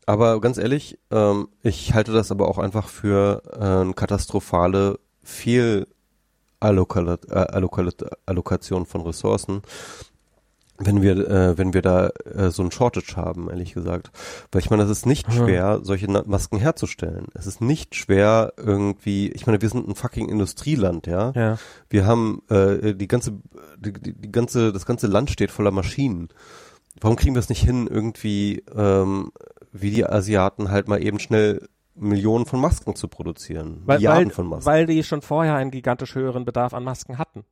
Aber ganz ehrlich, ähm, ich halte das aber auch einfach für äh, katastrophale Fehlallokation von Ressourcen, wenn wir, äh, wenn wir da äh, so ein Shortage haben, ehrlich gesagt. Weil ich meine, es ist nicht schwer, solche Masken herzustellen. Es ist nicht schwer irgendwie, ich meine, wir sind ein fucking Industrieland, ja. ja. Wir haben äh, die ganze, die, die ganze, das ganze Land steht voller Maschinen. Warum kriegen wir es nicht hin, irgendwie, ähm, wie die Asiaten halt mal eben schnell Millionen von Masken zu produzieren? Weil, Milliarden weil, von Masken. Weil die schon vorher einen gigantisch höheren Bedarf an Masken hatten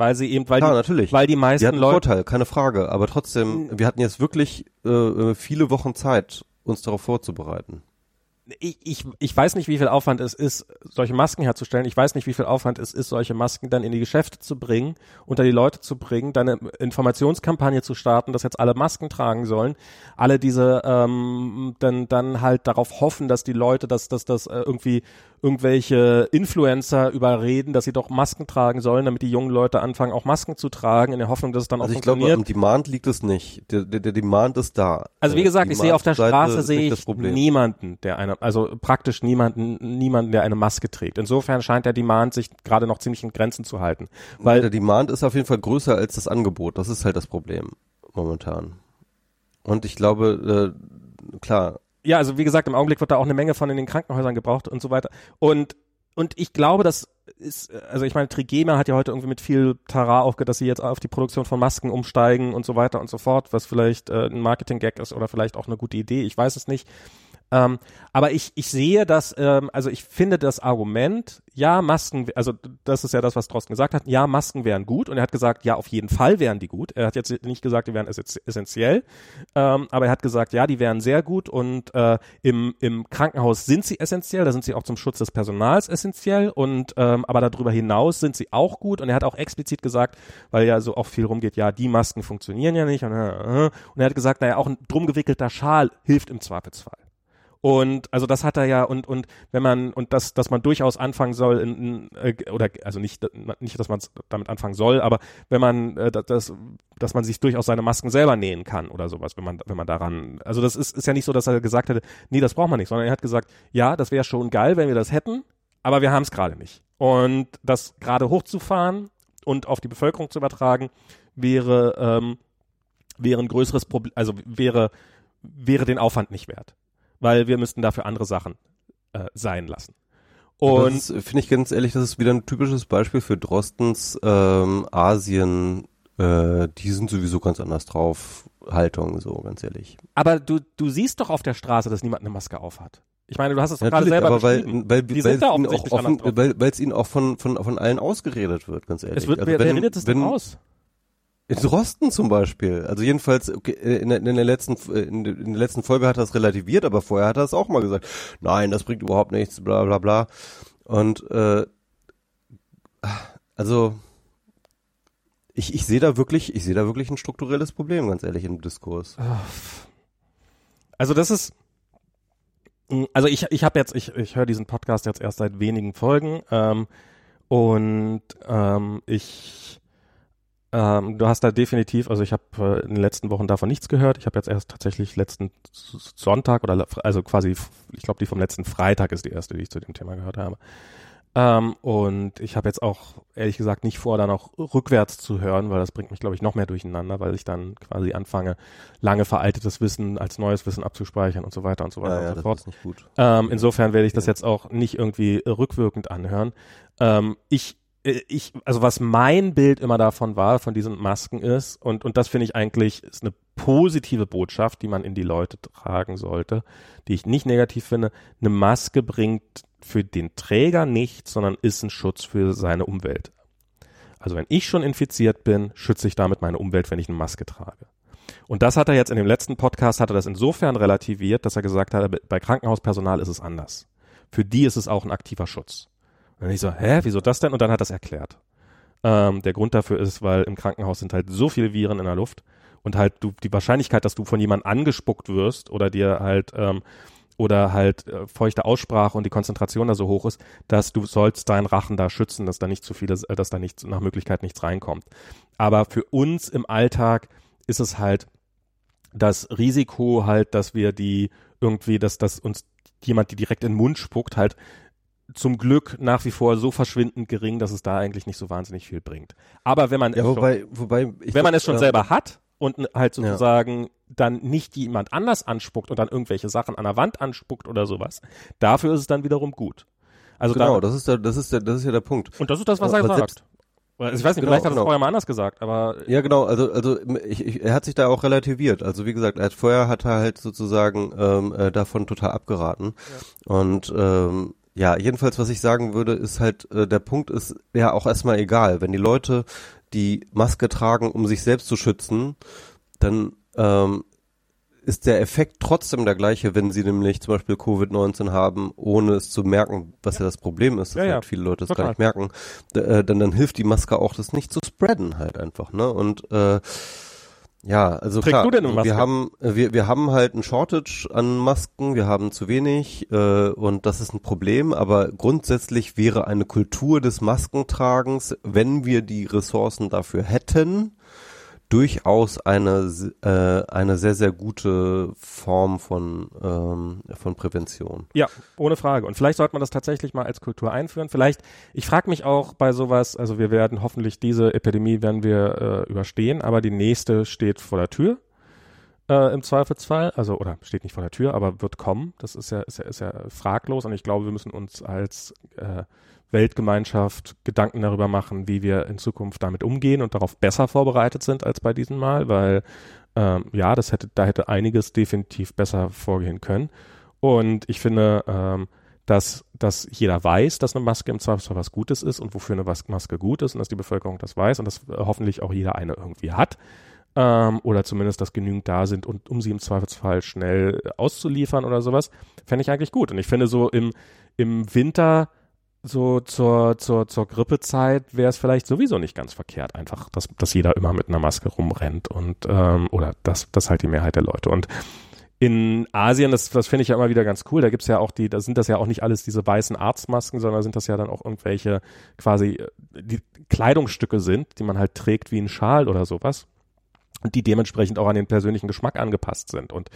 weil sie eben, weil Klar, die, natürlich. weil die meisten die Leute Vorteil, keine Frage, aber trotzdem, wir hatten jetzt wirklich äh, äh viele Wochen Zeit, uns darauf vorzubereiten ich, ich, ich weiß nicht, wie viel Aufwand es ist, solche Masken herzustellen. Ich weiß nicht, wie viel Aufwand es ist, solche Masken dann in die Geschäfte zu bringen, unter die Leute zu bringen, dann eine Informationskampagne zu starten, dass jetzt alle Masken tragen sollen. Alle diese ähm, dann, dann halt darauf hoffen, dass die Leute, dass, dass, dass äh, irgendwie irgendwelche Influencer überreden, dass sie doch Masken tragen sollen, damit die jungen Leute anfangen, auch Masken zu tragen, in der Hoffnung, dass es dann also auch ich funktioniert. Also ich glaube, am Demand liegt es nicht. Der, der, der Demand ist da. Also wie gesagt, ich sehe auf der Straße sehe ich niemanden, der eine also praktisch niemanden, niemanden, der eine Maske trägt. Insofern scheint der Demand sich gerade noch ziemlich in Grenzen zu halten. Weil der Demand ist auf jeden Fall größer als das Angebot. Das ist halt das Problem momentan. Und ich glaube, äh, klar. Ja, also wie gesagt, im Augenblick wird da auch eine Menge von in den Krankenhäusern gebraucht und so weiter. Und und ich glaube, dass ist, also ich meine, Trigema hat ja heute irgendwie mit viel Tara aufgehört, dass sie jetzt auf die Produktion von Masken umsteigen und so weiter und so fort, was vielleicht äh, ein Marketing-Gag ist oder vielleicht auch eine gute Idee, ich weiß es nicht. Ähm, aber ich, ich sehe das, ähm, also ich finde das Argument, ja, Masken, also das ist ja das, was Drosten gesagt hat, ja, Masken wären gut. Und er hat gesagt, ja, auf jeden Fall wären die gut. Er hat jetzt nicht gesagt, die wären essentiell, ähm, aber er hat gesagt, ja, die wären sehr gut. Und äh, im, im Krankenhaus sind sie essentiell, da sind sie auch zum Schutz des Personals essentiell. Und ähm, aber darüber hinaus sind sie auch gut. Und er hat auch explizit gesagt, weil ja so auch viel rumgeht, ja, die Masken funktionieren ja nicht. Und, äh, äh. Und er hat gesagt, naja, auch ein drum gewickelter Schal hilft im Zweifelsfall. Und also das hat er ja und und wenn man und das dass man durchaus anfangen soll in, in, äh, oder also nicht nicht dass man damit anfangen soll, aber wenn man äh, das dass man sich durchaus seine Masken selber nähen kann oder sowas, wenn man wenn man daran also das ist ist ja nicht so, dass er gesagt hätte, nee, das braucht man nicht, sondern er hat gesagt, ja, das wäre schon geil, wenn wir das hätten, aber wir haben es gerade nicht. Und das gerade hochzufahren und auf die Bevölkerung zu übertragen wäre ähm, wäre ein größeres Problem, also wäre wäre den Aufwand nicht wert weil wir müssten dafür andere Sachen äh, sein lassen. Und finde ich ganz ehrlich, das ist wieder ein typisches Beispiel für Drostens ähm, Asien, äh, die sind sowieso ganz anders drauf, Haltung, so ganz ehrlich. Aber du, du siehst doch auf der Straße, dass niemand eine Maske aufhat. Ich meine, du hast es gerade selber aber weil, weil, die weil, es ihnen auch offen, weil, weil es ihnen auch von, von, von allen ausgeredet wird, ganz ehrlich. Es wird, also wer, wenn, wer redet es denn aus? In Drosten zum Beispiel. Also jedenfalls okay, äh, in, der, in der letzten äh, in in der letzten Folge hat er es relativiert, aber vorher hat er es auch mal gesagt. Nein, das bringt überhaupt nichts, bla bla bla. Und äh, also ich, ich sehe da wirklich, ich sehe da wirklich ein strukturelles Problem, ganz ehrlich, im Diskurs. Also das ist also ich, ich habe jetzt, ich, ich höre diesen Podcast jetzt erst seit wenigen Folgen ähm, und ähm, ich ähm, du hast da definitiv, also ich habe äh, in den letzten Wochen davon nichts gehört. Ich habe jetzt erst tatsächlich letzten Sonntag oder also quasi, ich glaube, die vom letzten Freitag ist die erste, die ich zu dem Thema gehört habe. Ähm, und ich habe jetzt auch ehrlich gesagt nicht vor, da noch rückwärts zu hören, weil das bringt mich, glaube ich, noch mehr durcheinander, weil ich dann quasi anfange, lange veraltetes Wissen als neues Wissen abzuspeichern und so weiter und so weiter ja, und so fort. Das ist nicht gut. Ähm, insofern werde ich das jetzt auch nicht irgendwie rückwirkend anhören. Ähm, ich ich, also was mein Bild immer davon war, von diesen Masken ist, und, und das finde ich eigentlich, ist eine positive Botschaft, die man in die Leute tragen sollte, die ich nicht negativ finde. Eine Maske bringt für den Träger nichts, sondern ist ein Schutz für seine Umwelt. Also wenn ich schon infiziert bin, schütze ich damit meine Umwelt, wenn ich eine Maske trage. Und das hat er jetzt in dem letzten Podcast, hat er das insofern relativiert, dass er gesagt hat, bei Krankenhauspersonal ist es anders. Für die ist es auch ein aktiver Schutz. Und ich so, hä, wieso das denn? Und dann hat es erklärt. Ähm, der Grund dafür ist, weil im Krankenhaus sind halt so viele Viren in der Luft und halt du die Wahrscheinlichkeit, dass du von jemandem angespuckt wirst oder dir halt ähm, oder halt äh, feuchte Aussprache und die Konzentration da so hoch ist, dass du sollst deinen Rachen da schützen, dass da nicht zu viele, äh, dass da nicht nach Möglichkeit nichts reinkommt. Aber für uns im Alltag ist es halt das Risiko halt, dass wir die irgendwie, dass das uns jemand, die direkt in den Mund spuckt, halt zum Glück nach wie vor so verschwindend gering, dass es da eigentlich nicht so wahnsinnig viel bringt. Aber wenn man ja, es wobei, schon, wobei wenn man es schon äh, selber hat und halt sozusagen ja. dann nicht jemand anders anspuckt und dann irgendwelche Sachen an der Wand anspuckt oder sowas, dafür ist es dann wiederum gut. Also genau, da, das ist der, das ist der, das ist ja der Punkt. Und das ist das, was er sagt. Also ich weiß nicht, genau, vielleicht hat er genau. vorher mal anders gesagt, aber ja genau, also also ich, ich, er hat sich da auch relativiert. Also wie gesagt, er hat vorher hat er halt sozusagen ähm, äh, davon total abgeraten ja. und ähm, ja, jedenfalls, was ich sagen würde, ist halt, äh, der Punkt ist ja auch erstmal egal. Wenn die Leute die Maske tragen, um sich selbst zu schützen, dann ähm, ist der Effekt trotzdem der gleiche, wenn sie nämlich zum Beispiel Covid-19 haben, ohne es zu merken, was ja, ja das Problem ist, dass ja, halt viele Leute es gar nicht merken. Äh, dann, dann hilft die Maske auch, das nicht zu spreaden halt einfach, ne? Und äh, ja, also Trägst klar, Maske? wir haben wir wir haben halt ein Shortage an Masken, wir haben zu wenig äh, und das ist ein Problem, aber grundsätzlich wäre eine Kultur des Maskentragens, wenn wir die Ressourcen dafür hätten, durchaus eine äh, eine sehr sehr gute Form von ähm, von Prävention. Ja, ohne Frage. Und vielleicht sollte man das tatsächlich mal als Kultur einführen. Vielleicht. Ich frage mich auch bei sowas. Also wir werden hoffentlich diese Epidemie werden wir äh, überstehen, aber die nächste steht vor der Tür. äh, im Zweifelsfall. Also, oder steht nicht vor der Tür, aber wird kommen. Das ist ja, ist ja, ist ja fraglos und ich glaube, wir müssen uns als äh, Weltgemeinschaft Gedanken darüber machen, wie wir in Zukunft damit umgehen und darauf besser vorbereitet sind als bei diesem Mal, weil ähm, ja, das hätte, da hätte einiges definitiv besser vorgehen können. Und ich finde, ähm, dass, dass jeder weiß, dass eine Maske im Zweifelsfall was Gutes ist und wofür eine Maske gut ist und dass die Bevölkerung das weiß und dass äh, hoffentlich auch jeder eine irgendwie hat. Ähm, oder zumindest, dass genügend da sind und um sie im Zweifelsfall schnell auszuliefern oder sowas, fände ich eigentlich gut. Und ich finde so im, im Winter so zur, zur, zur Grippezeit wäre es vielleicht sowieso nicht ganz verkehrt, einfach, dass, dass jeder immer mit einer Maske rumrennt und ähm, oder das, das halt die Mehrheit der Leute. Und in Asien, das, das finde ich ja immer wieder ganz cool, da gibt's ja auch die, da sind das ja auch nicht alles diese weißen Arztmasken, sondern sind das ja dann auch irgendwelche quasi äh, die Kleidungsstücke sind, die man halt trägt wie ein Schal oder sowas die dementsprechend auch an den persönlichen Geschmack angepasst sind. Und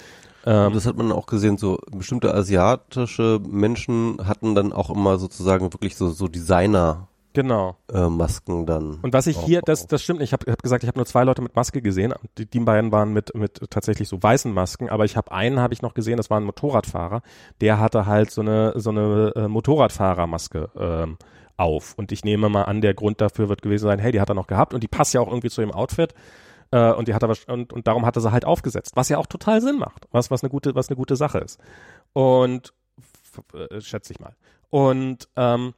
ähm, das hat man auch gesehen, so bestimmte asiatische Menschen hatten dann auch immer sozusagen wirklich so, so Designer Genau. Äh, Masken dann. Und was ich hier, das, das stimmt nicht. Ich habe hab gesagt, ich habe nur zwei Leute mit Maske gesehen. Die, die beiden waren mit, mit tatsächlich so weißen Masken, aber ich habe einen habe ich noch gesehen, das war ein Motorradfahrer. Der hatte halt so eine, so eine äh, Motorradfahrermaske ähm, auf. Und ich nehme mal an, der Grund dafür wird gewesen sein, hey, die hat er noch gehabt und die passt ja auch irgendwie zu dem Outfit. Äh, und die hat er und, und darum hat er sie halt aufgesetzt, was ja auch total Sinn macht, was was eine gute was eine gute Sache ist. Und äh, schätze ich mal. Und ähm,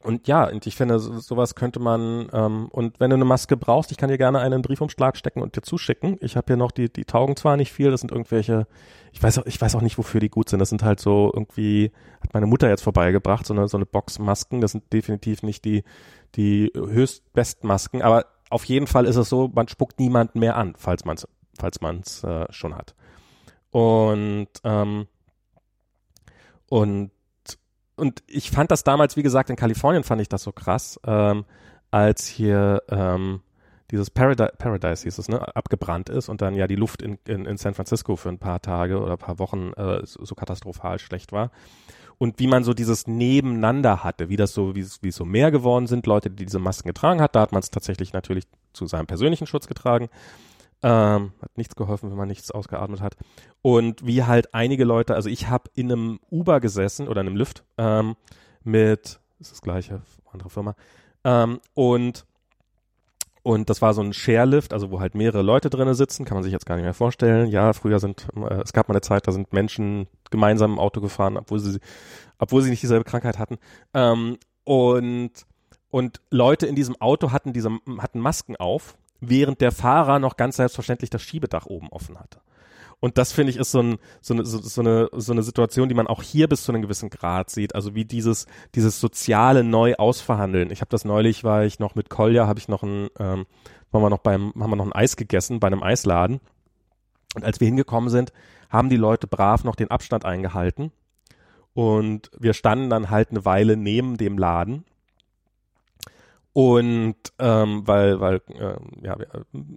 und ja, und ich finde, so, sowas könnte man, ähm, und wenn du eine Maske brauchst, ich kann dir gerne einen Briefumschlag stecken und dir zuschicken. Ich habe hier noch, die, die taugen zwar nicht viel, das sind irgendwelche, ich weiß auch, ich weiß auch nicht, wofür die gut sind. Das sind halt so irgendwie, hat meine Mutter jetzt vorbeigebracht, so eine, so eine Box Masken. Das sind definitiv nicht die, die höchstbesten Masken, aber auf jeden Fall ist es so, man spuckt niemanden mehr an, falls man es falls man's, äh, schon hat. Und, ähm, und, und ich fand das damals, wie gesagt, in Kalifornien fand ich das so krass, ähm, als hier ähm, dieses Paradise, Paradise hieß es, ne, abgebrannt ist und dann ja die Luft in, in, in San Francisco für ein paar Tage oder ein paar Wochen äh, so, so katastrophal schlecht war und wie man so dieses Nebeneinander hatte, wie das so, wie es, wie es so mehr geworden sind, Leute, die diese Masken getragen hat. Da hat man es tatsächlich natürlich zu seinem persönlichen Schutz getragen. Ähm, hat nichts geholfen, wenn man nichts ausgeatmet hat. Und wie halt einige Leute, also ich habe in einem Uber gesessen oder in einem Lift ähm, mit, ist das gleiche, andere Firma, ähm, und und das war so ein Share-Lift, also wo halt mehrere Leute drinnen sitzen, kann man sich jetzt gar nicht mehr vorstellen. Ja, früher sind, äh, es gab mal eine Zeit, da sind Menschen gemeinsam im Auto gefahren, obwohl sie, obwohl sie nicht dieselbe Krankheit hatten. Ähm, und, und Leute in diesem Auto hatten diese, hatten Masken auf, während der Fahrer noch ganz selbstverständlich das Schiebedach oben offen hatte. Und das finde ich ist so, ein, so, eine, so, so, eine, so eine Situation, die man auch hier bis zu einem gewissen Grad sieht. Also wie dieses, dieses soziale neu ausverhandeln. Ich habe das neulich, war ich noch mit Kolja, habe ich noch ein, ähm, waren wir noch beim, haben wir noch ein Eis gegessen bei einem Eisladen. Und als wir hingekommen sind, haben die Leute brav noch den Abstand eingehalten. Und wir standen dann halt eine Weile neben dem Laden. Und ähm, weil, weil, äh, ja,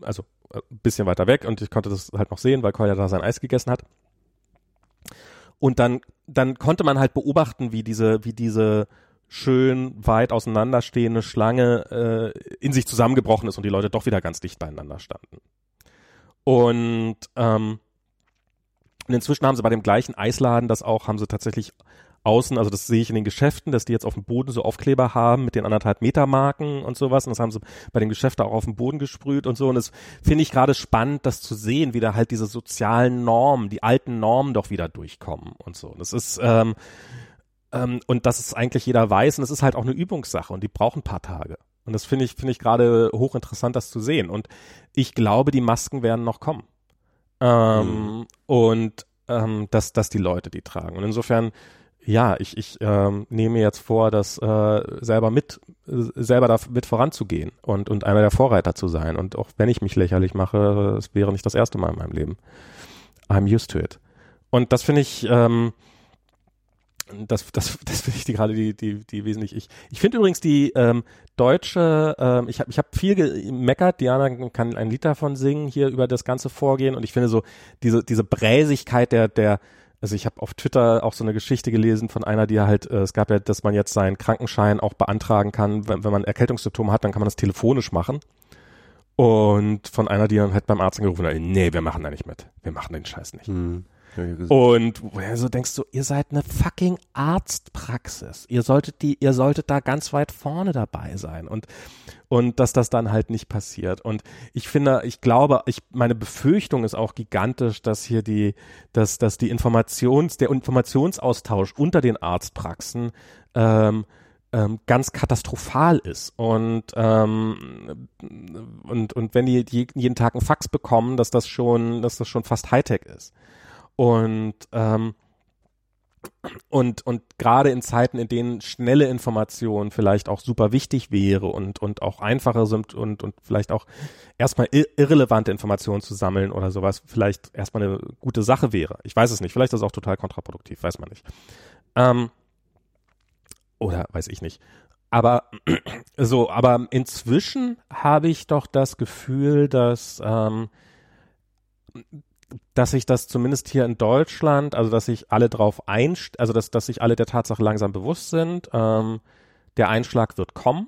also ein bisschen weiter weg und ich konnte das halt noch sehen, weil Kolja da sein Eis gegessen hat. Und dann, dann konnte man halt beobachten, wie diese, wie diese schön weit auseinanderstehende Schlange äh, in sich zusammengebrochen ist und die Leute doch wieder ganz dicht beieinander standen. Und, ähm, und inzwischen haben sie bei dem gleichen Eisladen das auch, haben sie tatsächlich außen, also das sehe ich in den Geschäften, dass die jetzt auf dem Boden so Aufkleber haben mit den anderthalb Meter Marken und sowas. Und das haben sie bei den Geschäften auch auf dem Boden gesprüht und so. Und das finde ich gerade spannend, das zu sehen, wie da halt diese sozialen Normen, die alten Normen doch wieder durchkommen und so. Das ist, ähm, ähm, und das ist eigentlich jeder weiß und das ist halt auch eine Übungssache und die brauchen ein paar Tage. Und das finde ich, finde ich gerade hochinteressant, das zu sehen. Und ich glaube, die Masken werden noch kommen. Ähm, mhm. Und ähm, dass, dass die Leute die tragen. Und insofern ja, ich, ich ähm, nehme jetzt vor, das äh, selber mit, äh, selber da mit voranzugehen und, und einer der Vorreiter zu sein. Und auch wenn ich mich lächerlich mache, es wäre nicht das erste Mal in meinem Leben. I'm used to it. Und das finde ich, ähm, das, das, <laughs> das finde ich die, gerade die, die, die wesentlich. Ich, ich finde übrigens die ähm, deutsche, ähm, ich habe ich hab viel gemeckert, Diana kann ein Lied davon singen, hier über das ganze Vorgehen und ich finde so diese, diese Bräsigkeit der, der, also ich habe auf Twitter auch so eine Geschichte gelesen von einer, die halt, äh, es gab ja, dass man jetzt seinen Krankenschein auch beantragen kann, wenn, wenn man Erkältungssymptome hat, dann kann man das telefonisch machen. Und von einer, die dann halt beim Arzt angerufen hat, nee, wir machen da nicht mit. Wir machen den Scheiß nicht. Hm. Und wo du so denkst du, ihr seid eine fucking Arztpraxis. Ihr solltet die, ihr solltet da ganz weit vorne dabei sein und und dass das dann halt nicht passiert. Und ich finde, ich glaube, ich meine Befürchtung ist auch gigantisch, dass hier die, dass dass die Informations, der Informationsaustausch unter den Arztpraxen ähm, ähm, ganz katastrophal ist und ähm, und und wenn die jeden Tag einen Fax bekommen, dass das schon, dass das schon fast Hightech ist. Und ähm, und, und gerade in Zeiten, in denen schnelle Information vielleicht auch super wichtig wäre und, und auch einfacher sind und, und vielleicht auch erstmal irrelevante Informationen zu sammeln oder sowas vielleicht erstmal eine gute Sache wäre. Ich weiß es nicht. Vielleicht ist es auch total kontraproduktiv, weiß man nicht. Ähm, oder weiß ich nicht. Aber <clears throat> so, aber inzwischen habe ich doch das Gefühl, dass ähm, dass sich das zumindest hier in Deutschland, also dass sich alle drauf einst, also dass, dass sich alle der Tatsache langsam bewusst sind, ähm, der Einschlag wird kommen.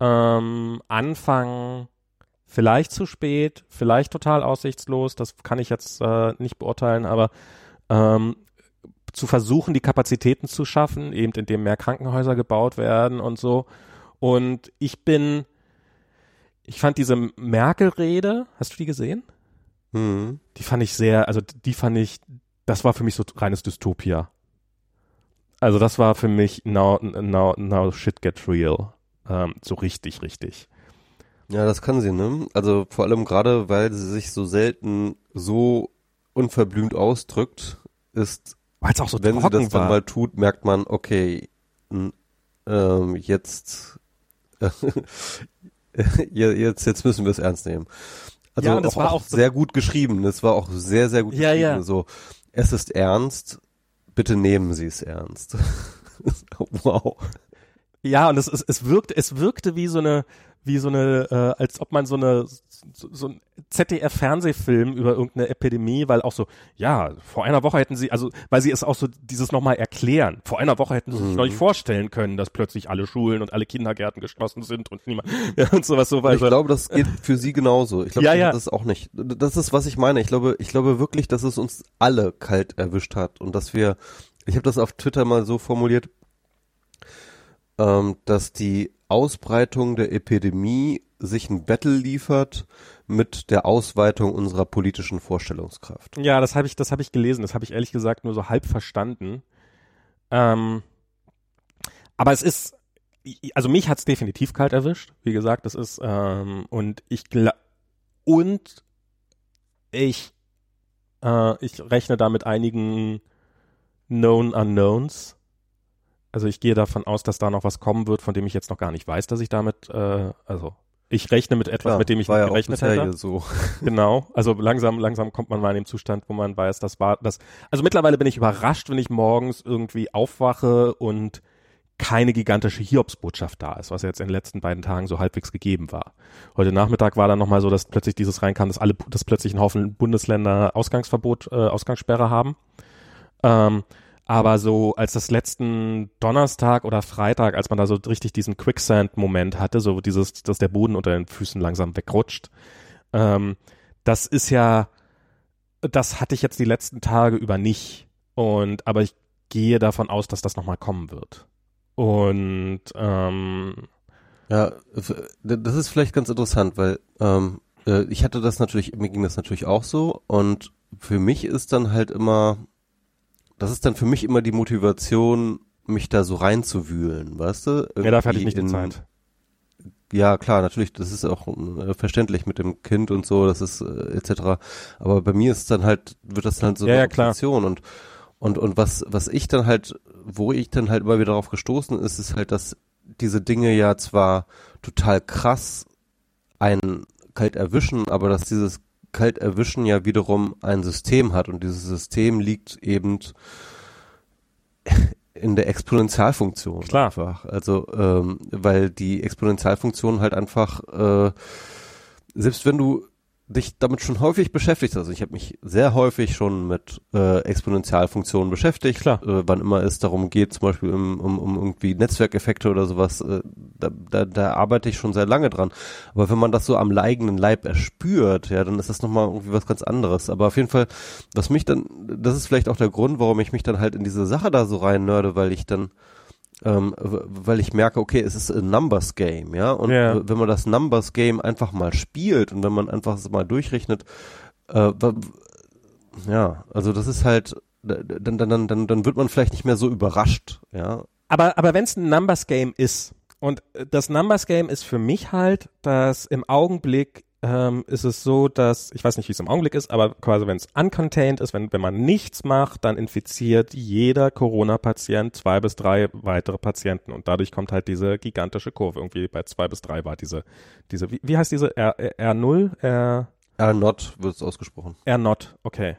Ähm, Anfang vielleicht zu spät, vielleicht total aussichtslos, das kann ich jetzt äh, nicht beurteilen, aber ähm, zu versuchen, die Kapazitäten zu schaffen, eben indem mehr Krankenhäuser gebaut werden und so. Und ich bin, ich fand diese Merkel-Rede, hast du die gesehen? Mhm. Die fand ich sehr, also die fand ich, das war für mich so reines Dystopia. Also das war für mich now, now, now shit get real. Ähm, so richtig, richtig. Ja, das kann sie, ne? Also vor allem gerade, weil sie sich so selten so unverblümt ausdrückt, ist, weil es auch so wenn sie das war. dann mal tut, merkt man, okay, ähm, jetzt, <laughs> jetzt, jetzt müssen wir es ernst nehmen. Also ja, und das auch, war auch sehr gut geschrieben. Das war auch sehr, sehr gut ja, geschrieben. Ja. So, es ist ernst, bitte nehmen Sie es ernst. <laughs> wow. Ja, und es, es, es wirkte, es wirkte wie so eine, wie so eine, äh, als ob man so eine so, so ein ZDF-Fernsehfilm über irgendeine Epidemie, weil auch so, ja, vor einer Woche hätten sie, also weil sie es auch so dieses nochmal erklären. Vor einer Woche hätten sie sich Mhm. noch nicht vorstellen können, dass plötzlich alle Schulen und alle Kindergärten geschlossen sind und niemand <laughs> ja, und sowas so Ich weiter. glaube, das geht für Sie genauso. Ich glaube, Ja, ja. das auch nicht. Das ist, was ich meine. Ich glaube, ich glaube wirklich, dass es uns alle kalt erwischt hat und dass wir, ich habe das auf Twitter mal so formuliert, ähm, dass die Ausbreitung der Epidemie sich ein Battle liefert mit der Ausweitung unserer politischen Vorstellungskraft. Ja, das habe ich, das habe ich gelesen. Das habe ich ehrlich gesagt nur so halb verstanden. Ähm, aber es ist, also mich hat's definitiv kalt erwischt. Wie gesagt, das ist ähm, und ich und ich äh, ich rechne da mit einigen Known Unknowns. Also ich gehe davon aus, dass da noch was kommen wird, von dem ich jetzt noch gar nicht weiß, dass ich damit, äh, also ich rechne mit etwas, Klar, mit dem ich nicht ja gerechnet hätte. so. <laughs> <laughs> Genau, also langsam, langsam kommt man mal in den Zustand, wo man weiß, das war das. Also mittlerweile bin ich überrascht, wenn ich morgens irgendwie aufwache und keine gigantische Hiobsbotschaft da ist, was jetzt in den letzten beiden Tagen so halbwegs gegeben war. Heute Nachmittag war dann nochmal so, dass plötzlich dieses reinkam, dass alle, dass plötzlich ein Haufen Bundesländer Ausgangsverbot, äh, Ausgangssperre haben. Ähm, aber so als das letzten Donnerstag oder Freitag, als man da so richtig diesen Quicksand-Moment hatte, so dieses, dass der Boden unter den Füßen langsam wegrutscht, ähm, das ist ja, das hatte ich jetzt die letzten Tage über nicht. Und aber ich gehe davon aus, dass das nochmal kommen wird. Und ähm, Ja, das ist vielleicht ganz interessant, weil ähm, äh, ich hatte das natürlich, mir ging das natürlich auch so und für mich ist dann halt immer, das ist dann für mich immer die Motivation, mich da so reinzuwühlen, weißt du? ja, dafür hatte ich Irgendwie nicht die in- Zeit. Ja, klar, natürlich, das ist auch äh, verständlich mit dem Kind und so, das ist äh, etc. Aber bei mir ist dann halt, wird das dann halt so Ja, eine ja. Obsession und und und was was ich dann halt, wo ich dann halt immer wieder darauf gestoßen ist, ist halt, dass diese Dinge ja zwar total krass einen kalt erwischen, aber dass dieses kalt erwischen ja wiederum ein System hat und dieses System liegt eben in der Exponentialfunktion Klar. einfach. Also ähm, weil die Exponentialfunktion halt einfach äh, selbst wenn du dich damit schon häufig beschäftigt, also ich habe mich sehr häufig schon mit äh, Exponentialfunktionen beschäftigt, Klar. Äh, wann immer es darum geht, zum Beispiel um, um, um irgendwie Netzwerkeffekte oder sowas, äh, da, da, da arbeite ich schon sehr lange dran. Aber wenn man das so am eigenen Leib erspürt, ja, dann ist das nochmal irgendwie was ganz anderes. Aber auf jeden Fall, was mich dann, das ist vielleicht auch der Grund, warum ich mich dann halt in diese Sache da so rein nörde, weil ich dann ähm, weil ich merke, okay, es ist ein Numbers Game, ja, und Ja. wenn man das Numbers Game einfach mal spielt und wenn man einfach es mal durchrechnet, äh, ja, also das ist halt, dann, dann, dann, dann, wird man vielleicht nicht mehr so überrascht, ja. Aber, aber wenn es ein Numbers Game ist, und das Numbers Game ist für mich halt, dass im Augenblick ähm, ist es so, dass, ich weiß nicht, wie es im Augenblick ist, aber quasi wenn es uncontained ist, wenn, wenn man nichts macht, dann infiziert jeder Corona-Patient zwei bis drei weitere Patienten und dadurch kommt halt diese gigantische Kurve. Irgendwie bei zwei bis drei war diese, diese, wie, wie heißt diese R, R0? R, R not wird es ausgesprochen. R not, okay.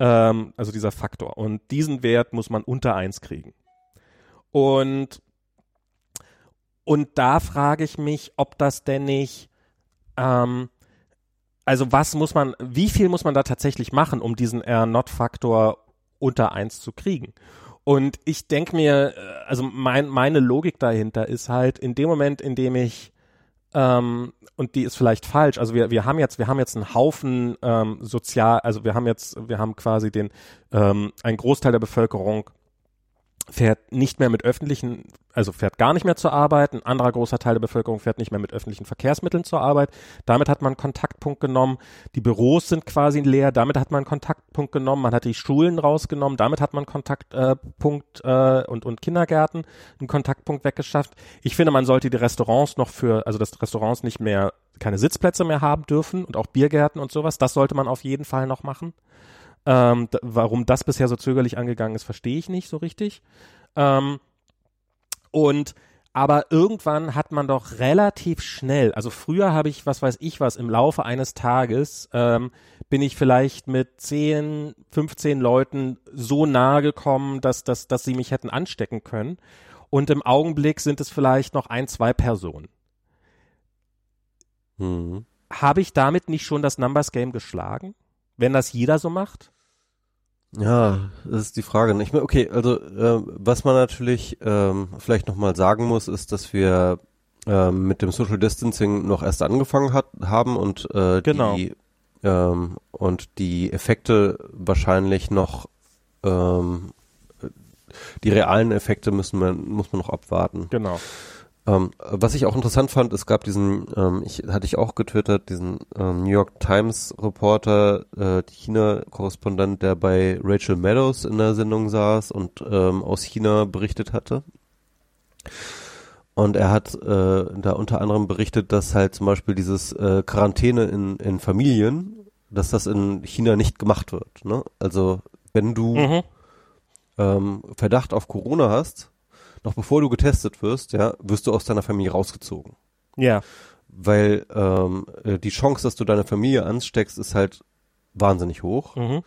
Ähm, also dieser Faktor. Und diesen Wert muss man unter eins kriegen. Und, und da frage ich mich, ob das denn nicht, ähm, also was muss man, wie viel muss man da tatsächlich machen, um diesen R-Not-Faktor unter eins zu kriegen? Und ich denke mir, äh, also mein, meine Logik dahinter ist halt, in dem Moment, in dem ich ähm, und die ist vielleicht falsch. Also wir, wir haben jetzt, wir haben jetzt einen Haufen ähm, sozial, also wir haben jetzt, wir haben quasi den, ähm, ein Großteil der Bevölkerung fährt nicht mehr mit öffentlichen, also fährt gar nicht mehr zur Arbeit, ein anderer großer Teil der Bevölkerung fährt nicht mehr mit öffentlichen Verkehrsmitteln zur Arbeit. Damit hat man einen Kontaktpunkt genommen. Die Büros sind quasi leer, damit hat man einen Kontaktpunkt genommen. Man hat die Schulen rausgenommen, damit hat man einen Kontaktpunkt äh, und, und Kindergärten einen Kontaktpunkt weggeschafft. Ich finde, man sollte die Restaurants noch für, also dass Restaurants nicht mehr keine Sitzplätze mehr haben dürfen und auch Biergärten und sowas, das sollte man auf jeden Fall noch machen. Ähm, warum das bisher so zögerlich angegangen ist, verstehe ich nicht so richtig. Ähm, und aber irgendwann hat man doch relativ schnell, also früher habe ich, was weiß ich was, im Laufe eines Tages ähm, bin ich vielleicht mit 10, 15 Leuten so nahe gekommen, dass, dass, dass sie mich hätten anstecken können. Und im Augenblick sind es vielleicht noch ein, zwei Personen. Mhm. Habe ich damit nicht schon das Numbers Game geschlagen? Wenn das jeder so macht? Ja, das ist die Frage. Ich meine, okay, also äh, was man natürlich ähm, vielleicht nochmal sagen muss, ist, dass wir ähm, mit dem Social Distancing noch erst angefangen hat, haben und äh, Genau. die ähm, und die Effekte wahrscheinlich noch ähm, die realen Effekte müssen man muss man noch abwarten. Genau. Ähm, was ich auch interessant fand, es gab diesen, ähm, ich hatte ich auch getwittert, diesen ähm, New York Times Reporter, äh, China-Korrespondent, der bei Rachel Meadows in der Sendung saß und ähm, aus China berichtet hatte. Und er hat äh, da unter anderem berichtet, dass halt zum Beispiel dieses äh, Quarantäne in, in Familien, dass das in China nicht gemacht wird. Ne? Also wenn du Mhm. ähm, Verdacht auf Corona hast, noch bevor du getestet wirst, ja, wirst du aus deiner Familie rausgezogen. Ja. Weil ähm, äh, die Chance, dass du deine Familie ansteckst, ist halt wahnsinnig hoch. Mhm.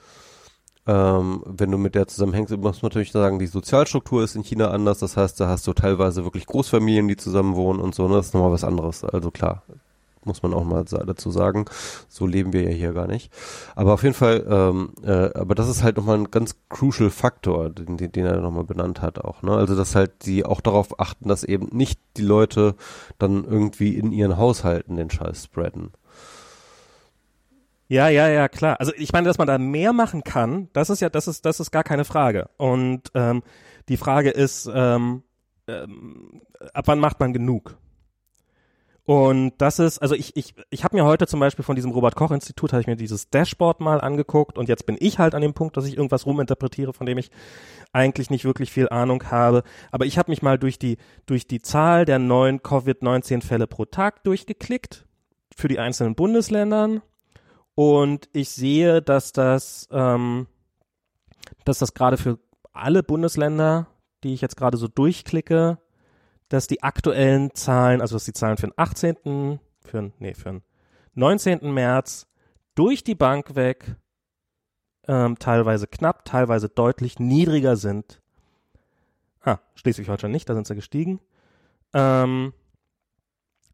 Ähm, wenn du mit der zusammenhängst, muss man natürlich sagen, die Sozialstruktur ist in China anders. Das heißt, da hast du teilweise wirklich Großfamilien, die zusammen wohnen und so. Ne? Das ist nochmal was anderes. Also klar, muss man auch mal dazu sagen. So leben wir ja hier gar nicht. Aber auf jeden Fall, ähm, äh, aber das ist halt nochmal ein ganz crucial Faktor, den, den, den er nochmal benannt hat auch. Ne? Also dass halt die auch darauf achten, dass eben nicht die Leute dann irgendwie in ihren Haushalten den Scheiß spreaden. Ja, ja, ja, klar. Also ich meine, dass man da mehr machen kann, das ist ja, das ist, das ist gar keine Frage. Und ähm, die Frage ist, ähm, ähm, ab wann macht man genug? Und das ist, also ich, ich, ich habe mir heute zum Beispiel von diesem Robert-Koch-Institut, habe ich mir dieses Dashboard mal angeguckt und jetzt bin ich halt an dem Punkt, dass ich irgendwas ruminterpretiere, von dem ich eigentlich nicht wirklich viel Ahnung habe. Aber ich habe mich mal durch die, durch die Zahl der neuen Covid-19-Fälle pro Tag durchgeklickt für die einzelnen Bundesländern und ich sehe, dass das, ähm, dass das gerade für alle Bundesländer, die ich jetzt gerade so durchklicke, dass die aktuellen Zahlen, also dass die Zahlen für den 18., für den, nee, für den 19. März durch die Bank weg ähm, teilweise knapp, teilweise deutlich niedriger sind. Ah, Schleswig-Holstein nicht, da sind sie gestiegen. Ähm,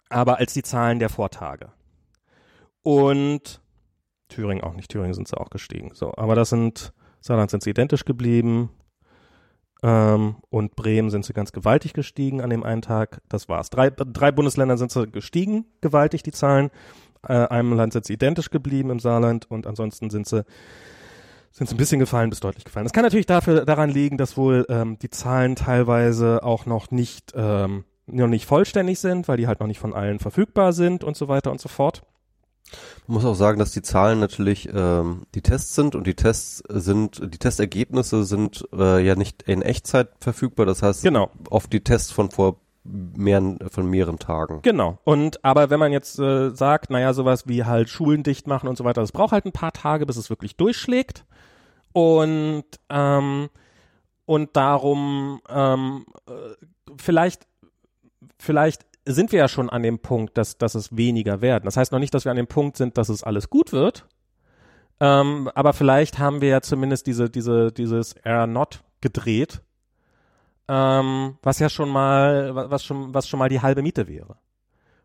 aber als die Zahlen der Vortage. Und Thüringen auch nicht. Thüringen sind sie auch gestiegen. So, aber das sind, Saarland sind sie identisch geblieben. Ähm, und Bremen sind sie ganz gewaltig gestiegen an dem einen Tag. Das war's. Drei, drei Bundesländer sind sie gestiegen, gewaltig die Zahlen. Äh, einem Land sind sie identisch geblieben im Saarland und ansonsten sind sie sind sie ein bisschen gefallen bis deutlich gefallen. Das kann natürlich dafür daran liegen, dass wohl ähm, die Zahlen teilweise auch noch nicht ähm, noch nicht vollständig sind, weil die halt noch nicht von allen verfügbar sind und so weiter und so fort. Man muss auch sagen, dass die Zahlen natürlich ähm, die Tests sind und die Tests sind, die Testergebnisse sind äh, ja nicht in Echtzeit verfügbar. Das heißt, Genau. oft die Tests von vor mehreren, von mehreren Tagen. Genau. Und aber wenn man jetzt äh, sagt, naja, sowas wie halt Schulen dicht machen und so weiter, das braucht halt ein paar Tage, bis es wirklich durchschlägt. Und ähm, und darum ähm, äh, vielleicht vielleicht sind wir ja schon an dem Punkt, dass, dass es weniger werden. Das heißt noch nicht, dass wir an dem Punkt sind, dass es alles gut wird. Ähm, aber vielleicht haben wir ja zumindest diese, diese, dieses R Not gedreht, ähm, was ja schon mal, wa- was schon, was schon mal die halbe Miete wäre.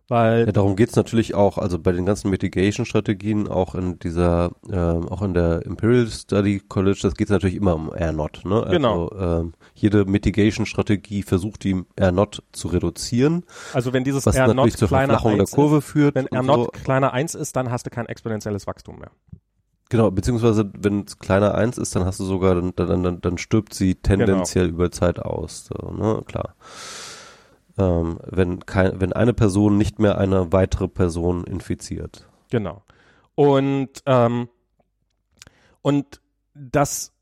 Weil, Ja, darum geht's natürlich auch, also bei den ganzen Mitigation-Strategien, auch in dieser, ähm, auch in der Imperial Study College, das geht's natürlich immer um R-Not, ne? Also, Genau. Ähm, jede Mitigation-Strategie versucht die R-Not zu reduzieren, also wenn dieses was R Not natürlich zur kleiner Verflachung der 1 Kurve ist, führt. wenn und R Not so. kleiner 1 ist, dann hast du kein exponentielles Wachstum mehr. Genau, beziehungsweise wenn es kleiner 1 ist, dann hast du sogar, dann, dann, dann, dann stirbt sie tendenziell Genau. über Zeit aus, so, ne? Klar. Ähm, wenn kein, wenn eine Person nicht mehr eine weitere Person infiziert. Genau. Und, ähm, und das,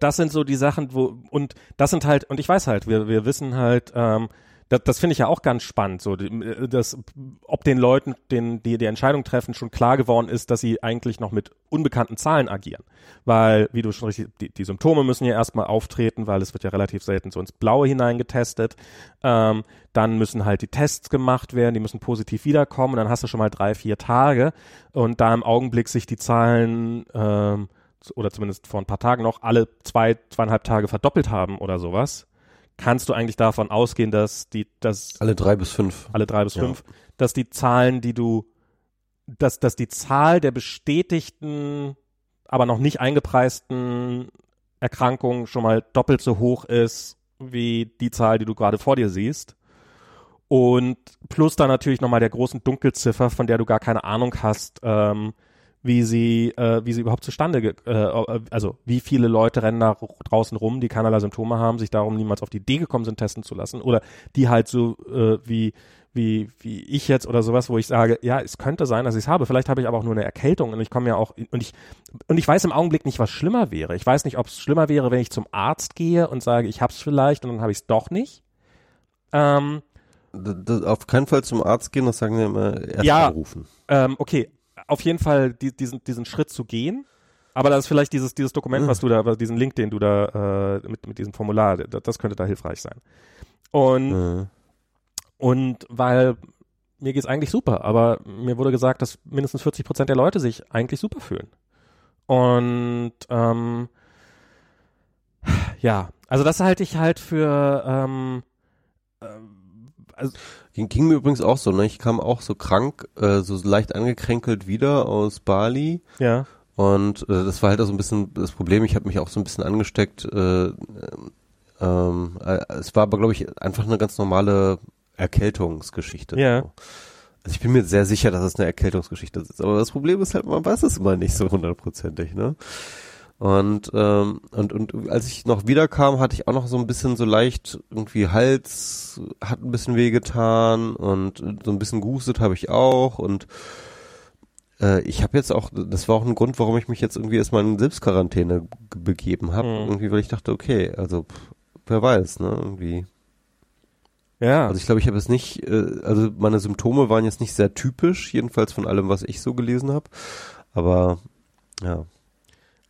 das sind so die Sachen, wo, und das sind halt, und ich weiß halt, wir, wir wissen halt, ähm, das, das finde ich ja auch ganz spannend, so, äh, das, ob den Leuten, den, die die Entscheidung treffen, schon klar geworden ist, dass sie eigentlich noch mit unbekannten Zahlen agieren. Weil, wie du schon richtig, die, die Symptome müssen ja erstmal auftreten, weil es wird ja relativ selten so ins Blaue hineingetestet. Ähm, dann müssen halt die Tests gemacht werden, die müssen positiv wiederkommen und dann hast du schon mal drei, vier Tage und da im Augenblick sich die Zahlen ähm, oder zumindest vor ein paar Tagen noch alle zwei, zweieinhalb Tage verdoppelt haben oder sowas, kannst du eigentlich davon ausgehen, dass die, dass Alle drei bis fünf. alle drei bis Ja. fünf, dass die Zahlen, die du, dass, dass die Zahl der bestätigten, aber noch nicht eingepreisten Erkrankungen schon mal doppelt so hoch ist wie die Zahl, die du gerade vor dir siehst. Und plus dann natürlich nochmal der großen Dunkelziffer, von der du gar keine Ahnung hast, ähm, wie sie, äh, wie sie überhaupt zustande, ge- äh, also wie viele Leute rennen da draußen rum, die keinerlei Symptome haben, sich darum niemals auf die Idee gekommen sind, testen zu lassen, oder die halt so äh, wie wie wie ich jetzt oder sowas, wo ich sage, ja, es könnte sein, dass ich es habe. Vielleicht habe ich aber auch nur eine Erkältung und ich komme ja auch und ich und ich weiß im Augenblick nicht, was schlimmer wäre. Ich weiß nicht, ob es schlimmer wäre, wenn ich zum Arzt gehe und sage, ich habe es vielleicht und dann habe ich es doch nicht. Ähm, auf keinen Fall zum Arzt gehen, das sagen wir immer, erst Ja. anrufen. ähm, okay, auf jeden Fall die, diesen, diesen Schritt zu gehen. Aber das ist vielleicht dieses, dieses Dokument, Mhm. was du da, diesen Link, den du da äh, mit, mit diesem Formular, das, das könnte da hilfreich sein. Und, Äh, und weil mir geht's eigentlich super, aber mir wurde gesagt, dass mindestens 40 Prozent der Leute sich eigentlich super fühlen. Und ähm, ja, also das halte ich halt für ähm, ähm, also, ging, ging mir übrigens auch so, ne? Ich kam auch so krank, äh, so leicht angekränkelt wieder aus Bali ja, und äh, das war halt auch so ein bisschen das Problem. Ich habe mich auch so ein bisschen angesteckt. Äh, ähm, äh, es war aber, glaube ich, einfach eine ganz normale Erkältungsgeschichte. Ja. So. Also ich bin mir sehr sicher, dass es eine Erkältungsgeschichte ist. Aber das Problem ist halt, man weiß es immer nicht so hundertprozentig, ne? Und, ähm, und, und als ich noch wiederkam, hatte ich auch noch so ein bisschen so leicht irgendwie Hals, hat ein bisschen wehgetan und so ein bisschen gehustet habe ich auch und äh, ich habe jetzt auch, das war auch ein Grund, warum ich mich jetzt irgendwie erstmal in Selbstquarantäne ge- begeben habe. Mhm. Irgendwie, weil ich dachte, okay, also pff, wer weiß, ne, irgendwie. ja. Also ich glaube, ich habe es nicht, äh, also meine Symptome waren jetzt nicht sehr typisch, jedenfalls von allem, was ich so gelesen habe. Aber ja.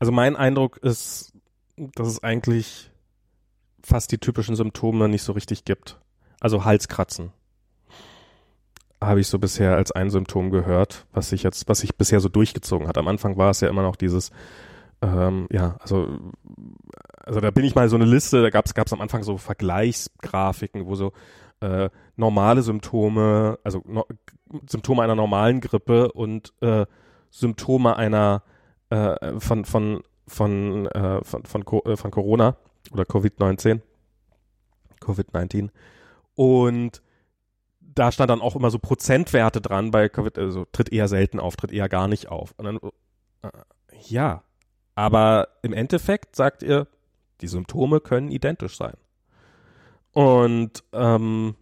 Also mein Eindruck ist, dass es eigentlich fast die typischen Symptome nicht so richtig gibt. Also Halskratzen. Habe ich so bisher als ein Symptom gehört, was sich jetzt, was sich bisher so durchgezogen hat. Am Anfang war es ja immer noch dieses, ähm, ja, also, also da bin ich mal so eine Liste, da gab es am Anfang so Vergleichsgrafiken, wo so äh, normale Symptome, also no, Symptome einer normalen Grippe und äh, Symptome einer äh, von, von, von, äh, von, von, Co äh, von Corona oder Covid-19. Covid-19. Und da stand dann auch immer so Prozentwerte dran bei Covid, also tritt eher selten auf, tritt eher gar nicht auf. Und dann, äh, ja, aber im Endeffekt sagt ihr, die Symptome können identisch sein. Und ähm,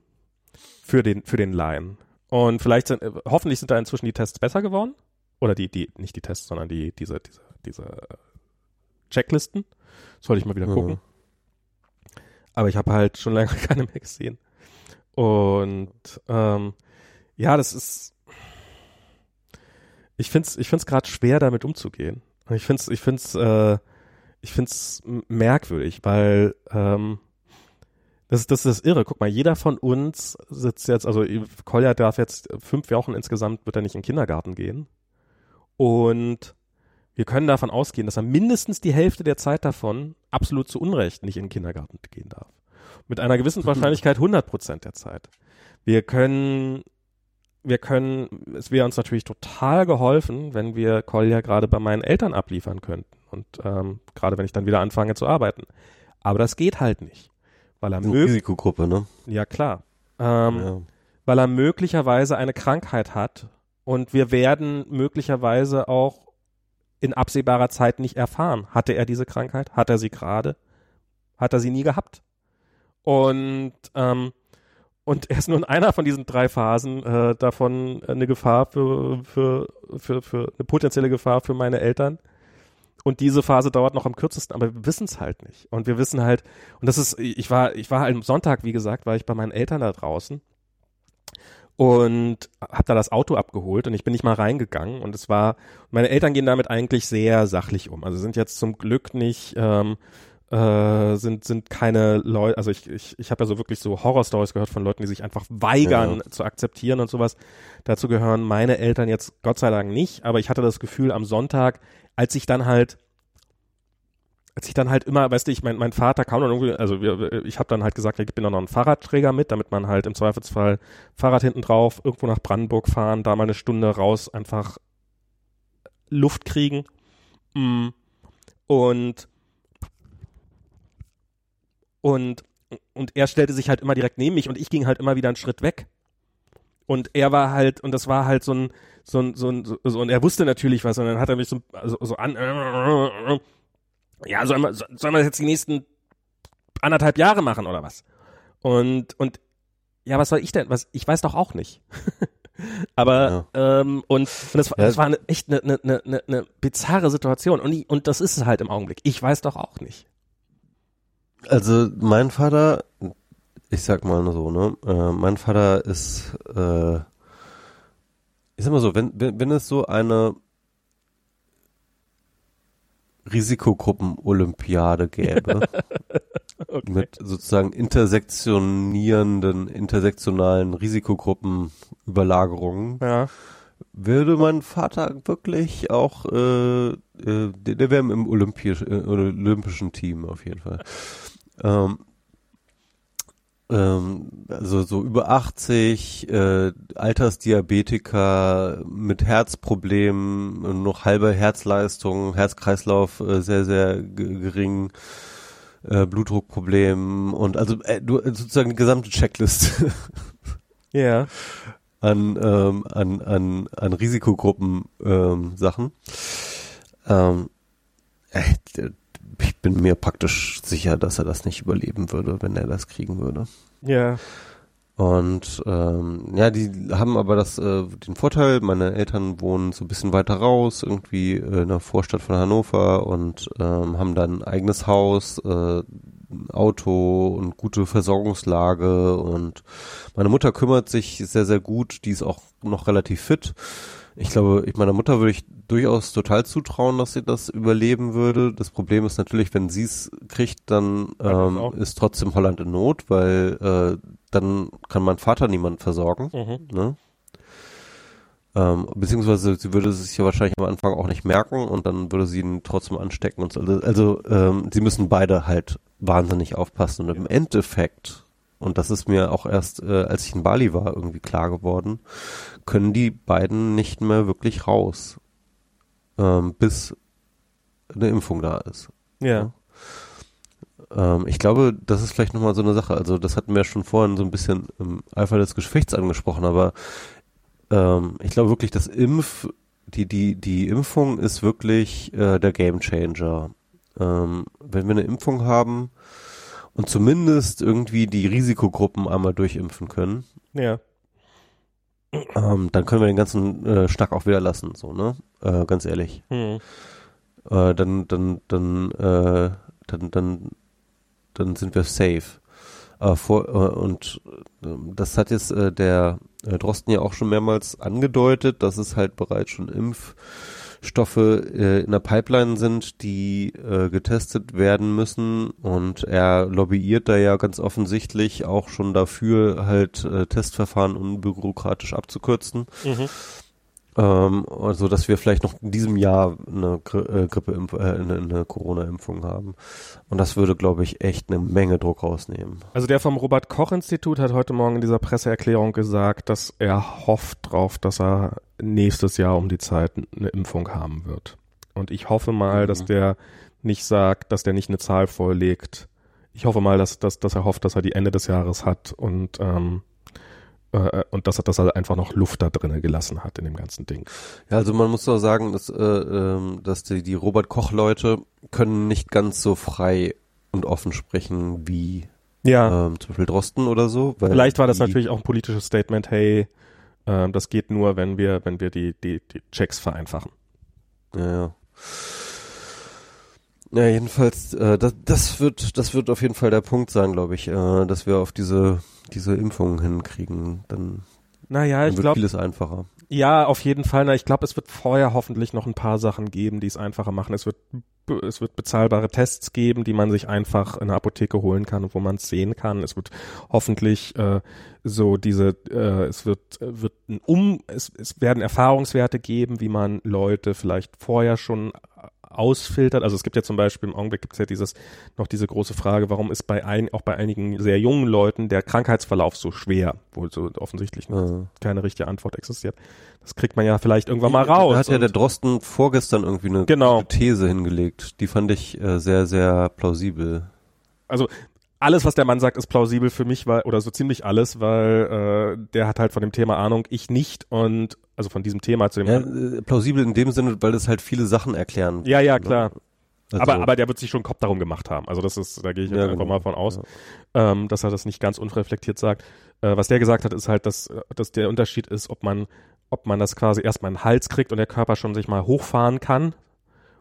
für den für den Laien. Und vielleicht sind, hoffentlich sind da inzwischen die Tests besser geworden. Oder die, die, nicht die Tests, sondern die, diese, diese, diese Checklisten. Soll ich mal wieder gucken. Mhm. Aber ich habe halt schon lange <laughs> keine mehr gesehen. Und ähm, ja, das ist. Ich find's, ich find's gerade schwer, damit umzugehen. Ich find's, ich find's, äh, ich find's merkwürdig, weil ähm, das, das ist irre. Guck mal, jeder von uns sitzt jetzt, also Kolja darf jetzt fünf Wochen insgesamt, wird er nicht in den Kindergarten gehen. Und wir können davon ausgehen, dass er mindestens die Hälfte der Zeit davon absolut zu Unrecht nicht in den Kindergarten gehen darf. Mit einer gewissen Wahrscheinlichkeit 100 Prozent der Zeit. Wir können, wir können, es wäre uns natürlich total geholfen, wenn wir Kolja gerade bei meinen Eltern abliefern könnten. Und ähm, gerade wenn ich dann wieder anfange zu arbeiten. Aber das geht halt nicht. Weil er Risikogruppe, ne? Ja, klar. Ähm, ja. Weil er möglicherweise eine Krankheit hat und wir werden möglicherweise auch in absehbarer Zeit nicht erfahren. Hatte er diese Krankheit? Hat er sie gerade? Hat er sie nie gehabt? Und ähm, und er ist nur in einer von diesen drei Phasen äh, davon eine Gefahr für, für, für, für eine potenzielle Gefahr für meine Eltern. Und diese Phase dauert noch am kürzesten, aber wir wissen es halt nicht. Und wir wissen halt, und das ist, ich war, ich war am Sonntag, wie gesagt, war ich bei meinen Eltern da draußen und habe da das Auto abgeholt und ich bin nicht mal reingegangen und es war, meine Eltern gehen damit eigentlich sehr sachlich um. Also sind jetzt zum Glück nicht, ähm, äh, sind sind keine Leute, also ich ich, ich habe ja so wirklich so Horrorstories gehört von Leuten, die sich einfach weigern ja. zu akzeptieren und sowas. Dazu gehören meine Eltern jetzt Gott sei Dank nicht, aber ich hatte das Gefühl am Sonntag, als ich dann halt als ich dann halt immer, weißt du, ich mein, mein Vater kam dann irgendwie, also wir, ich habe dann halt gesagt, ja, gib mir noch einen Fahrradträger mit, damit man halt im Zweifelsfall Fahrrad hinten drauf irgendwo nach Brandenburg fahren, da mal eine Stunde raus einfach Luft kriegen. Mm. Und und und er stellte sich halt immer direkt neben mich und ich ging halt immer wieder einen Schritt weg. Und er war halt, und das war halt so ein, so ein, so ein, so, und er wusste natürlich was, und dann hat er mich so, so, so an, ja, soll man, soll man das jetzt die nächsten anderthalb Jahre machen oder was? Und, und, ja, was soll ich denn, was, ich weiß doch auch nicht. <laughs> Aber, ja. ähm, und, und das, das war eine, echt eine, eine, eine, eine bizarre Situation. Und, ich, und das ist es halt im Augenblick. Ich weiß doch auch nicht. Also, mein Vater, ich sag mal so, ne? Äh, mein Vater ist, äh, ich sag mal so, wenn, wenn, wenn es so eine Risikogruppen-Olympiade gäbe, <laughs> okay. mit sozusagen intersektionierenden, intersektionalen Risikogruppen-Überlagerungen, ja. würde mein Vater wirklich auch, äh, äh, der, der wäre im Olympisch, äh, olympischen Team auf jeden Fall. Ähm, also so über 80, äh, Altersdiabetiker mit Herzproblemen, noch halbe Herzleistung, Herzkreislauf äh, sehr, sehr gering, äh, Blutdruckproblem und also äh, du sozusagen die gesamte Checklist. <laughs> Ja. An, ähm, an, an, an Risikogruppen ähm, Sachen. Ähm, äh, ich bin mir praktisch sicher, dass er das nicht überleben würde, wenn er das kriegen würde. Ja. Und ähm, ja, die haben aber das äh, den Vorteil, meine Eltern wohnen so ein bisschen weiter raus, irgendwie äh, in der Vorstadt von Hannover und ähm, haben dann ein eigenes Haus, äh, Auto und gute Versorgungslage und meine Mutter kümmert sich sehr, sehr gut, die ist auch noch relativ fit ich glaube, ich meiner Mutter würde ich durchaus total zutrauen, dass sie das überleben würde. Das Problem ist natürlich, wenn sie es kriegt, dann ähm, ist trotzdem Holland in Not, weil äh, dann kann mein Vater niemand versorgen. Mhm. Ne? Ähm, beziehungsweise sie würde es sich ja wahrscheinlich am Anfang auch nicht merken und dann würde sie ihn trotzdem anstecken und so. Also, also ähm, sie müssen beide halt wahnsinnig aufpassen und im Endeffekt und das ist mir auch erst, äh, als ich in Bali war, irgendwie klar geworden, können die beiden nicht mehr wirklich raus. Ähm, bis eine Impfung da ist. Ja. Ähm, ich glaube, das ist vielleicht nochmal so eine Sache. Also das hatten wir schon vorhin so ein bisschen im Eifer des Gefechts angesprochen, aber ähm, ich glaube wirklich, dass Impf, die, die, die Impfung ist wirklich äh, der Gamechanger. Ähm, wenn wir eine Impfung haben und zumindest irgendwie die Risikogruppen einmal durchimpfen können, Ja. ähm, dann können wir den ganzen äh, Schnack auch wieder lassen, so, ne? Äh, ganz ehrlich. Hm. Äh, dann, dann, dann, äh, dann, dann, dann sind wir safe. Äh, vor, äh, und äh, das hat jetzt äh, der äh, Drosten ja auch schon mehrmals angedeutet, dass es halt bereits schon Impfstoffe äh, in der Pipeline sind, die äh, getestet werden müssen. Und er lobbyiert da ja ganz offensichtlich auch schon dafür, halt äh, Testverfahren unbürokratisch abzukürzen. Mhm. Ähm, also, dass wir vielleicht noch in diesem Jahr eine Gri äh, Grippeimpf äh, eine, eine Corona-Impfung haben. Und das würde, glaube ich, echt eine Menge Druck rausnehmen. Also der vom Robert Koch Institut hat heute Morgen in dieser Presseerklärung gesagt, dass er hofft drauf, dass er nächstes Jahr um die Zeit eine Impfung haben wird. Und ich hoffe mal, Mhm. dass der nicht sagt, dass der nicht eine Zahl vorlegt. Ich hoffe mal, dass, dass, dass er hofft, dass er die Ende des Jahres hat und ähm, äh, und dass er, dass er einfach noch Luft da drinnen gelassen hat in dem ganzen Ding. Ja, also man muss doch sagen, dass, äh, ähm, dass die, die Robert-Koch-Leute können nicht ganz so frei und offen sprechen wie Ja. ähm, zum Beispiel Drosten oder so. Vielleicht war das natürlich auch ein politisches Statement, hey, ähm, das geht nur, wenn wir, wenn wir die, die, die Checks vereinfachen. Ja, ja. Ja, jedenfalls, äh, das, das wird, das wird auf jeden Fall der Punkt sein, glaube ich, äh, dass wir auf diese, diese Impfungen hinkriegen. Dann, Naja, dann ich wird glaube, vieles einfacher. ja, auf jeden Fall. Na, ich glaube, es wird vorher hoffentlich noch ein paar Sachen geben, die es einfacher machen. Es wird, es wird bezahlbare Tests geben, die man sich einfach in der Apotheke holen kann und wo man es sehen kann. Es wird hoffentlich äh, so diese, äh, es wird, wird ein Um, es, es werden Erfahrungswerte geben, wie man Leute vielleicht vorher schon ausfiltert. Also es gibt ja zum Beispiel im Augenblick gibt es ja dieses noch diese große Frage, warum ist bei ein, auch bei einigen sehr jungen Leuten der Krankheitsverlauf so schwer, wo so offensichtlich Ja. keine richtige Antwort existiert. Das kriegt man ja vielleicht irgendwann mal raus. Da hat ja der Drosten vorgestern irgendwie eine Genau. These hingelegt. Die fand ich äh, sehr, sehr plausibel. also alles, was der Mann sagt, ist plausibel für mich, weil, oder so ziemlich alles, weil äh, der hat halt von dem Thema Ahnung, ich nicht und also von diesem Thema zu dem Ja, äh, plausibel in dem Sinne, weil das halt viele Sachen erklären. ja, ja, klar. Also, aber, aber der wird sich schon Kopf darum gemacht haben. Also das ist, da gehe ich jetzt Ja, einfach genau. mal von aus, ähm, dass er das nicht ganz unreflektiert sagt. Äh, was der gesagt hat, ist halt, dass, dass der Unterschied ist, ob man, ob man das quasi erstmal in den Hals kriegt und der Körper schon sich mal hochfahren kann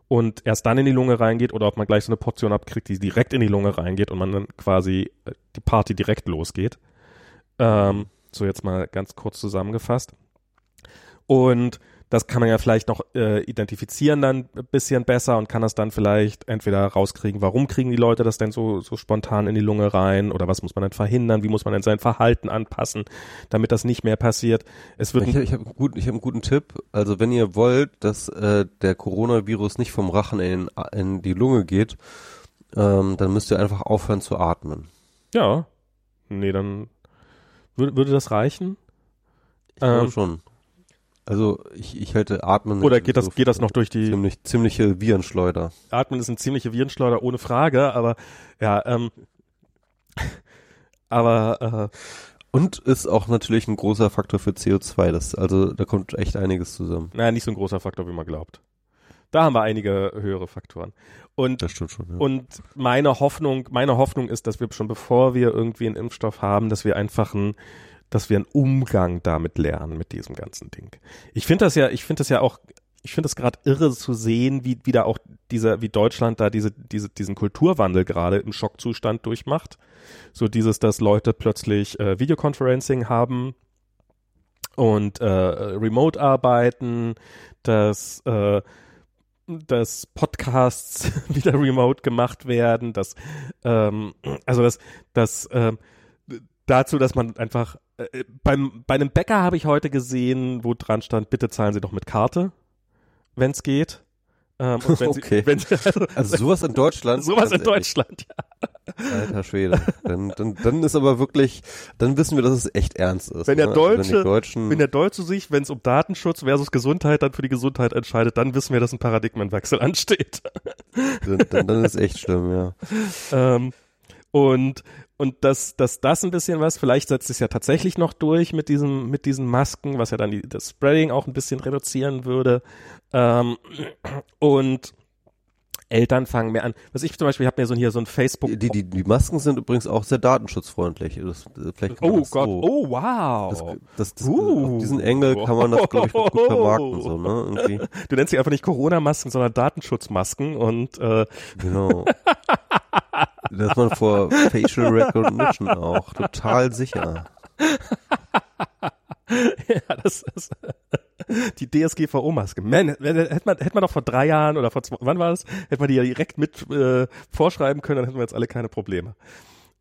und erst dann in die Lunge reingeht oder ob man gleich so eine Portion abkriegt, die direkt in die Lunge reingeht und man dann quasi äh, die Party direkt losgeht. Ähm, so jetzt mal ganz kurz zusammengefasst. Und das kann man ja vielleicht noch äh, identifizieren dann ein bisschen besser und kann das dann vielleicht entweder rauskriegen, warum kriegen die Leute das denn so, so spontan in die Lunge rein oder was muss man denn verhindern, wie muss man denn sein Verhalten anpassen, damit das nicht mehr passiert. Es wird Ich, ich habe gut, ich hab einen guten Tipp. Also wenn ihr wollt, dass äh, der Coronavirus nicht vom Rachen in, in die Lunge geht, ähm, dann müsst ihr einfach aufhören zu atmen. ja, nee, dann würde, würde das reichen? Ich glaube Ähm, schon. Also ich, ich halte Atmen. Oder geht das, so geht das noch durch die, ziemlich ziemliche Virenschleuder. Atmen ist eine ziemliche Virenschleuder, ohne Frage, aber ja, ähm, <laughs> aber äh, Und ist auch natürlich ein großer Faktor für CO2. Das, also da kommt echt einiges zusammen. naja, nicht so ein großer Faktor, wie man glaubt. Da haben wir einige höhere Faktoren. Und Das stimmt schon. Ja. Und meine Hoffnung, meine Hoffnung ist, dass wir schon bevor wir irgendwie einen Impfstoff haben, dass wir einfach ein, dass wir einen Umgang damit lernen mit diesem ganzen Ding. Ich finde das ja, ich finde das ja auch, ich finde es gerade irre zu sehen, wie, wie da auch dieser, wie Deutschland da diese, diese, diesen Kulturwandel gerade im Schockzustand durchmacht. So dieses, dass Leute plötzlich äh, Videoconferencing haben und äh, remote arbeiten, dass äh, dass Podcasts <laughs> wieder remote gemacht werden, dass ähm, also das das ähm, dazu, dass man einfach äh, beim bei einem Bäcker habe ich heute gesehen, wo dran stand, bitte zahlen Sie doch mit Karte, wenn es geht. Ähm, und wenn Okay. Sie, wenn Sie, also, <laughs> also sowas in Deutschland. <laughs> sowas in ehrlich. Deutschland, ja. Alter Schwede. Dann, dann, dann ist aber wirklich, dann wissen wir, dass es echt ernst ist. Wenn der ne? Deutsche, also wenn, wenn der Deutsche sich, wenn es um Datenschutz versus Gesundheit dann für die Gesundheit entscheidet, dann wissen wir, dass ein Paradigmenwechsel <laughs> ansteht. dann, dann, dann ist echt schlimm, ja. ähm, und und dass, dass das ein bisschen was, vielleicht setzt es ja tatsächlich noch durch mit diesem, mit diesen Masken, was ja dann die, das Spreading auch ein bisschen reduzieren würde. Ähm, und Eltern fangen mehr an. Was ich zum Beispiel, habe mir so hier so ein Facebook. Die, die, die Masken sind übrigens auch sehr datenschutzfreundlich. Das, vielleicht oh das Gott, so. oh wow. Das, das, das, Uh. auf diesen Engel kann man das, glaube ich, gut vermarkten. So, ne? Irgendwie. Du nennst sie einfach nicht Corona-Masken, sondern Datenschutzmasken und äh, Genau. <laughs> da ist man vor Facial Recognition auch total sicher. ja, das ist die DSGVO-Maske. Man, hätte man, hätte man doch vor drei Jahren oder vor zwei, wann war das? Hätte man die ja direkt mit äh, vorschreiben können, dann hätten wir jetzt alle keine Probleme.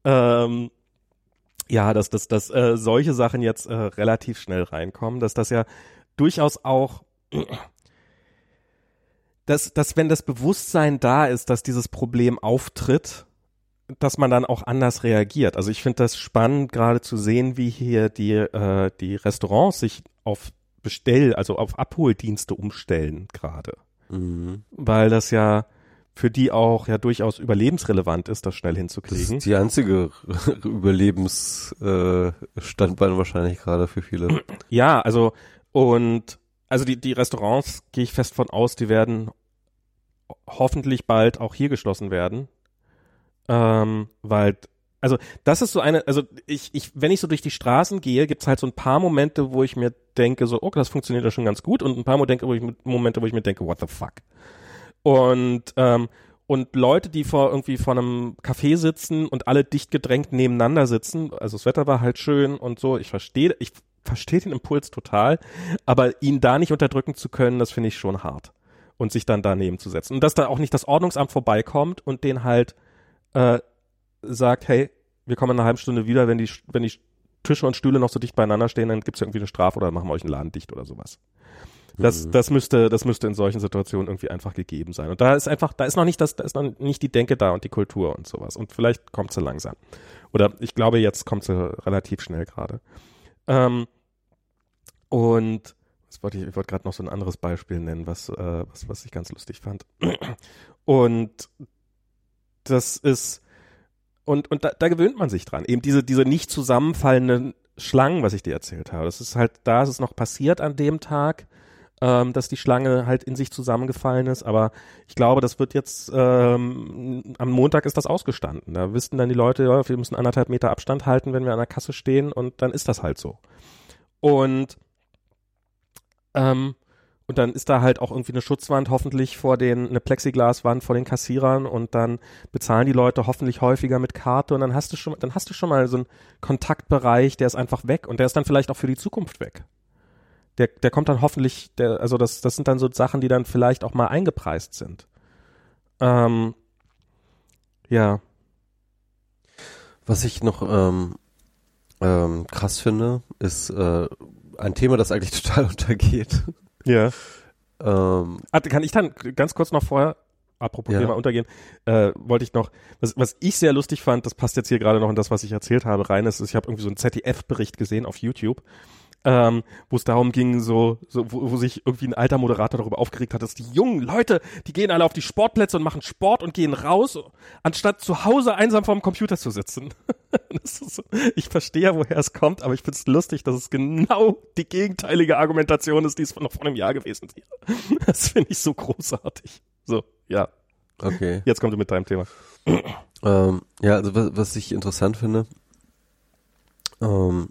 Ähm, ja, dass, dass, dass äh, solche Sachen jetzt äh, relativ schnell reinkommen, dass das ja durchaus auch dass, dass wenn das Bewusstsein da ist, dass dieses Problem auftritt, dass man dann auch anders reagiert. Also ich finde das spannend, gerade zu sehen, wie hier die, äh, die Restaurants sich auf Bestell, also auf Abholdienste umstellen gerade. Mhm. Weil das ja für die auch ja durchaus überlebensrelevant ist, das schnell Das hinzukriegen. ist die einzige <laughs> Überlebensstandbein äh, wahrscheinlich gerade für viele. Ja, also und also die, die Restaurants gehe ich fest von aus, die werden hoffentlich bald auch hier geschlossen werden. Ähm, weil, also das ist so eine, also ich, ich, wenn ich so durch die Straßen gehe, gibt's halt so ein paar Momente, wo ich mir denke, so, okay, das funktioniert ja schon ganz gut und ein paar Momente, wo ich, Momente, wo ich mir denke, what the fuck. Und, ähm, und Leute, die vor irgendwie vor einem Café sitzen und alle dicht gedrängt nebeneinander sitzen, also das Wetter war halt schön und so, ich verstehe, ich verstehe den Impuls total, aber ihn da nicht unterdrücken zu können, das finde ich schon hart. Und sich dann daneben zu setzen. Und dass da auch nicht das Ordnungsamt vorbeikommt und den halt äh, sagt, hey, wir kommen in einer halben Stunde wieder, wenn die, wenn die Tische und Stühle noch so dicht beieinander stehen, dann gibt's ja irgendwie eine Strafe oder machen wir euch einen Laden dicht oder sowas. Das, Mhm. das müsste, das müsste in solchen Situationen irgendwie einfach gegeben sein. Und da ist einfach, da ist noch nicht das, da ist noch nicht die Denke da und die Kultur und sowas. Und vielleicht kommt sie langsam. Oder ich glaube, jetzt kommt sie relativ schnell gerade. Ähm, und wollte ich, ich wollte gerade noch so ein anderes Beispiel nennen, was, äh, was, was ich ganz lustig fand. <clears throat> Und das ist, und, und da, da gewöhnt man sich dran. Eben diese, diese nicht zusammenfallenden Schlangen, was ich dir erzählt habe. Das ist halt, da ist es noch passiert an dem Tag, ähm, dass die Schlange halt in sich zusammengefallen ist. Aber ich glaube, das wird jetzt, ähm, am Montag ist das ausgestanden. Da wissen dann die Leute, ja, wir müssen anderthalb Meter Abstand halten, wenn wir an der Kasse stehen und dann ist das halt so. Und ähm, und dann ist da halt auch irgendwie eine Schutzwand, hoffentlich vor den, eine Plexiglaswand vor den Kassierern und dann bezahlen die Leute hoffentlich häufiger mit Karte und dann hast du schon, dann hast du schon mal so einen Kontaktbereich, der ist einfach weg und der ist dann vielleicht auch für die Zukunft weg. Der, der kommt dann hoffentlich, der, also das, das sind dann so Sachen, die dann vielleicht auch mal eingepreist sind. Ähm, ja. Was ich noch ähm, ähm, krass finde, ist äh, ein Thema, das eigentlich <laughs> total untergeht. Ja. Ähm, Ah, kann ich dann ganz kurz noch vorher, apropos Ja. Thema untergehen, äh, wollte ich noch, was, was ich sehr lustig fand, das passt jetzt hier gerade noch in das, was ich erzählt habe, rein, ist, ich habe irgendwie so einen ZDF-Bericht gesehen auf YouTube, ähm, wo es darum ging, so, so wo, wo sich irgendwie ein alter Moderator darüber aufgeregt hat, dass die jungen Leute, die gehen alle auf die Sportplätze und machen Sport und gehen raus, anstatt zu Hause einsam vorm Computer zu sitzen. <laughs> So, ich verstehe ja, woher es kommt, aber ich finde es lustig, dass es genau die gegenteilige Argumentation ist, die es noch vor einem Jahr gewesen wäre. <laughs> Das finde ich so großartig. So, ja, okay. jetzt kommt du mit deinem Thema. Ähm, ja, also was, was ich interessant finde, ähm,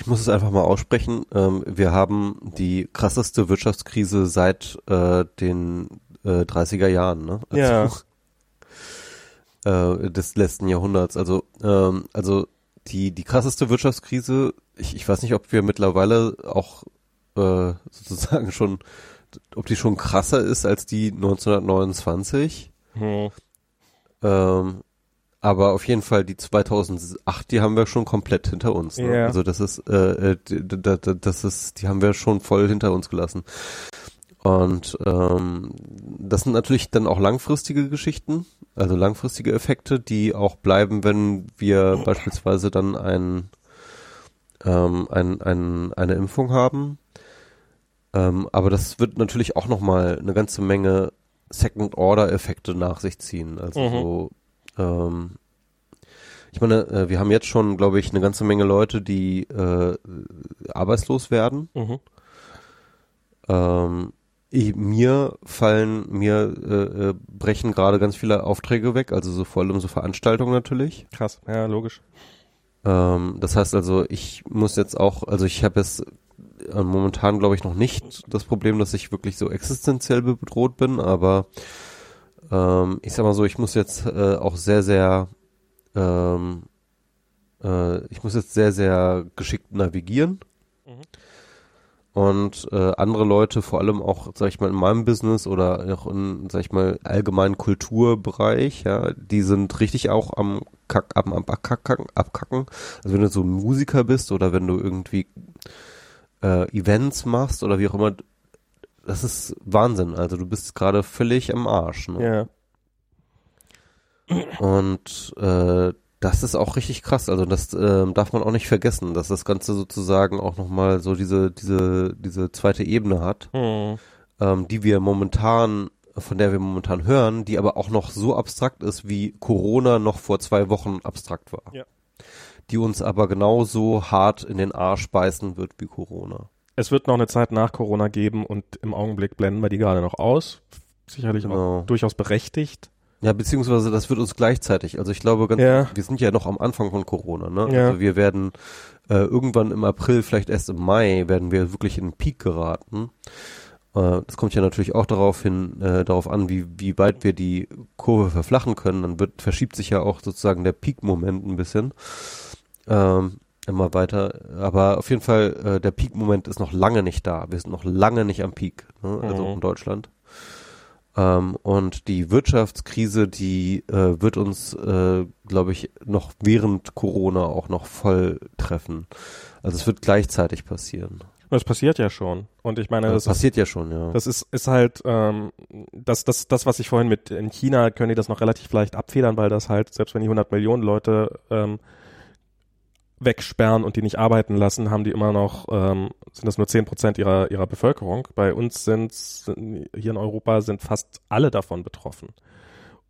ich muss es einfach mal aussprechen, ähm, wir haben die krasseste Wirtschaftskrise seit äh, den äh, 30er Jahren, ne? Ja. <laughs> äh, des letzten Jahrhunderts. Also, ähm, also die, die krasseste Wirtschaftskrise, ich, ich weiß nicht, ob wir mittlerweile auch äh, sozusagen schon, ob die schon krasser ist als die 1929. Hm. Ähm, aber auf jeden Fall die 2008, die haben wir schon komplett hinter uns. Ne? Ja. Also das ist, äh, äh, das ist, die haben wir schon voll hinter uns gelassen. Und ähm, das sind natürlich dann auch langfristige Geschichten. also langfristige Effekte, die auch bleiben, wenn wir beispielsweise dann ein, ähm, ein, ein, eine Impfung haben. Ähm, aber das wird natürlich auch nochmal eine ganze Menge Second-Order-Effekte nach sich ziehen. Also Mhm. so, ähm, ich meine, äh, wir haben jetzt schon, glaube ich, eine ganze Menge Leute, die äh, arbeitslos werden. Mhm. Ähm, ich, mir fallen, mir äh, äh, brechen gerade ganz viele Aufträge weg, also so vor allem so Veranstaltungen natürlich. Krass, ja, logisch. Ähm, das heißt also, ich muss jetzt auch, also ich habe jetzt äh, momentan glaube ich noch nicht das Problem, dass ich wirklich so existenziell bedroht bin, aber ähm, ich sag mal so, ich muss jetzt äh, auch sehr, sehr, ähm, äh, ich muss jetzt sehr, sehr geschickt navigieren. Mhm. Und äh, andere Leute, vor allem auch, sag ich mal, in meinem Business oder auch in, sag ich mal, allgemeinen Kulturbereich, ja, die sind richtig auch am Kack, am, am abkacken, abkacken. Also wenn du so Musiker bist oder wenn du irgendwie äh, Events machst oder wie auch immer, das ist Wahnsinn. Also du bist gerade völlig am Arsch. Ne? Ja. Und äh, das ist auch richtig krass. Also das ähm, darf man auch nicht vergessen, dass das Ganze sozusagen auch nochmal so diese, diese, diese zweite Ebene hat, Mhm. ähm, die wir momentan, von der wir momentan hören, die aber auch noch so abstrakt ist, wie Corona noch vor zwei Wochen abstrakt war. Ja. Die uns aber genauso hart in den Arsch beißen wird wie Corona. Es wird noch eine Zeit nach Corona geben und im Augenblick blenden wir die gerade noch aus. Sicherlich auch Genau. durchaus berechtigt. Ja, beziehungsweise das wird uns gleichzeitig. Also ich glaube, ganz, Ja. wir sind ja noch am Anfang von Corona. Ne? Ja. Also wir werden äh, irgendwann im April, vielleicht erst im Mai, werden wir wirklich in den Peak geraten. Äh, das kommt ja natürlich auch darauf hin, äh, darauf an, wie wie weit wir die Kurve verflachen können. Dann wird verschiebt sich ja auch sozusagen der Peak-Moment ein bisschen. Ähm, immer weiter. Aber auf jeden Fall, äh, der Peak-Moment ist noch lange nicht da. Wir sind noch lange nicht am Peak, ne? also Mhm. in Deutschland. Ähm, und die Wirtschaftskrise, die äh, wird uns, äh, glaube ich, noch während Corona auch noch voll treffen. Also es wird gleichzeitig passieren. Das passiert ja schon. Und ich meine, Das das ist passiert ja schon, ja. Das ist, ist halt ähm, das, das, das, was ich vorhin mit in China können die das noch relativ leicht abfedern, weil das halt, selbst wenn die 100 Millionen Leute ähm, wegsperren und die nicht arbeiten lassen, haben die immer noch, ähm, sind das nur 10 Prozent ihrer, ihrer Bevölkerung. Bei uns sind, hier in Europa sind fast alle davon betroffen.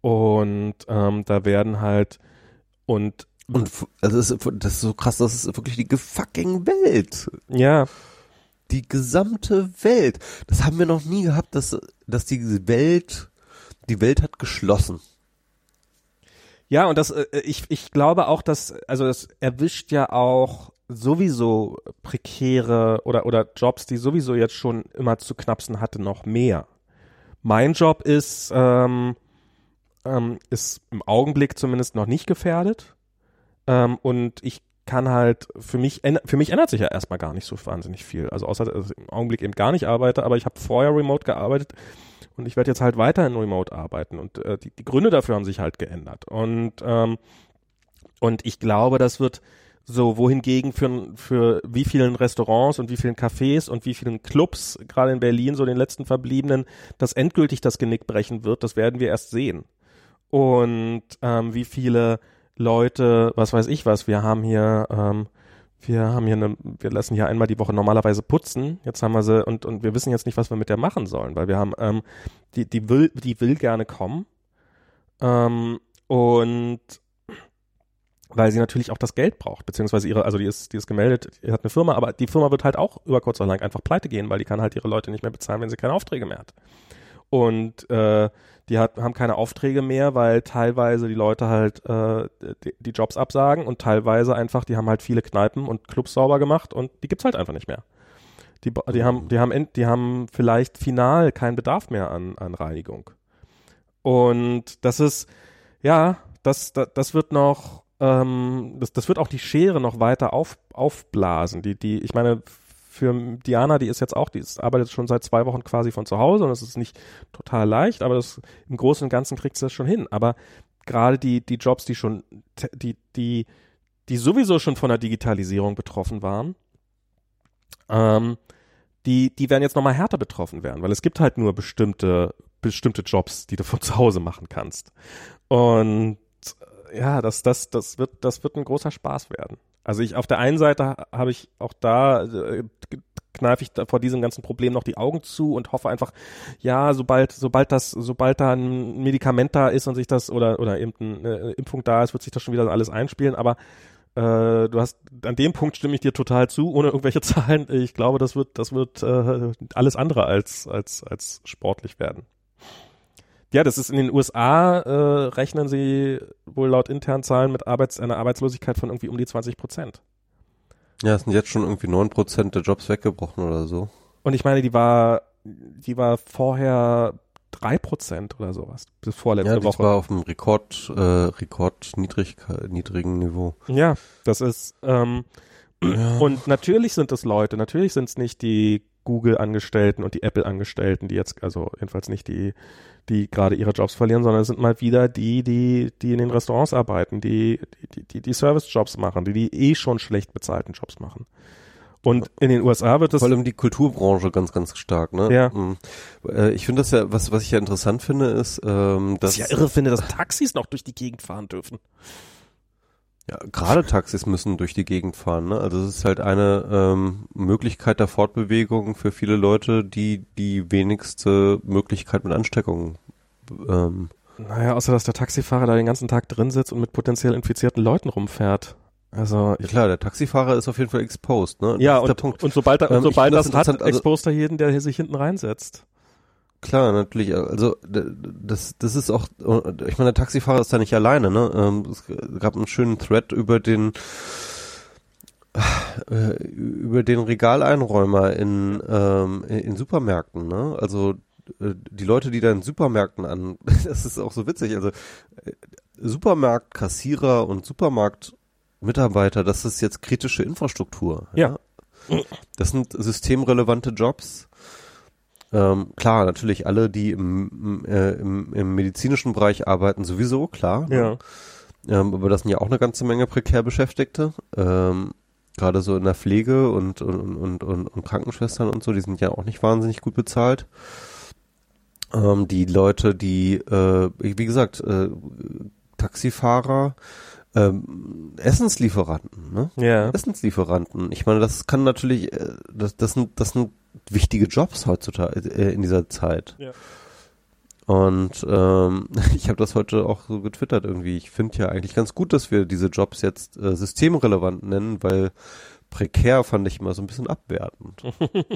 Und ähm, da werden halt und Und also es ist, das ist so krass, das ist wirklich die fucking Welt. ja, Die gesamte Welt. Das haben wir noch nie gehabt, dass, dass die Welt, die Welt hat geschlossen. Ja, und das, äh, ich, ich glaube auch, dass, also das erwischt ja auch sowieso prekäre oder, oder Jobs, die sowieso jetzt schon immer zu knapsen hatte, noch mehr. Mein Job ist, ähm, ähm, ist im Augenblick zumindest noch nicht gefährdet. Ähm, und ich kann halt, für mich, für mich ändert sich ja erstmal gar nicht so wahnsinnig viel. Also außer, dass ich im Augenblick eben gar nicht arbeite, aber ich habe vorher remote gearbeitet und ich werde jetzt halt weiterhin remote arbeiten und äh, die, die Gründe dafür haben sich halt geändert. Und, ähm, und ich glaube, das wird so, wohingegen für, für wie vielen Restaurants und wie vielen Cafés und wie vielen Clubs, gerade in Berlin, so den letzten verbliebenen, das endgültig das Genick brechen wird, das werden wir erst sehen. Und ähm, wie viele Leute, was weiß ich was, wir haben hier, ähm, wir haben hier eine, wir lassen hier einmal die Woche normalerweise putzen. Jetzt haben wir sie und, und wir wissen jetzt nicht, was wir mit der machen sollen, weil wir haben, ähm, die, die will, die will gerne kommen. Ähm, und weil sie natürlich auch das Geld braucht, beziehungsweise ihre, also die ist, die ist gemeldet, die hat eine Firma, aber die Firma wird halt auch über kurz oder lang einfach pleite gehen, weil die kann halt ihre Leute nicht mehr bezahlen, wenn sie keine Aufträge mehr hat. Und äh, die hat, haben keine Aufträge mehr, weil teilweise die Leute halt äh, die, die Jobs absagen und teilweise einfach, die haben halt viele Kneipen und Clubs sauber gemacht und die gibt's halt einfach nicht mehr. Die, die haben, die haben, die haben vielleicht final keinen Bedarf mehr an, an Reinigung. Und das ist, ja, das, das, das wird noch, ähm, das, das wird auch die Schere noch weiter auf, aufblasen. Die, die, ich meine, für Diana, die ist jetzt auch, die ist, arbeitet schon seit zwei Wochen quasi von zu Hause und es ist nicht total leicht, aber das, im Großen und Ganzen kriegt sie das schon hin. Aber gerade die, die Jobs, die schon, die, die, die sowieso schon von der Digitalisierung betroffen waren, ähm, die, die werden jetzt nochmal härter betroffen werden, weil es gibt halt nur bestimmte bestimmte Jobs, die du von zu Hause machen kannst. Und ja, das, das, das wird, das wird ein großer Spaß werden. Also ich auf der einen Seite habe ich auch da äh, kneife ich da vor diesem ganzen Problem noch die Augen zu und hoffe einfach, ja, sobald, sobald das, sobald da ein Medikament da ist und sich das oder oder eben eine Impfung da ist, wird sich das schon wieder alles einspielen. Aber äh, du hast an dem Punkt stimme ich dir total zu, ohne irgendwelche <laughs> Zahlen. Ich glaube, das wird, das wird äh, alles andere als als als sportlich werden. Ja, das ist in den USA, äh, rechnen sie wohl laut internen Zahlen mit Arbeits einer Arbeitslosigkeit von irgendwie um die 20 Prozent. Ja, es sind jetzt schon irgendwie neun Prozent der Jobs weggebrochen oder so. Und ich meine, die war, die war vorher drei Prozent oder sowas, bis vorletzte ja, die Woche. war auf einem Rekord, äh, Rekord niedrig, niedrigen Niveau. Ja, das ist, ähm, Ja. und natürlich sind es Leute, natürlich sind es nicht die Google-Angestellten und die Apple-Angestellten, die jetzt, also jedenfalls nicht die, die gerade ihre Jobs verlieren, sondern es sind mal wieder die, die, die in den Restaurants arbeiten, die, die, die, die Service-Jobs machen, die, die eh schon schlecht bezahlten Jobs machen. Und in den USA wird das, Vor allem die Kulturbranche ganz, ganz stark, ne? Ja. Mhm. Äh, Ich finde das ja, was, was ich ja interessant finde, ist, ähm, das dass ist ja irre finde, dass Taxis noch durch die Gegend fahren dürfen. Ja, gerade Taxis müssen durch die Gegend fahren. Ne? Also es ist halt eine ähm, Möglichkeit der Fortbewegung für viele Leute, die die wenigste Möglichkeit mit Ansteckung. Ähm, Naja, außer dass der Taxifahrer da den ganzen Tag drin sitzt und mit potenziell infizierten Leuten rumfährt. Also, ja klar, der Taxifahrer ist auf jeden Fall exposed. Ne? Das ja, und, Punkt. und sobald, er, Ähm, und sobald das hat, also- expost er jeden, der hier sich hinten reinsetzt. Klar, natürlich. Also das, das ist auch. Ich meine, der Taxifahrer ist da nicht alleine. Ne? Ähm, Es gab einen schönen Thread über den äh, über den Regaleinräumer in ähm, in Supermärkten. Ne? Also äh, die Leute, die da in Supermärkten an, <laughs> das ist auch so witzig. Also äh, Supermarktkassierer und Supermarktmitarbeiter, das ist jetzt kritische Infrastruktur. Ja. Das sind systemrelevante Jobs. Ähm, klar, natürlich alle, die im, äh, im, im medizinischen Bereich arbeiten, sowieso, klar. ne? Ja. Ähm, aber das sind ja auch eine ganze Menge prekär Beschäftigte. Ähm, Gerade so in der Pflege und, und, und, und, und Krankenschwestern und so, die sind ja auch nicht wahnsinnig gut bezahlt. Ähm, die Leute, die, äh, wie gesagt, äh, Taxifahrer, ähm, Essenslieferanten, ne? Ja. Essenslieferanten. Ich meine, das kann natürlich, äh, das, das sind, das sind wichtige Jobs heutzutage äh, in dieser Zeit. Ja. Und ähm, <laughs> ich habe das heute auch so getwittert irgendwie. Ich finde ja eigentlich ganz gut, dass wir diese Jobs jetzt äh, systemrelevant nennen, weil prekär fand ich immer so ein bisschen abwertend. <laughs>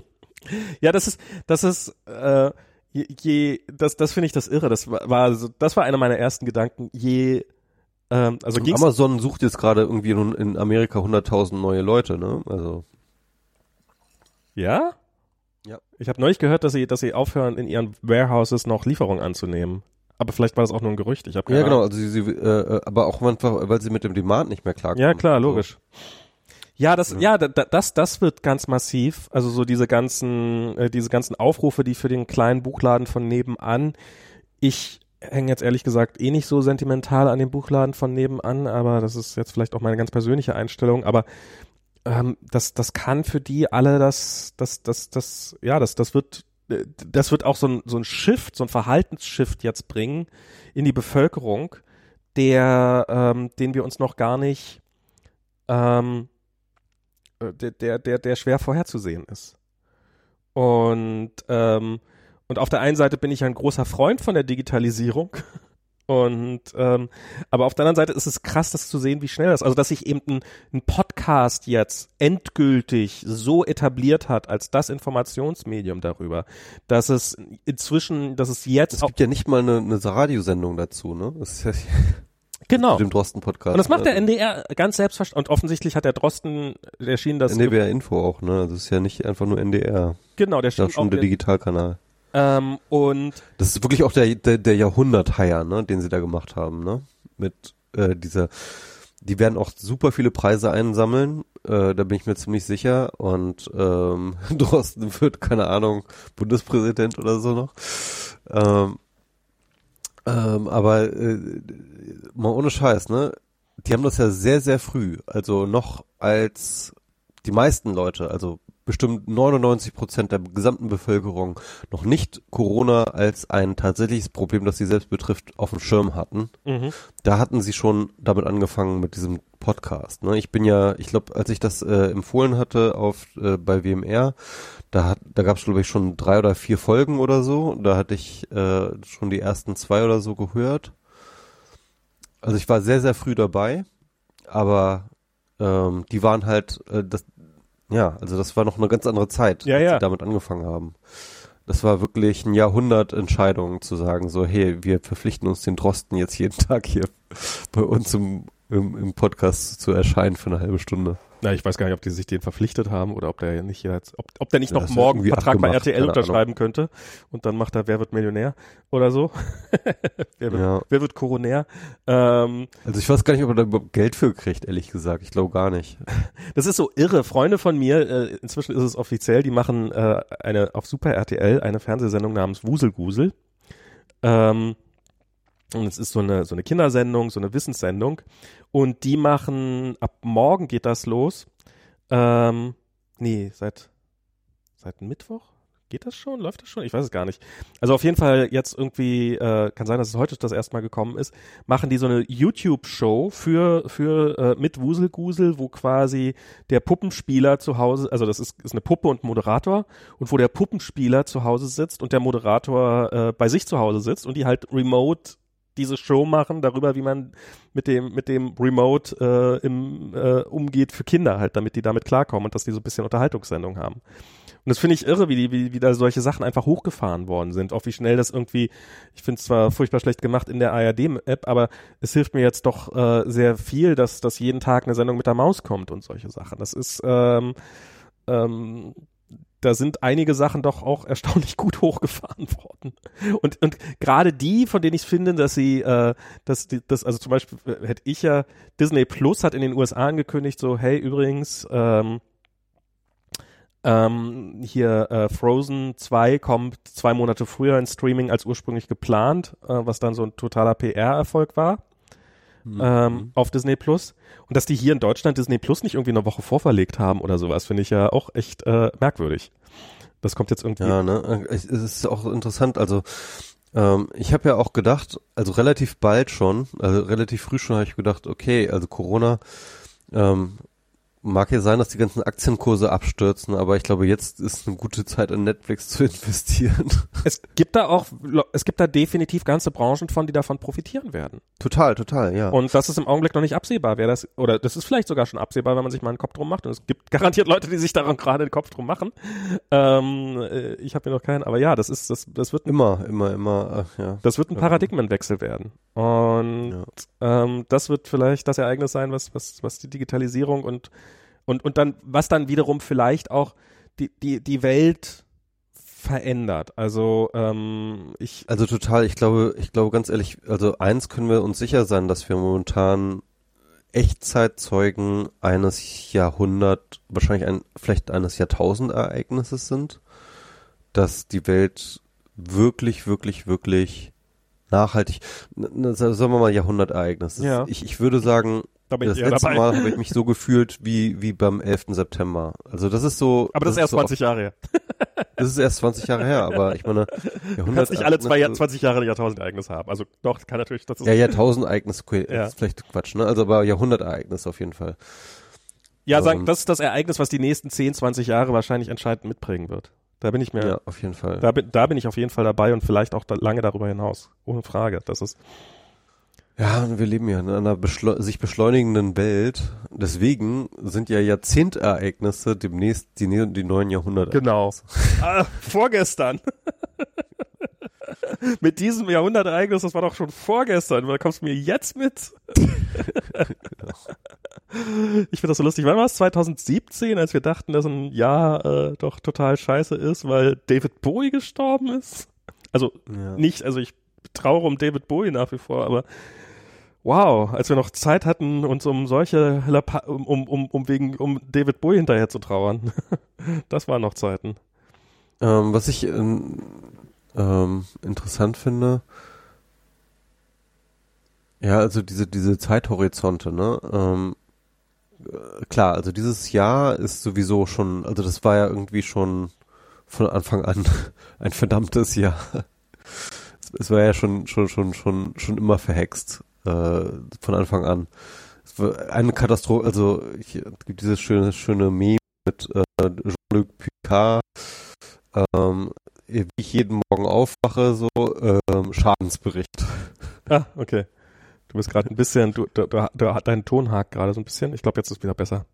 Ja, das ist, das ist, äh, je, je das, das finde ich das irre. Das war, war so, das war einer meiner ersten Gedanken. Je, ähm, also Amazon sucht jetzt gerade irgendwie in, in Amerika 100.000 neue Leute, ne? Also ja? Ja. Ich habe neulich gehört, dass sie, dass sie aufhören, in ihren Warehouses noch Lieferungen anzunehmen. Aber vielleicht war das auch nur ein Gerücht. Ich habe ja genau, also sie, sie äh, äh, aber auch einfach, weil sie mit dem Demand nicht mehr klarkommen. Ja, klar, logisch. Ja, das, ja, da, da- das, das wird ganz massiv. Also so diese ganzen, äh, diese ganzen Aufrufe, die für den kleinen Buchladen von nebenan. Ich hänge jetzt ehrlich gesagt eh nicht so sentimental an dem Buchladen von nebenan, aber das ist jetzt vielleicht auch meine ganz persönliche Einstellung. Aber ähm, das, das kann für die alle das, das, das, das, ja, das, das wird, äh, das wird auch so ein, so ein Shift, so ein Verhaltensshift jetzt bringen in die Bevölkerung, der, ähm, den wir uns noch gar nicht, ähm, äh, der, der, der, schwer vorherzusehen ist. Und, ähm, und auf der einen Seite bin ich ein großer Freund von der Digitalisierung. <laughs> Und ähm, aber auf der anderen Seite ist es krass, das zu sehen, wie schnell das, also dass sich eben ein, ein Podcast jetzt endgültig so etabliert hat als das Informationsmedium darüber, dass es inzwischen, dass es jetzt Es gibt ja nicht mal eine, eine Radiosendung dazu, ne? Das <laughs> genau. mit dem Drosten-Podcast. Und das macht der NDR ganz selbstverständlich. Und offensichtlich hat der Drosten erschienen, das NDR Info auch, ne? Das ist ja nicht einfach nur NDR. genau, der Das ist schien schon auch der Digitalkanal. Ähm, und Das ist wirklich auch der, der, der Jahrhundert-Haier, ne? Den sie da gemacht haben, ne? Mit äh, dieser, die werden auch super viele Preise einsammeln, äh, da bin ich mir ziemlich sicher. Und ähm, <laughs> Drosten wird, keine Ahnung, Bundespräsident oder so noch. Ähm, ähm, aber äh, mal ohne Scheiß, ne? Die haben das ja sehr, sehr früh, also noch als die meisten Leute, also bestimmt 99 Prozent der gesamten Bevölkerung noch nicht Corona als ein tatsächliches Problem, das sie selbst betrifft, auf dem Schirm hatten. Mhm. Da hatten sie schon damit angefangen mit diesem Podcast. Ne? Ich bin ja, ich glaube, als ich das äh, empfohlen hatte auf äh, bei WMR, da hat, da gab es glaube ich schon drei oder vier Folgen oder so. Da hatte ich äh, schon die ersten zwei oder so gehört. Also ich war sehr sehr früh dabei, aber ähm, die waren halt, äh, das, ja, also das war noch eine ganz andere Zeit, Ja, als ja. sie damit angefangen haben. Das war wirklich ein Jahrhundert Entscheidung zu sagen, so, hey, wir verpflichten uns den Drosten jetzt jeden <laughs> Tag hier bei uns im, im, im Podcast zu erscheinen für eine halbe Stunde. Na, ich weiß gar nicht, ob die sich den verpflichtet haben oder ob der nicht jetzt, ob, ob der nicht Ja, noch morgen einen Vertrag bei RTL unterschreiben könnte und dann macht er Wer wird Millionär oder so. <laughs> wer, wird, Ja. wer wird Koronär? Ähm, Also ich weiß gar nicht, ob er da überhaupt Geld für kriegt, ehrlich gesagt. Ich glaube gar nicht. <laughs> das ist so irre. Freunde von mir, äh, inzwischen ist es offiziell, die machen äh, eine auf Super RTL eine Fernsehsendung namens Wuselgusel. Ähm, und es ist so eine, so eine Kindersendung, so eine Wissenssendung. Und die machen, ab morgen geht das los. Ähm, nee, seit, seit Mittwoch? Geht das schon? Läuft das schon? Ich weiß es gar nicht. Also auf jeden Fall jetzt irgendwie, äh, kann sein, dass es heute das erste Mal gekommen ist, machen die so eine YouTube-Show für, für äh, mit Wuselgusel, wo quasi der Puppenspieler zu Hause, also das ist, ist eine Puppe und Moderator, und wo der Puppenspieler zu Hause sitzt und der Moderator äh, bei sich zu Hause sitzt und die halt remote diese Show machen darüber, wie man mit dem mit dem Remote äh, im, äh, umgeht für Kinder halt, damit die damit klarkommen und dass die so ein bisschen Unterhaltungssendung haben. Und das finde ich irre, wie, die, wie, wie da solche Sachen einfach hochgefahren worden sind. Auch wie schnell das irgendwie, ich finde es zwar furchtbar schlecht gemacht in der ARD-App, aber es hilft mir jetzt doch äh, sehr viel, dass, dass jeden Tag eine Sendung mit der Maus kommt und solche Sachen. Das ist, ähm, ähm, da sind einige Sachen doch auch erstaunlich <laughs> gut hochgefahren worden. Und, und gerade die, von denen ich finde, dass sie, äh, dass die, das, also zum Beispiel äh, hätte ich ja, Disney Plus hat in den USA angekündigt, so, hey, übrigens, ähm, ähm, hier äh, Frozen 2 kommt zwei Monate früher in Streaming als ursprünglich geplant, äh, was dann so ein totaler PR-Erfolg war ähm, auf Disney Plus. Und dass die hier in Deutschland Disney Plus nicht irgendwie eine Woche vorverlegt haben oder sowas, finde ich ja auch echt äh, merkwürdig. Das kommt jetzt irgendwie. Ja, ne? Es es ist auch interessant, also ähm, ich habe ja auch gedacht, also relativ bald schon, also relativ früh schon habe ich gedacht, okay, also Corona ähm, mag ja sein, dass die ganzen Aktienkurse abstürzen, aber ich glaube, jetzt ist eine gute Zeit in Netflix zu <laughs> investieren. Es gibt da auch, es gibt da definitiv ganze Branchen von, die davon profitieren werden. total, total, ja. Und das ist im Augenblick noch nicht absehbar, wer das, oder das ist vielleicht sogar schon absehbar, wenn man sich mal einen Kopf drum macht. Und es gibt <laughs> garantiert Leute, die sich daran gerade den Kopf drum machen. Ähm, äh, ich habe mir noch keinen, aber ja, das ist, das, das wird ein immer, immer, immer, ach, ja. Das wird ein Paradigmenwechsel werden. Und ähm, das wird vielleicht das Ereignis sein, was, was, was die Digitalisierung und, und, und dann, was dann wiederum vielleicht auch die, die, die Welt verändert. Also ähm, ich Also total, ich glaube, ich glaube ganz ehrlich, also eins können wir uns sicher sein, dass wir momentan Echtzeitzeugen eines Jahrhundert, wahrscheinlich ein, vielleicht eines Jahrtausendereignisses sind, dass die Welt wirklich, wirklich, wirklich nachhaltig, sagen wir mal Jahrhundertereignis. Ja. Ich, ich würde sagen, da bin das ich letzte dabei. Mal <laughs> habe ich mich so gefühlt wie, wie beim 11. September. Also das ist so. aber das ist erst so 20 Jahre her. <laughs> Das ist erst 20 Jahre her, aber ich meine, Du kannst nicht alle zwei, Jahr- Jahrhundertereignisse- 20 Jahre ein Jahrtausendereignis haben. Also doch, kann natürlich, das ist, Ja, Jahrtausendereignis, okay, Ja. ist vielleicht Quatsch, ne? Also aber Jahrhundertereignis auf jeden Fall. ja sagen, ähm, das ist das Ereignis, was die nächsten 10, 20 Jahre wahrscheinlich entscheidend mitprägen wird. Da bin ich mir, Ja, auf jeden Fall. da bin, da bin ich auf jeden Fall dabei und vielleicht auch da, lange darüber hinaus. Ohne Frage. Das ist, Ja, und wir leben ja in einer beschleu sich beschleunigenden Welt. Deswegen sind ja Jahrzehntereignisse demnächst die, ne- die neuen Jahrhunderte. Genau. <laughs> ah, vorgestern. mit diesem Jahrhundertereignis, das war doch schon vorgestern. Da kommst du mir jetzt mit. <laughs> ich finde das so lustig. Wann war es? 2017, als wir dachten, dass ein Jahr äh, doch total scheiße ist, weil David Bowie gestorben ist. Also Ja. nicht, also ich trauere um David Bowie nach wie vor, aber wow, als wir noch Zeit hatten, uns um solche, Lapa um, um, um, wegen, um David Bowie hinterher zu trauern. <laughs> das waren noch Zeiten. Ähm, was ich ähm, ähm, interessant finde, ja, also diese, diese Zeithorizonte, ne? Ähm, äh, klar, also dieses Jahr ist sowieso schon, also das war ja irgendwie schon von Anfang an <laughs> ein verdammtes Jahr. <laughs> Es war ja schon, schon, schon, schon, schon immer verhext, äh, von Anfang an. Es war eine Katastrophe, also ich, es gibt dieses schöne, schöne Meme mit äh, Jean-Luc Picard, ähm, wie ich jeden Morgen aufwache, so ähm, Schadensbericht. <laughs> Ah, okay. Du bist gerade ein bisschen, du, du, du, du dein Ton hakt gerade so ein bisschen. Ich glaube, jetzt ist es wieder besser.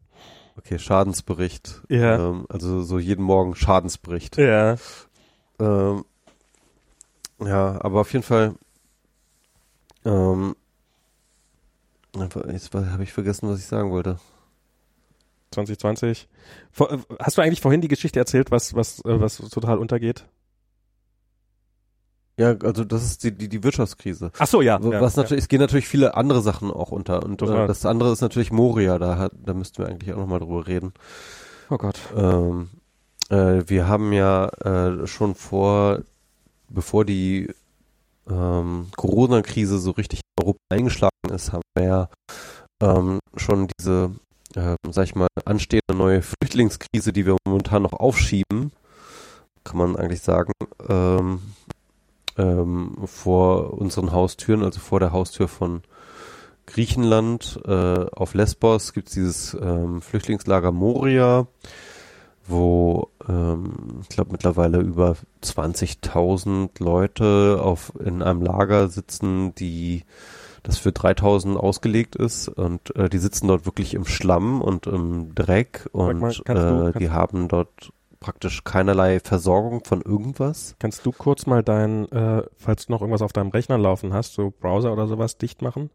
Okay, Schadensbericht. Ja. Ähm, also so jeden Morgen Schadensbericht. Ja. Ähm, ja, aber auf jeden Fall. Ähm, jetzt habe ich vergessen, was ich sagen wollte. 2020. Vor, äh, hast du eigentlich vorhin die Geschichte erzählt, was, was, äh, was total untergeht? Ja, also das ist die, die, die Wirtschaftskrise. Ach so, ja. Was ja, natürlich, ja. es gehen natürlich viele andere Sachen auch unter. Und äh, das andere ist natürlich Moria, da, hat, da müssten wir eigentlich auch nochmal drüber reden. Oh Gott. Ähm, äh, wir haben ja äh, schon vor, bevor die ähm, Corona-Krise so richtig in Europa eingeschlagen ist, haben wir ja ähm, schon diese, äh, sag ich mal, anstehende neue Flüchtlingskrise, die wir momentan noch aufschieben, kann man eigentlich sagen, ähm, ähm, vor unseren Haustüren, also vor der Haustür von Griechenland äh, auf Lesbos gibt es dieses ähm, Flüchtlingslager Moria, wo ähm, ich glaube mittlerweile über 20.000 Leute auf in einem Lager sitzen, die das für 3000 ausgelegt ist und äh, die sitzen dort wirklich im Schlamm und im Dreck und mal, du- äh, die haben dort praktisch keinerlei Versorgung von irgendwas. Kannst du kurz mal dein, äh, falls du noch irgendwas auf deinem Rechner laufen hast, so Browser oder sowas, dicht machen?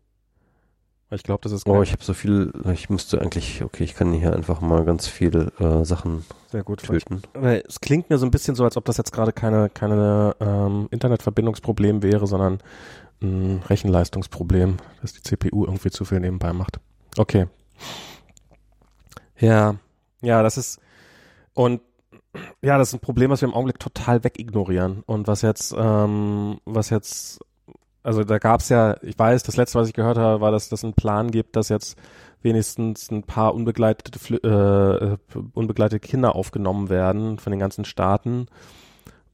Ich glaube, das ist Oh, ich habe so viel, ich müsste eigentlich, okay, ich kann hier einfach mal ganz viele äh, Sachen sehr gut. töten. Weil es klingt mir so ein bisschen so, als ob das jetzt gerade keine, keine ähm, Internetverbindungsproblem wäre, sondern ein Rechenleistungsproblem, dass die CPU irgendwie zu viel nebenbei macht. Okay. Ja, ja, das ist und ja, das ist ein Problem, was wir im Augenblick total wegignorieren und was jetzt, ähm, was jetzt, also da gab's ja, ich weiß, das letzte, was ich gehört habe, war, dass das einen Plan gibt, dass jetzt wenigstens ein paar unbegleitete, äh, unbegleitete Kinder aufgenommen werden von den ganzen Staaten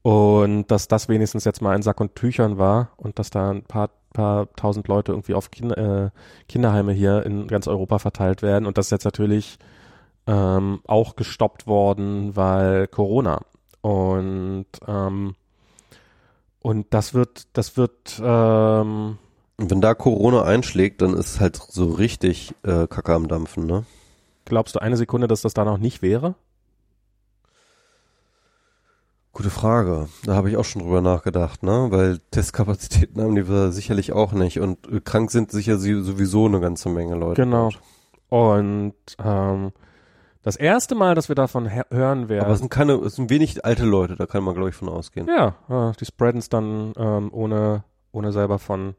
und dass das wenigstens jetzt mal in Sack und Tüchern war und dass da ein paar, paar tausend Leute irgendwie auf Kinder, äh, Kinderheime hier in ganz Europa verteilt werden und das ist jetzt natürlich ähm, auch gestoppt worden, weil Corona und ähm, und das wird, das wird ähm, wenn da Corona einschlägt, dann ist halt so richtig äh, Kacke am Dampfen, ne? glaubst du eine Sekunde, dass das da noch nicht wäre? Gute Frage. Da habe ich auch schon drüber nachgedacht, ne? Weil Testkapazitäten haben die wir sicherlich auch nicht und äh, krank sind sicher sowieso eine ganze Menge Leute. Genau. Und ähm, das erste Mal, dass wir davon hören werden, Aber es sind keine, es sind wenig alte Leute, da kann man glaube ich von ausgehen. Ja, die spreaden es dann ähm, ohne, ohne selber von,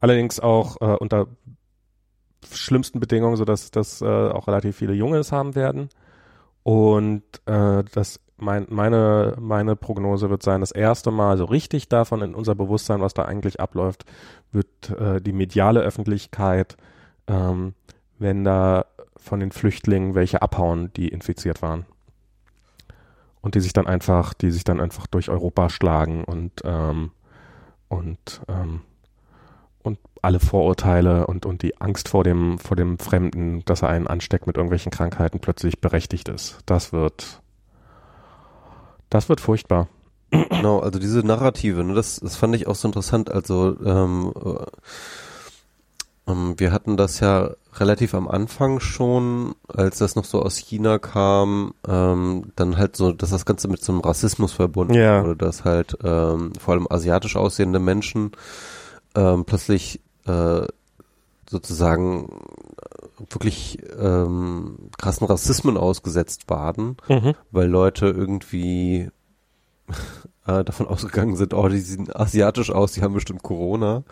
allerdings auch äh, unter schlimmsten Bedingungen, sodass dass äh, auch relativ viele Junge es haben werden. Und äh, das mein, meine, meine Prognose wird sein, das erste Mal so richtig davon in unser Bewusstsein, was da eigentlich abläuft, wird äh, die mediale Öffentlichkeit, ähm, wenn da von den Flüchtlingen welche abhauen, die infiziert waren und die sich dann einfach, die sich dann einfach durch Europa schlagen und ähm, und ähm, und alle Vorurteile und und die Angst vor dem vor dem Fremden, dass er einen ansteckt mit irgendwelchen Krankheiten, plötzlich berechtigt ist. Das wird das wird furchtbar. Genau, also diese Narrative, ne, das, das fand ich auch so interessant. Also ähm, äh, ähm, wir hatten das ja relativ am Anfang schon, als das noch so aus China kam, ähm, dann halt so, dass das Ganze mit so einem Rassismus verbunden Ja. wurde, dass halt ähm, vor allem asiatisch aussehende Menschen ähm, plötzlich äh, sozusagen wirklich ähm, krassen Rassismen ausgesetzt waren Mhm. weil Leute irgendwie <laughs> äh, davon ausgegangen sind, oh, die sehen asiatisch aus, die haben bestimmt Corona.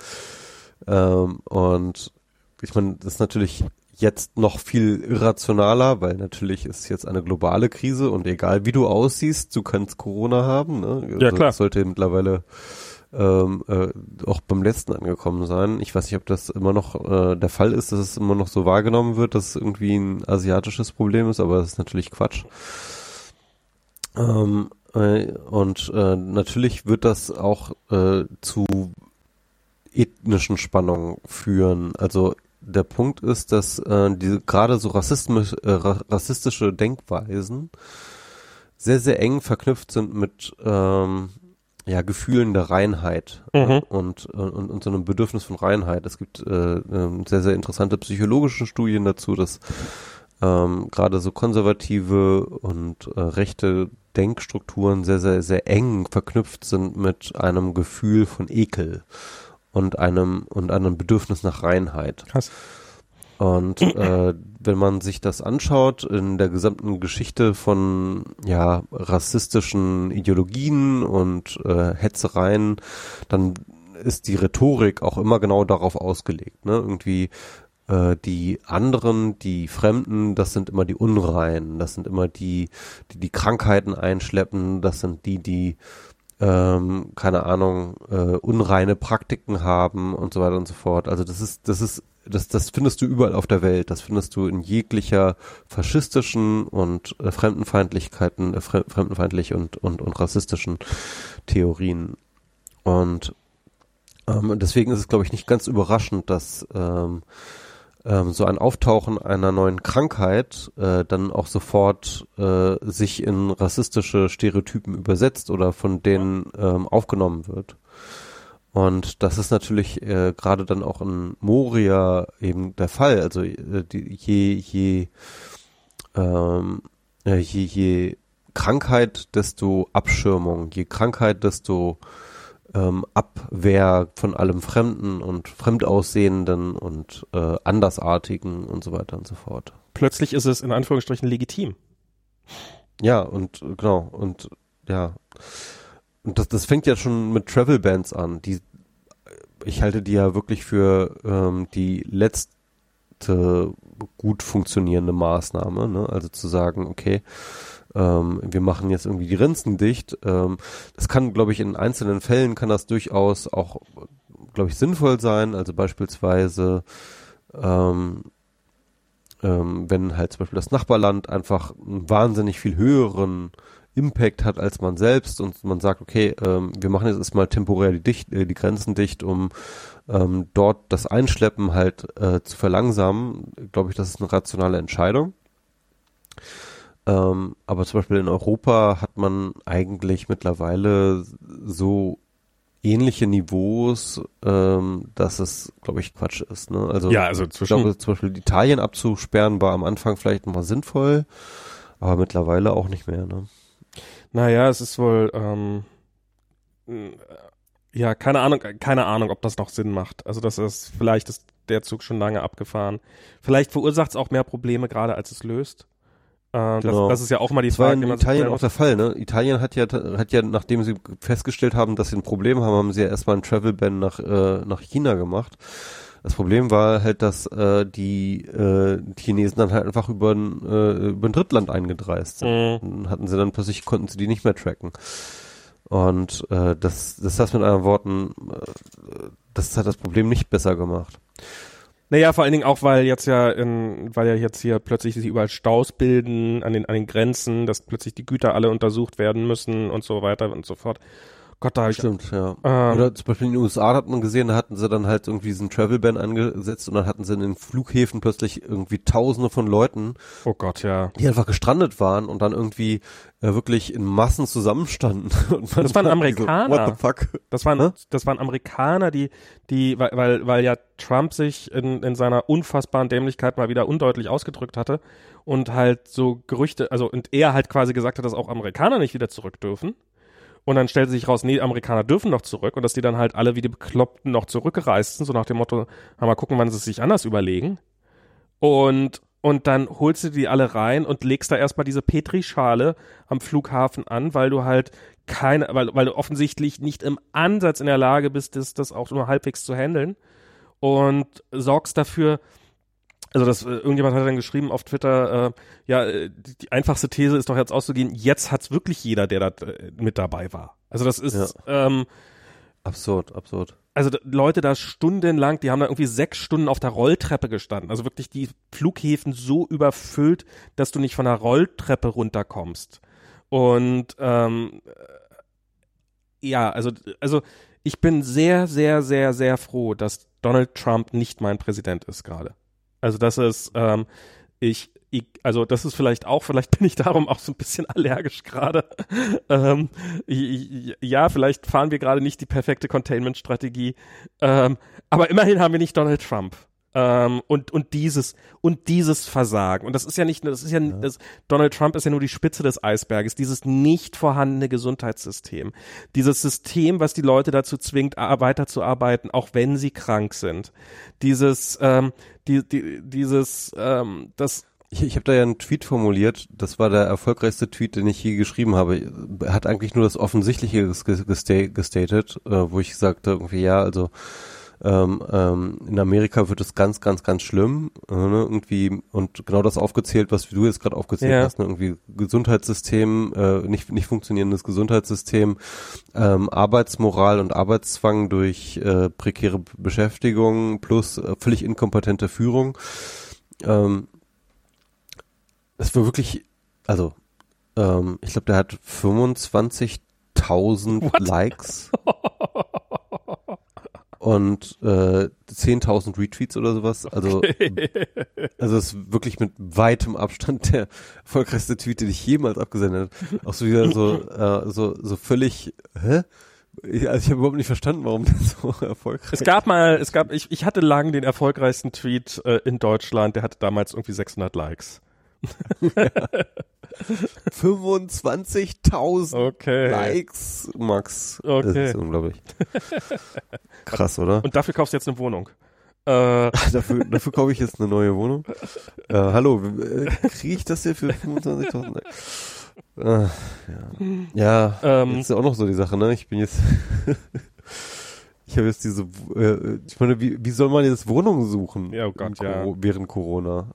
Ähm, und ich meine, das ist natürlich jetzt noch viel irrationaler, weil natürlich ist jetzt eine globale Krise und egal wie du aussiehst, du kannst Corona haben. Ne? Ja, Also klar. Das sollte mittlerweile ähm, äh, auch beim letzten angekommen sein. Ich weiß nicht, ob das immer noch äh, der Fall ist, dass es immer noch so wahrgenommen wird, dass es irgendwie ein asiatisches Problem ist, aber das ist natürlich Quatsch. Ähm, äh, und äh, natürlich wird das auch äh, zu ethnischen Spannungen führen. Also der Punkt ist, dass äh, diese gerade so rassistisch, äh, rassistische Denkweisen sehr, sehr eng verknüpft sind mit ähm, ja, Gefühlen der Reinheit Mhm. und, und, und so einem Bedürfnis von Reinheit. Es gibt äh, ähm, sehr, sehr interessante psychologische Studien dazu, dass ähm, gerade so konservative und äh, rechte Denkstrukturen sehr, sehr, sehr eng verknüpft sind mit einem Gefühl von Ekel und einem und einem Bedürfnis nach Reinheit. Krass. Und <clears throat> äh, wenn man sich das anschaut in der gesamten Geschichte von ja rassistischen Ideologien und äh, Hetzereien, dann ist die Rhetorik auch immer genau darauf ausgelegt. Ne? Irgendwie äh, die anderen, die Fremden, das sind immer die Unreinen, das sind immer die, die die Krankheiten einschleppen, das sind die, die ähm, keine Ahnung, äh, unreine Praktiken haben und so weiter und so fort. Also das ist, das ist, das, das findest du überall auf der Welt. Das findest du in jeglicher faschistischen und äh, Fremdenfeindlichkeiten, äh, fre fremdenfeindlich und, und, und rassistischen Theorien. Und ähm, deswegen ist es, glaube ich, nicht ganz überraschend, dass ähm, ähm, so ein Auftauchen einer neuen Krankheit äh, dann auch sofort äh, sich in rassistische Stereotypen übersetzt oder von denen ähm, aufgenommen wird. Und das ist natürlich äh, gerade dann auch in Moria eben der Fall. Also äh, die, je, je, ähm, äh, je, je Krankheit, desto Abschirmung, je Krankheit, desto ähm, Abwehr von allem Fremden und Fremdaussehenden und äh, Andersartigen und so weiter und so fort. Plötzlich ist es in Anführungsstrichen legitim. Ja, und genau, und ja. Und das, das fängt ja schon mit Travel Bands an. Die, ich halte die ja wirklich für ähm, die letzte gut funktionierende Maßnahme, ne? Also zu sagen, okay, ähm, wir machen jetzt irgendwie die Grenzen dicht. Ähm, das kann, glaube ich, in einzelnen Fällen kann das durchaus auch, glaube ich, sinnvoll sein. Also beispielsweise, ähm, ähm, wenn halt zum Beispiel das Nachbarland einfach einen wahnsinnig viel höheren Impact hat als man selbst und man sagt, okay, ähm, wir machen jetzt erstmal temporär die, dicht, äh, die Grenzen dicht, um ähm, dort das Einschleppen halt äh, zu verlangsamen, glaube ich, das ist eine rationale Entscheidung. Ähm, aber zum Beispiel in Europa hat man eigentlich mittlerweile so ähnliche Niveaus, ähm, dass es, glaube ich, Quatsch ist. Ne? Also, Ja, also ich zwischen glaube, zum Beispiel Italien abzusperren war am Anfang vielleicht nochmal sinnvoll, aber mittlerweile auch nicht mehr. Ne? Naja, es ist wohl, ähm, äh, ja, keine Ahnung, keine Ahnung, ob das noch Sinn macht. Also das ist, vielleicht ist der Zug schon lange abgefahren. Vielleicht verursacht es auch mehr Probleme gerade, als es löst. Äh, Genau. das, das ist ja auch mal die Das war Frage, in man sich Italien auch der Fall, ne? Italien hat ja, hat ja, nachdem sie festgestellt haben, dass sie ein Problem haben, haben sie ja erstmal ein Travel Ban nach, äh, nach China gemacht. Das Problem war halt, dass äh, die, äh, Chinesen dann halt einfach über ein, äh, über ein Drittland eingedreist sind. Mhm. Dann hatten sie dann plötzlich, konnten sie die nicht mehr tracken. Und äh, das, das heißt mit anderen Worten, äh, das hat das Problem nicht besser gemacht. Naja, vor allen Dingen auch, weil jetzt ja, in, weil ja jetzt hier plötzlich sich überall Staus bilden an den, an den Grenzen, dass plötzlich die Güter alle untersucht werden müssen und so weiter und so fort. Gott, da habe ich, Stimmt, ja. ähm, Oder zum Beispiel in den USA hat man gesehen, da hatten sie dann halt irgendwie diesen Travel Ban angesetzt und dann hatten sie in den Flughäfen plötzlich irgendwie Tausende von Leuten, oh Gott, ja. die einfach gestrandet waren und dann irgendwie äh, wirklich in Massen zusammenstanden. <laughs> Das waren Amerikaner. So, what the fuck? Das waren, das waren Amerikaner, die, die, weil, weil, weil ja Trump sich in, in seiner unfassbaren Dämlichkeit mal wieder undeutlich ausgedrückt hatte und halt so Gerüchte, also und er halt quasi gesagt hat, dass auch Amerikaner nicht wieder zurück dürfen. Und dann stellte sich raus, nee, Amerikaner dürfen noch zurück und dass die dann halt alle wie die Bekloppten noch zurückgereist sind, so nach dem Motto, mal gucken, wann sie es sich anders überlegen. Und, und dann holst du die alle rein und legst da erstmal diese Petrischale am Flughafen an, weil du halt keine, weil, weil du offensichtlich nicht im Ansatz in der Lage bist, das, das auch nur halbwegs zu handeln und sorgst dafür, also das, äh, irgendjemand hat dann geschrieben auf Twitter, äh, ja, äh, die, die einfachste These ist doch jetzt auszugehen, jetzt hat's wirklich jeder, der da äh, mit dabei war. Also das ist, ähm, Absurd, absurd. Also Leute da stundenlang, die haben da irgendwie sechs Stunden auf der Rolltreppe gestanden. Also wirklich die Flughäfen so überfüllt, dass du nicht von der Rolltreppe runterkommst. Und ähm, äh, ja, also, also ich bin sehr, sehr, sehr, sehr froh, dass Donald Trump nicht mein Präsident ist gerade. Also das ist, ähm, ich, ich, also das ist vielleicht auch, vielleicht bin ich darum auch so ein bisschen allergisch gerade. <laughs> ähm, ja, vielleicht fahren wir gerade nicht die perfekte Containment-Strategie, ähm, aber immerhin haben wir nicht Donald Trump. Ähm, und und dieses und dieses Versagen. Und das ist ja nicht das ist ja, Das, Donald Trump ist ja nur die Spitze des Eisberges dieses nicht vorhandene Gesundheitssystem. Dieses System was die Leute dazu zwingt weiterzuarbeiten auch wenn sie krank sind. Dieses ähm, die, die, dieses ähm, das Ich, ich habe da ja einen Tweet formuliert, das war der erfolgreichste Tweet, den ich je geschrieben habe. Er hat eigentlich nur das Offensichtliche ges- ges- gesta- gestated, äh, wo ich sagte irgendwie, ja, also ähm, ähm, in Amerika wird es ganz, ganz, ganz schlimm, äh, ne, irgendwie und genau das aufgezählt, was du jetzt gerade aufgezählt Ja. hast, ne, irgendwie Gesundheitssystem, äh, nicht nicht funktionierendes Gesundheitssystem, ähm, Arbeitsmoral und Arbeitszwang durch äh, prekäre Beschäftigung plus äh, völlig inkompetente Führung. Ähm, es war wirklich, also, ähm, ich glaube, der hat 25.000 Likes <laughs> und äh, 10.000 Retweets oder sowas. Also, also es ist wirklich mit weitem Abstand der erfolgreichste Tweet, den ich jemals abgesendet habe. Auch so wieder so, äh, so, so völlig, hä? Ich, also ich habe überhaupt nicht verstanden, warum der so <laughs> erfolgreich Es gab mal, es gab, ich, ich hatte lang den erfolgreichsten Tweet äh, in Deutschland, der hatte damals irgendwie 600 Likes. 25.000 Okay. Likes, Max. Okay. Das ist unglaublich. Krass, oder? Und dafür kaufst du jetzt eine Wohnung. Äh, <laughs> dafür, dafür kaufe ich jetzt eine neue Wohnung. Äh, hallo, äh, kriege ich das hier für 25.000? Äh, ja, ja Ähm. jetzt ist ja auch noch so die Sache, ne? Ich bin jetzt, <laughs> ich habe jetzt diese, äh, ich meine, wie, wie soll man jetzt Wohnungen suchen? Ja, oh Gott, im ja. Während Corona.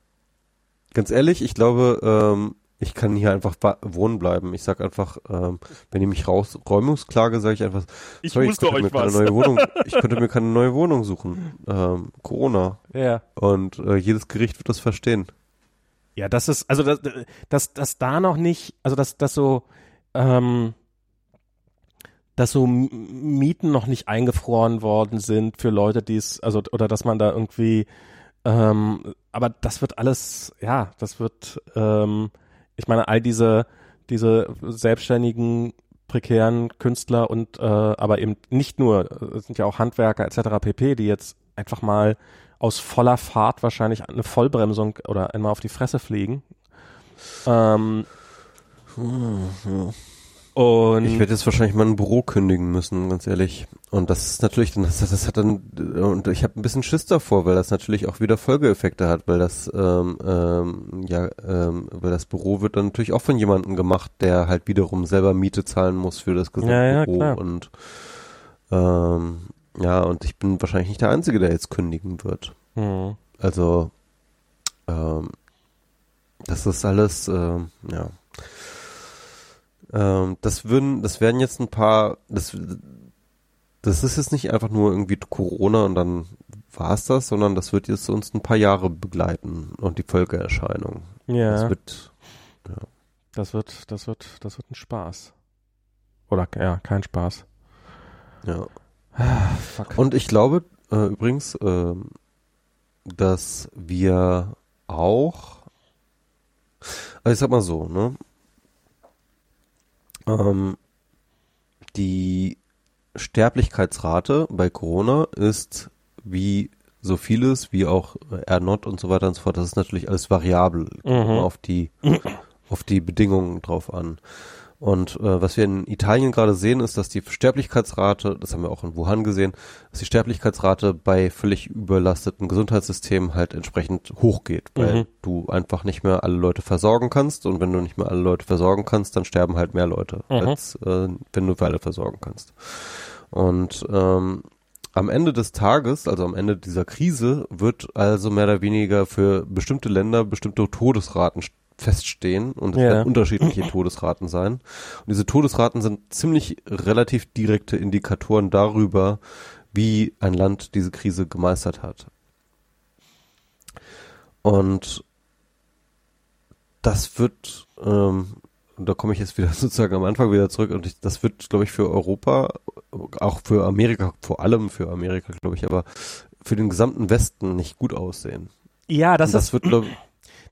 Ganz ehrlich, ich glaube, ähm, ich kann hier einfach wohnen bleiben. Ich sag einfach, ähm, wenn ihr mich raus Räumungsklage, sage ich einfach, ich sorry, musste könnte mir keine was. neue Wohnung, <laughs> ich könnte mir keine neue Wohnung suchen. Ähm, Corona. ja. Und äh, jedes Gericht wird das verstehen. Ja, das ist, also dass, dass, dass da noch nicht, also dass, dass so, ähm, dass so Mieten noch nicht eingefroren worden sind für Leute, die es, also oder dass man da irgendwie, ähm, aber das wird alles, ja, das wird, ähm, ich meine, all diese, diese selbstständigen prekären Künstler und äh, aber eben nicht nur, sind ja auch Handwerker etc. pp, die jetzt einfach mal aus voller Fahrt wahrscheinlich eine Vollbremsung oder einmal auf die Fresse fliegen. Ähm, und Ich werde jetzt wahrscheinlich mal ein Büro kündigen müssen, ganz ehrlich. Und das ist natürlich, das, das hat dann, und ich habe ein bisschen Schiss davor, weil das natürlich auch wieder Folgeeffekte hat, weil das, ähm, ähm, ja, ähm, weil das Büro wird dann natürlich auch von jemandem gemacht, der halt wiederum selber Miete zahlen muss für das gesamte Ja, ja, Büro. klar. Und ähm, ja, und ich bin wahrscheinlich nicht der Einzige, der jetzt kündigen wird. hm. Also, ähm, das ist alles, ähm, ja. Ähm, das würden, das werden jetzt ein paar, das, das ist jetzt nicht einfach nur irgendwie Corona und dann war's das, sondern das wird jetzt uns ein paar Jahre begleiten und die Folgeerscheinung. ja, Das das wird, wird, das wird, das wird ein Spaß. Oder ja, kein Spaß. ja. Fuck. Und ich glaube äh, übrigens, ähm, dass wir auch, also ich sag mal so, ne? Ähm, die Sterblichkeitsrate bei Corona ist wie so vieles, wie auch R0 und so weiter und so fort, das ist natürlich alles variabel, Mhm. auf die, auf die Bedingungen drauf an. Und äh, was wir in Italien gerade sehen, ist, dass die Sterblichkeitsrate, das haben wir auch in Wuhan gesehen, dass die Sterblichkeitsrate bei völlig überlasteten Gesundheitssystemen halt entsprechend hochgeht, weil Mhm. du einfach nicht mehr alle Leute versorgen kannst und wenn du nicht mehr alle Leute versorgen kannst, dann sterben halt mehr Leute, Mhm. als äh, wenn du für alle versorgen kannst. Und ähm, am Ende des Tages, also am Ende dieser Krise, wird also mehr oder weniger für bestimmte Länder bestimmte Todesraten feststehen und es Ja. werden unterschiedliche Todesraten sein. Und diese Todesraten sind ziemlich relativ direkte Indikatoren darüber, wie ein Land diese Krise gemeistert hat. Und das wird, ähm, und da komme ich jetzt wieder <laughs> sozusagen am Anfang wieder zurück, und ich, das wird, glaube ich, für Europa, auch für Amerika, vor allem für Amerika, glaube ich, aber für den gesamten Westen nicht gut aussehen. Ja, das, und das ist, wird, glaub,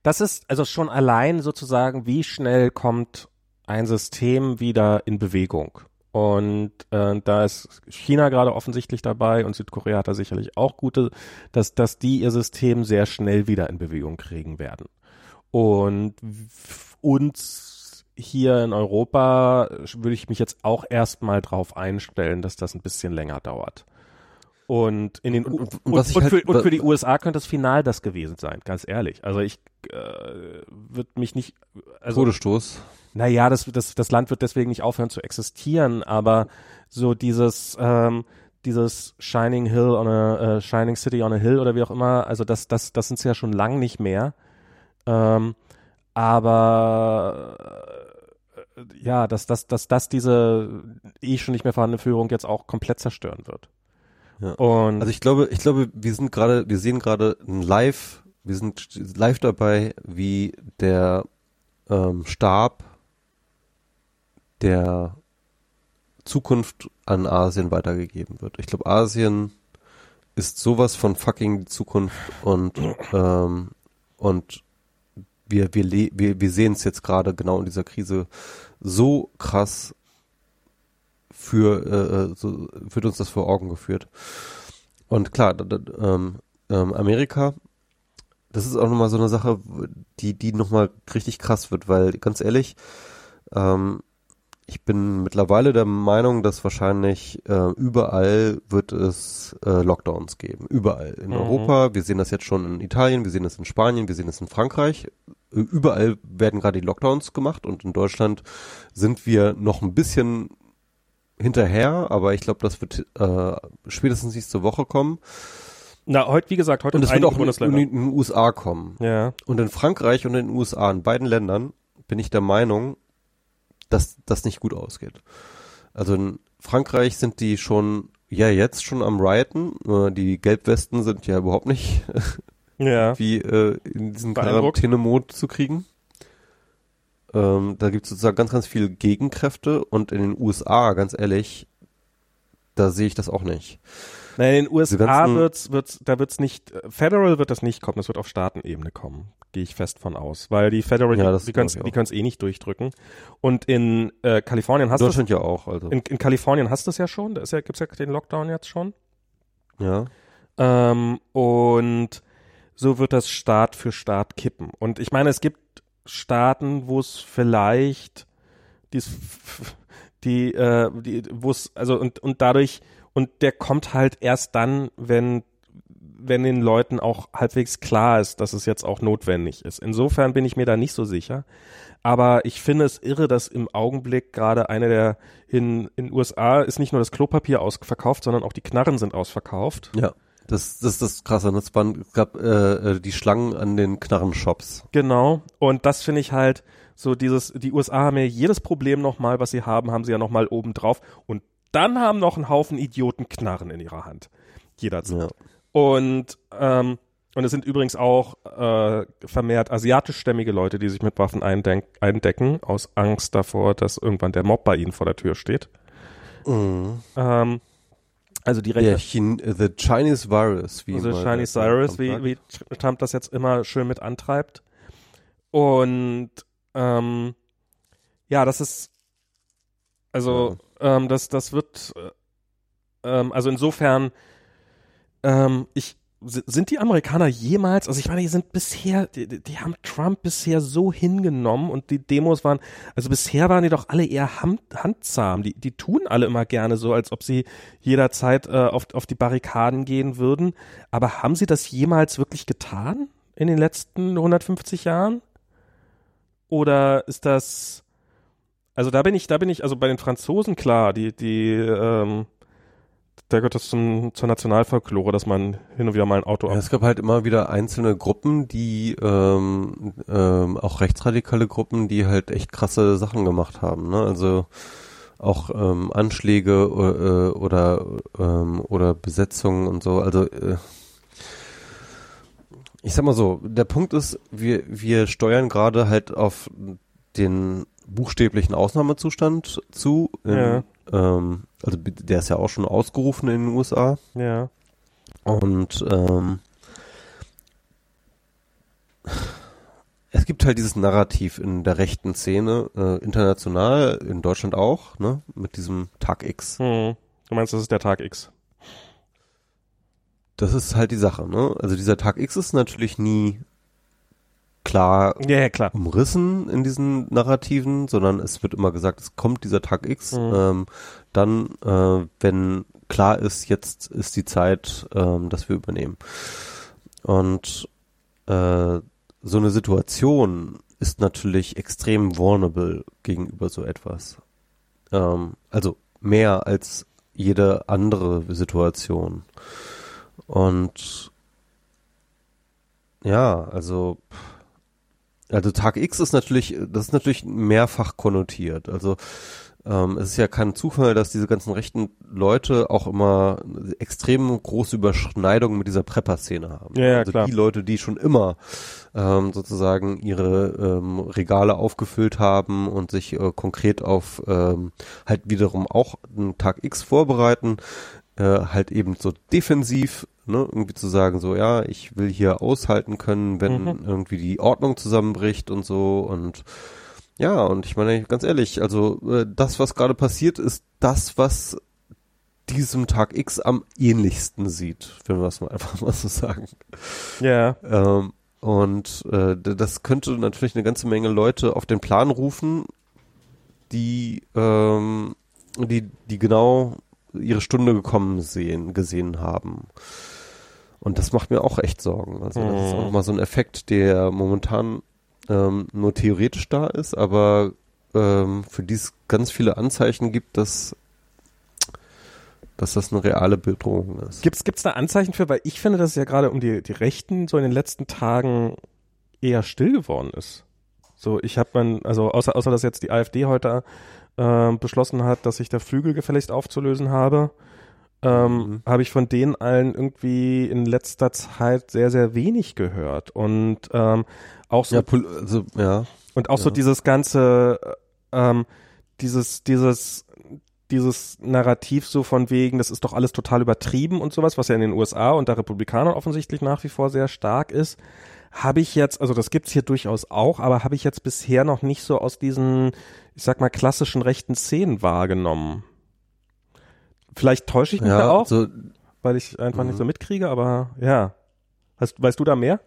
das ist also schon allein sozusagen, wie schnell kommt ein System wieder in Bewegung. Und äh, da ist China gerade offensichtlich dabei und Südkorea hat da sicherlich auch gute, dass, dass die ihr System sehr schnell wieder in Bewegung kriegen werden. Und uns hier in Europa würde ich mich jetzt auch erstmal drauf einstellen, dass das ein bisschen länger dauert. Und in den Und- und- und, halt- für, und für die USA könnte das Final das gewesen sein, ganz ehrlich. Also ich äh, würde mich nicht, also Todesstoß. naja, das, das, das Land wird deswegen nicht aufhören zu existieren, aber so dieses, ähm, dieses Shining Hill on a, äh, Shining City on a Hill oder wie auch immer, also das, das, das sind ja schon lang nicht mehr. Ähm, aber äh, ja, dass, dass, dass das diese eh schon nicht mehr vorhandene Führung jetzt auch komplett zerstören wird. Ja. Und Also ich glaube, ich glaube, wir sind gerade, wir sehen gerade ein Live, wir sind live dabei, wie der ähm, Stab der Zukunft an Asien weitergegeben wird. Ich glaube, Asien ist sowas von fucking die Zukunft und ähm, und wir wir wir, wir sehen es jetzt gerade genau in dieser Krise so krass für äh, äh, so wird uns das vor Augen geführt. Und klar, da, da, ähm, ähm, Amerika, das ist auch nochmal so eine Sache, die, die nochmal richtig krass wird, weil ganz ehrlich, ähm, ich bin mittlerweile der Meinung, dass wahrscheinlich äh, überall wird es äh, Lockdowns geben. Überall. In Mhm. Europa, wir sehen das jetzt schon in Italien, wir sehen das in Spanien, wir sehen das in Frankreich. Überall werden gerade die Lockdowns gemacht und in Deutschland sind wir noch ein bisschen hinterher, aber ich glaube, das wird äh, spätestens nächste Woche kommen. na, heute, wie gesagt, heute Und es wird auch in, in, den USA kommen. Ja. Und in Frankreich und in den USA, in beiden Ländern, bin ich der Meinung, dass das nicht gut ausgeht. Also in Frankreich sind die schon, ja jetzt schon am Rioten. Äh, Die Gelbwesten sind ja überhaupt nicht Ja. <laughs> wie äh, in diesen. Quarantänemod zu kriegen. Ähm, da gibt es sozusagen ganz, ganz viele Gegenkräfte und in den USA, ganz ehrlich, da sehe ich das auch nicht. Nein, in den USA wird's, wird's, da wird's nicht, Federal wird das nicht kommen, das wird auf Staatenebene kommen, gehe ich fest von aus, weil die Federal, Ja, das die, die können's, die können's eh nicht durchdrücken. Und in äh, Kalifornien hast du Deutschland ja auch, also. in, in Kalifornien hast du es ja schon, da ist ja, gibt's ja den Lockdown jetzt schon. ja. Ähm, und so wird das Staat für Staat kippen. Und ich meine, es gibt Staaten, wo es vielleicht dies, <laughs> die, äh, die, wo es, also und, und dadurch, und der kommt halt erst dann, wenn, wenn den Leuten auch halbwegs klar ist, dass es jetzt auch notwendig ist. Insofern bin ich mir da nicht so sicher. Aber ich finde es irre, dass im Augenblick gerade eine der in in USA ist nicht nur das Klopapier ausverkauft, sondern auch die Knarren sind ausverkauft. Ja. Das, das ist das Krasse. ne? Es waren- es gab äh, äh, die Schlangen an den Knarrenshops. Genau. Und das finde ich halt so dieses, die USA haben ja jedes Problem nochmal, was sie haben, haben sie ja nochmal oben drauf. Und dann haben noch einen Haufen Idioten Knarren in ihrer Hand. Jederzeit. Ja. Und, ähm, und es sind übrigens auch äh, vermehrt asiatischstämmige Leute, die sich mit Waffen eindecken, aus Angst davor, dass irgendwann der Mob bei ihnen vor der Tür steht. Mhm. Ähm, also die Der rechte Chin the Chinese Virus, wie also Chinese der Trump wie, wie Trump das jetzt immer schön mit antreibt. Und ähm, ja, das ist also ähm, das das wird äh, ähm, also insofern ähm, ich sind die Amerikaner jemals, also ich meine, die sind bisher, die, die haben Trump bisher so hingenommen und die Demos waren, also bisher waren die doch alle eher hand, handzahm. Die, die tun alle immer gerne so, als ob sie jederzeit äh, auf, auf die Barrikaden gehen würden. Aber haben sie das jemals wirklich getan in den letzten 150 Jahren? Oder ist das, also da bin ich, da bin ich, also bei den Franzosen klar, die, die, ähm, da gehört das zum, zur Nationalfolklore, dass man hin und wieder mal ein Auto Ja, es gab halt immer wieder einzelne Gruppen, die ähm, ähm, auch rechtsradikale Gruppen, die halt echt krasse Sachen gemacht haben. Ne? Also auch ähm, Anschläge äh, oder ähm, oder Besetzungen und so. Also äh, ich sag mal so, der Punkt ist, wir wir steuern gerade halt auf den buchstäblichen Ausnahmezustand zu. In, Ja. ähm, also der ist ja auch schon ausgerufen in den USA. Ja. Und ähm, es gibt halt dieses Narrativ in der rechten Szene, äh, international, in Deutschland auch, ne, mit diesem Tag X. Hm. Du meinst, das ist der Tag X. Das ist halt die Sache, ne? Also dieser Tag X ist natürlich nie klar Ja, ja, klar. umrissen in diesen Narrativen, sondern es wird immer gesagt, es kommt dieser Tag X, Mhm. ähm, dann, äh, wenn klar ist, jetzt ist die Zeit, ähm, dass wir übernehmen. Und äh, so eine Situation ist natürlich extrem vulnerable gegenüber so etwas. Ähm, also mehr als jede andere Situation. Und ja, also also Tag X ist natürlich, das ist natürlich mehrfach konnotiert. Also ähm, es ist ja kein Zufall, dass diese ganzen rechten Leute auch immer extrem große Überschneidungen mit dieser Prepper-Szene haben. Ja, ja, also klar. die Leute, die schon immer ähm, sozusagen ihre ähm, Regale aufgefüllt haben und sich äh, konkret auf ähm, halt wiederum auch einen Tag X vorbereiten, äh, halt eben so defensiv, ne, irgendwie zu sagen, so, ja, ich will hier aushalten können, wenn Mhm. irgendwie die Ordnung zusammenbricht und so und ja, und ich meine, ganz ehrlich, also äh, das, was gerade passiert, ist das, was diesem Tag X am ähnlichsten sieht, wenn wir es mal <laughs> einfach mal so sagen. Ja. Ähm, und äh, das könnte natürlich eine ganze Menge Leute auf den Plan rufen, die, ähm, die, die genau ihre Stunde gekommen sehen, gesehen haben. Und das macht mir auch echt Sorgen. Also das ist Mhm. auch mal so ein Effekt, der momentan ähm, nur theoretisch da ist, aber ähm, für die es ganz viele Anzeichen gibt, dass, dass das eine reale Bedrohung ist. Gibt's gibt's da Anzeichen für? Weil ich finde, dass es ja gerade um die die Rechten so in den letzten Tagen eher still geworden ist. So, ich habe man also außer außer dass jetzt die AfD heute äh, beschlossen hat, dass sich der Flügel gefälligst aufzulösen habe, ähm, Mhm. habe ich von denen allen irgendwie in letzter Zeit sehr sehr wenig gehört und ähm, auch so ja, also, ja. und auch so Ja. dieses ganze, äh, ähm, dieses, dieses, dieses Narrativ so von wegen, das ist doch alles total übertrieben und sowas, was ja in den USA unter Republikanern offensichtlich nach wie vor sehr stark ist, habe ich jetzt, also das gibt's hier durchaus auch, aber habe ich jetzt bisher noch nicht so aus diesen, ich sag mal, klassischen rechten Szenen wahrgenommen. Vielleicht täusche ich mich da Ja, auch, so, weil ich einfach nicht Mhm. so mitkriege, aber ja. Hast, weißt du da mehr?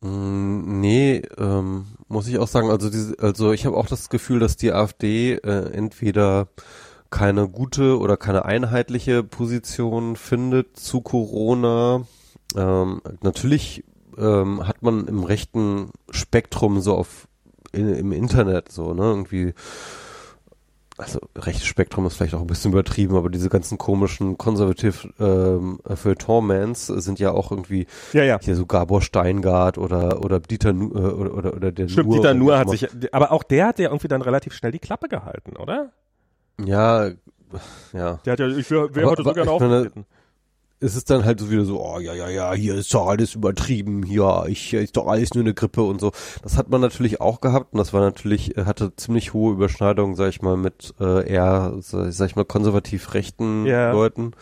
Mm, Nee, ähm, muss ich auch sagen, also diese, also ich habe auch das Gefühl, dass die AfD äh, entweder keine gute oder keine einheitliche Position findet zu Corona. Ähm, natürlich ähm, hat man im rechten Spektrum so auf in, im Internet so, ne, irgendwie also rechtes Spektrum ist vielleicht auch ein bisschen übertrieben, aber diese ganzen komischen konservativ ähm, Feuilleton-Mans sind ja auch irgendwie Ja, ja. hier so Gabor Steingart oder oder Dieter Nu, äh, oder, oder oder der Stimmt, Nuhr, Dieter Nuhr hat mal- sich, aber auch der hat ja irgendwie dann relativ schnell die Klappe gehalten, oder? ja ja Der hat ja, ich wäre wär heute so aber aufgetreten. es ist dann halt so wieder so oh ja ja ja hier ist doch alles übertrieben hier ich hier ist doch alles nur eine Grippe und so das hat man natürlich auch gehabt und das war natürlich äh, hatte ziemlich hohe Überschneidungen sag ich mal mit äh, eher sag ich mal konservativ rechten Ja. Leuten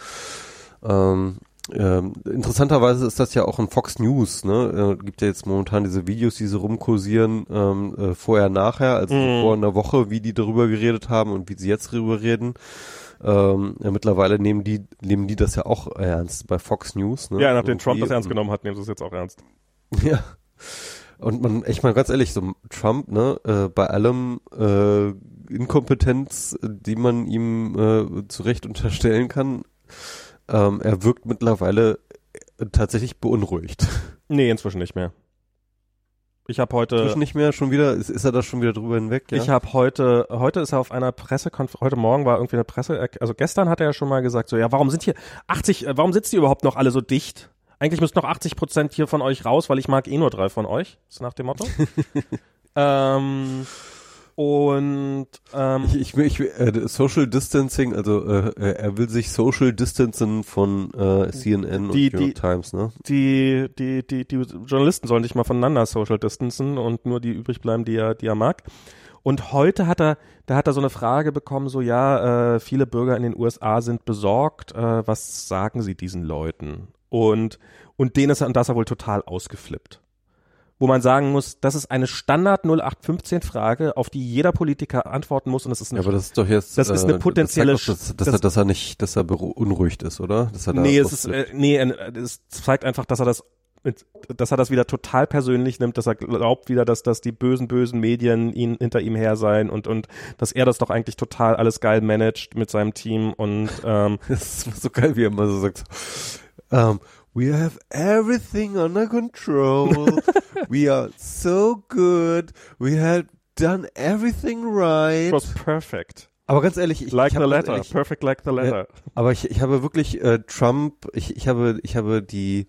ähm, ähm, interessanterweise ist das ja auch in Fox News, ne? Äh, gibt ja jetzt momentan diese Videos, die so rumkursieren, ähm, äh, vorher, nachher, also so Mhm. vor einer Woche, wie die darüber geredet haben und wie sie jetzt darüber reden. Ähm, ja, mittlerweile nehmen die, nehmen die das ja auch ernst bei Fox News, ne? Ja, nachdem Trump Irgendwie. das ernst genommen hat, nehmen sie es jetzt auch ernst. <laughs> Ja. Und man, ich meine ganz ehrlich, so Trump, ne, äh, bei allem äh, Inkompetenz, die man ihm äh, zu Recht unterstellen kann, ähm, er wirkt mittlerweile äh, tatsächlich beunruhigt. <laughs> Nee, inzwischen nicht mehr. Ich habe heute Inzwischen nicht mehr, schon wieder, ist, ist er da schon wieder drüber hinweg? Ja? Ich habe heute, heute ist er auf einer Pressekonferenz, heute Morgen war irgendwie eine Presse, also gestern hat er ja schon mal gesagt, so, ja, warum sind hier 80, äh, warum sitzen die überhaupt noch alle so dicht? Eigentlich müssten noch 80 Prozent hier von euch raus, weil ich mag eh nur drei von euch. Ist nach dem Motto. <laughs> ähm, und ähm, ich, ich, ich äh, Social Distancing, also äh, äh, er will sich Social Distancen von äh, CNN Die- und New York Times, ne? die, die, die, die Journalisten sollen sich mal voneinander social distancen und nur die übrig bleiben, die er, die er mag. Und heute hat er, da hat er so eine Frage bekommen, so ja, äh, viele Bürger in den USA sind besorgt, äh, was sagen sie diesen Leuten? Und, und denen ist er, und das ist er wohl total ausgeflippt. Wo man sagen muss, das ist eine Standard 0815 Frage, auf die jeder Politiker antworten muss und das ist Ja, eine aber das ist doch jetzt. Das ist eine äh, potenzielle Das zeigt doch, dass, dass, das- er, dass er nicht, dass er beunruhigt ist, oder? Dass er da nee, es ist, äh, nee, äh, es zeigt einfach, dass er das, mit, dass er das wieder total persönlich nimmt, dass er glaubt wieder, dass, dass die bösen, bösen Medien ihn, hinter ihm her seien und, und, dass er das doch eigentlich total alles geil managt mit seinem Team und, ähm, <laughs> Das ist so geil, wie er immer so sagt. Um, we have everything under control. <laughs> we are so good. We had done everything right. it was perfect. Aber ganz ehrlich, ich, Like ich the letter. ehrlich, Perfect like the letter. aber ich, ich habe wirklich äh, Trump, ich, ich habe, ich habe die,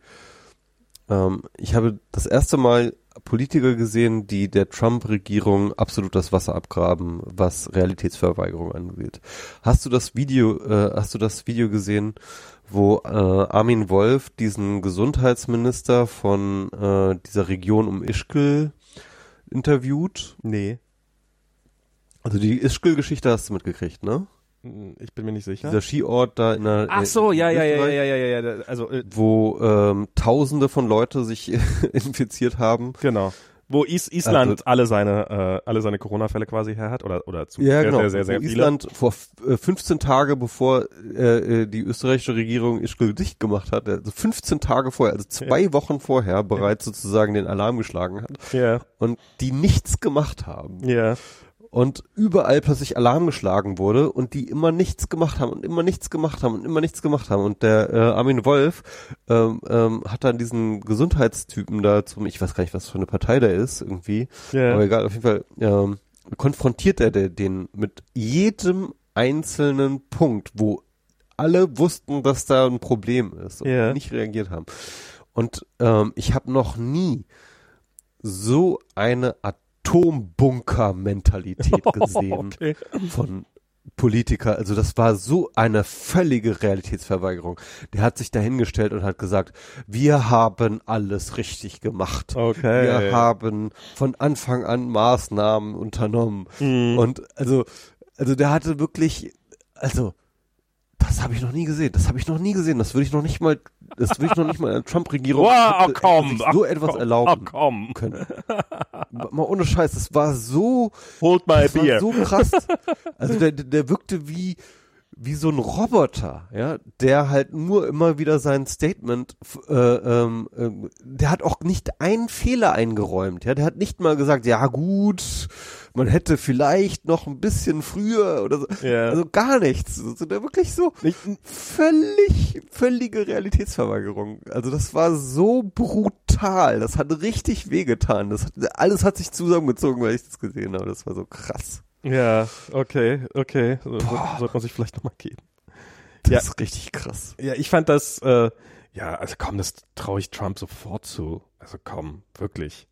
ähm, ich habe das erste Mal Politiker gesehen, die der Trump-Regierung absolut das Wasser abgraben, was Realitätsverweigerung angeht. Hast du das Video, äh, hast du das Video gesehen, wo äh, Armin Wolf diesen Gesundheitsminister von äh, dieser Region um Ischgl interviewt? Nee. Also die Ischgl-Geschichte hast du mitgekriegt, ne? Ich bin mir nicht sicher. Dieser Skiort da in der Ach so, ja, ja, ja, Österreich, ja, ja, ja, ja, also, äh, wo ähm, Tausende von Leute sich <laughs> infiziert haben. genau. Wo Is Island Also- alle seine, äh, alle seine Corona-Fälle quasi her hat oder, oder zu Ja, sehr, genau. sehr, sehr, sehr wo viele. Island vor f- äh, 15 Tage bevor äh, äh, die österreichische Regierung Ischgl dicht gemacht hat, also 15 Tage vorher, also zwei Wochen vorher bereits sozusagen den Alarm geschlagen hat Ja, und die nichts gemacht haben ja. Und überall plötzlich Alarm geschlagen wurde und die immer nichts gemacht haben und immer nichts gemacht haben und immer nichts gemacht haben und der äh, Armin Wolf ähm, ähm, hat dann diesen Gesundheitstypen da zum, ich weiß gar nicht, was für eine Partei der ist irgendwie, Ja. aber egal, auf jeden Fall ähm, konfrontiert er de- den mit jedem einzelnen Punkt, wo alle wussten, dass da ein Problem ist und Ja. nicht reagiert haben. Und ähm, ich habe noch nie so eine Atombunker-Mentalität <laughs> gesehen Okay. von Politiker. Also das war so eine völlige Realitätsverweigerung. Der hat sich dahingestellt und hat gesagt, wir haben alles richtig gemacht. Okay. Wir haben von Anfang an Maßnahmen unternommen. Mhm. Und also, also der hatte wirklich, also das habe ich noch nie gesehen. Das habe ich noch nie gesehen. Das würde ich noch nicht mal, das würde ich noch nicht mal einer Trump-Regierung <laughs> Wow, komm, so etwas komm, erlauben Ach komm, können. Mal ohne Scheiß, das war so, hold my das war beer. so krass. Also der der wirkte wie wie so ein Roboter, ja, der halt nur immer wieder sein Statement, äh, ähm, ähm, der hat auch nicht einen Fehler eingeräumt, ja, der hat nicht mal gesagt, ja gut, man hätte vielleicht noch ein bisschen früher oder so, Ja. also gar nichts, also der wirklich so völlig, völlige Realitätsverweigerung, also das war so brutal, das hat richtig wehgetan, das hat, alles hat sich zusammengezogen, weil ich das gesehen habe, das war so krass. Ja, okay, okay. So, so, sollte man sich vielleicht nochmal geben. Das Ja. ist richtig krass. Ja, ich fand das, äh, ja, also komm, das traue ich Trump sofort zu. Also komm, wirklich.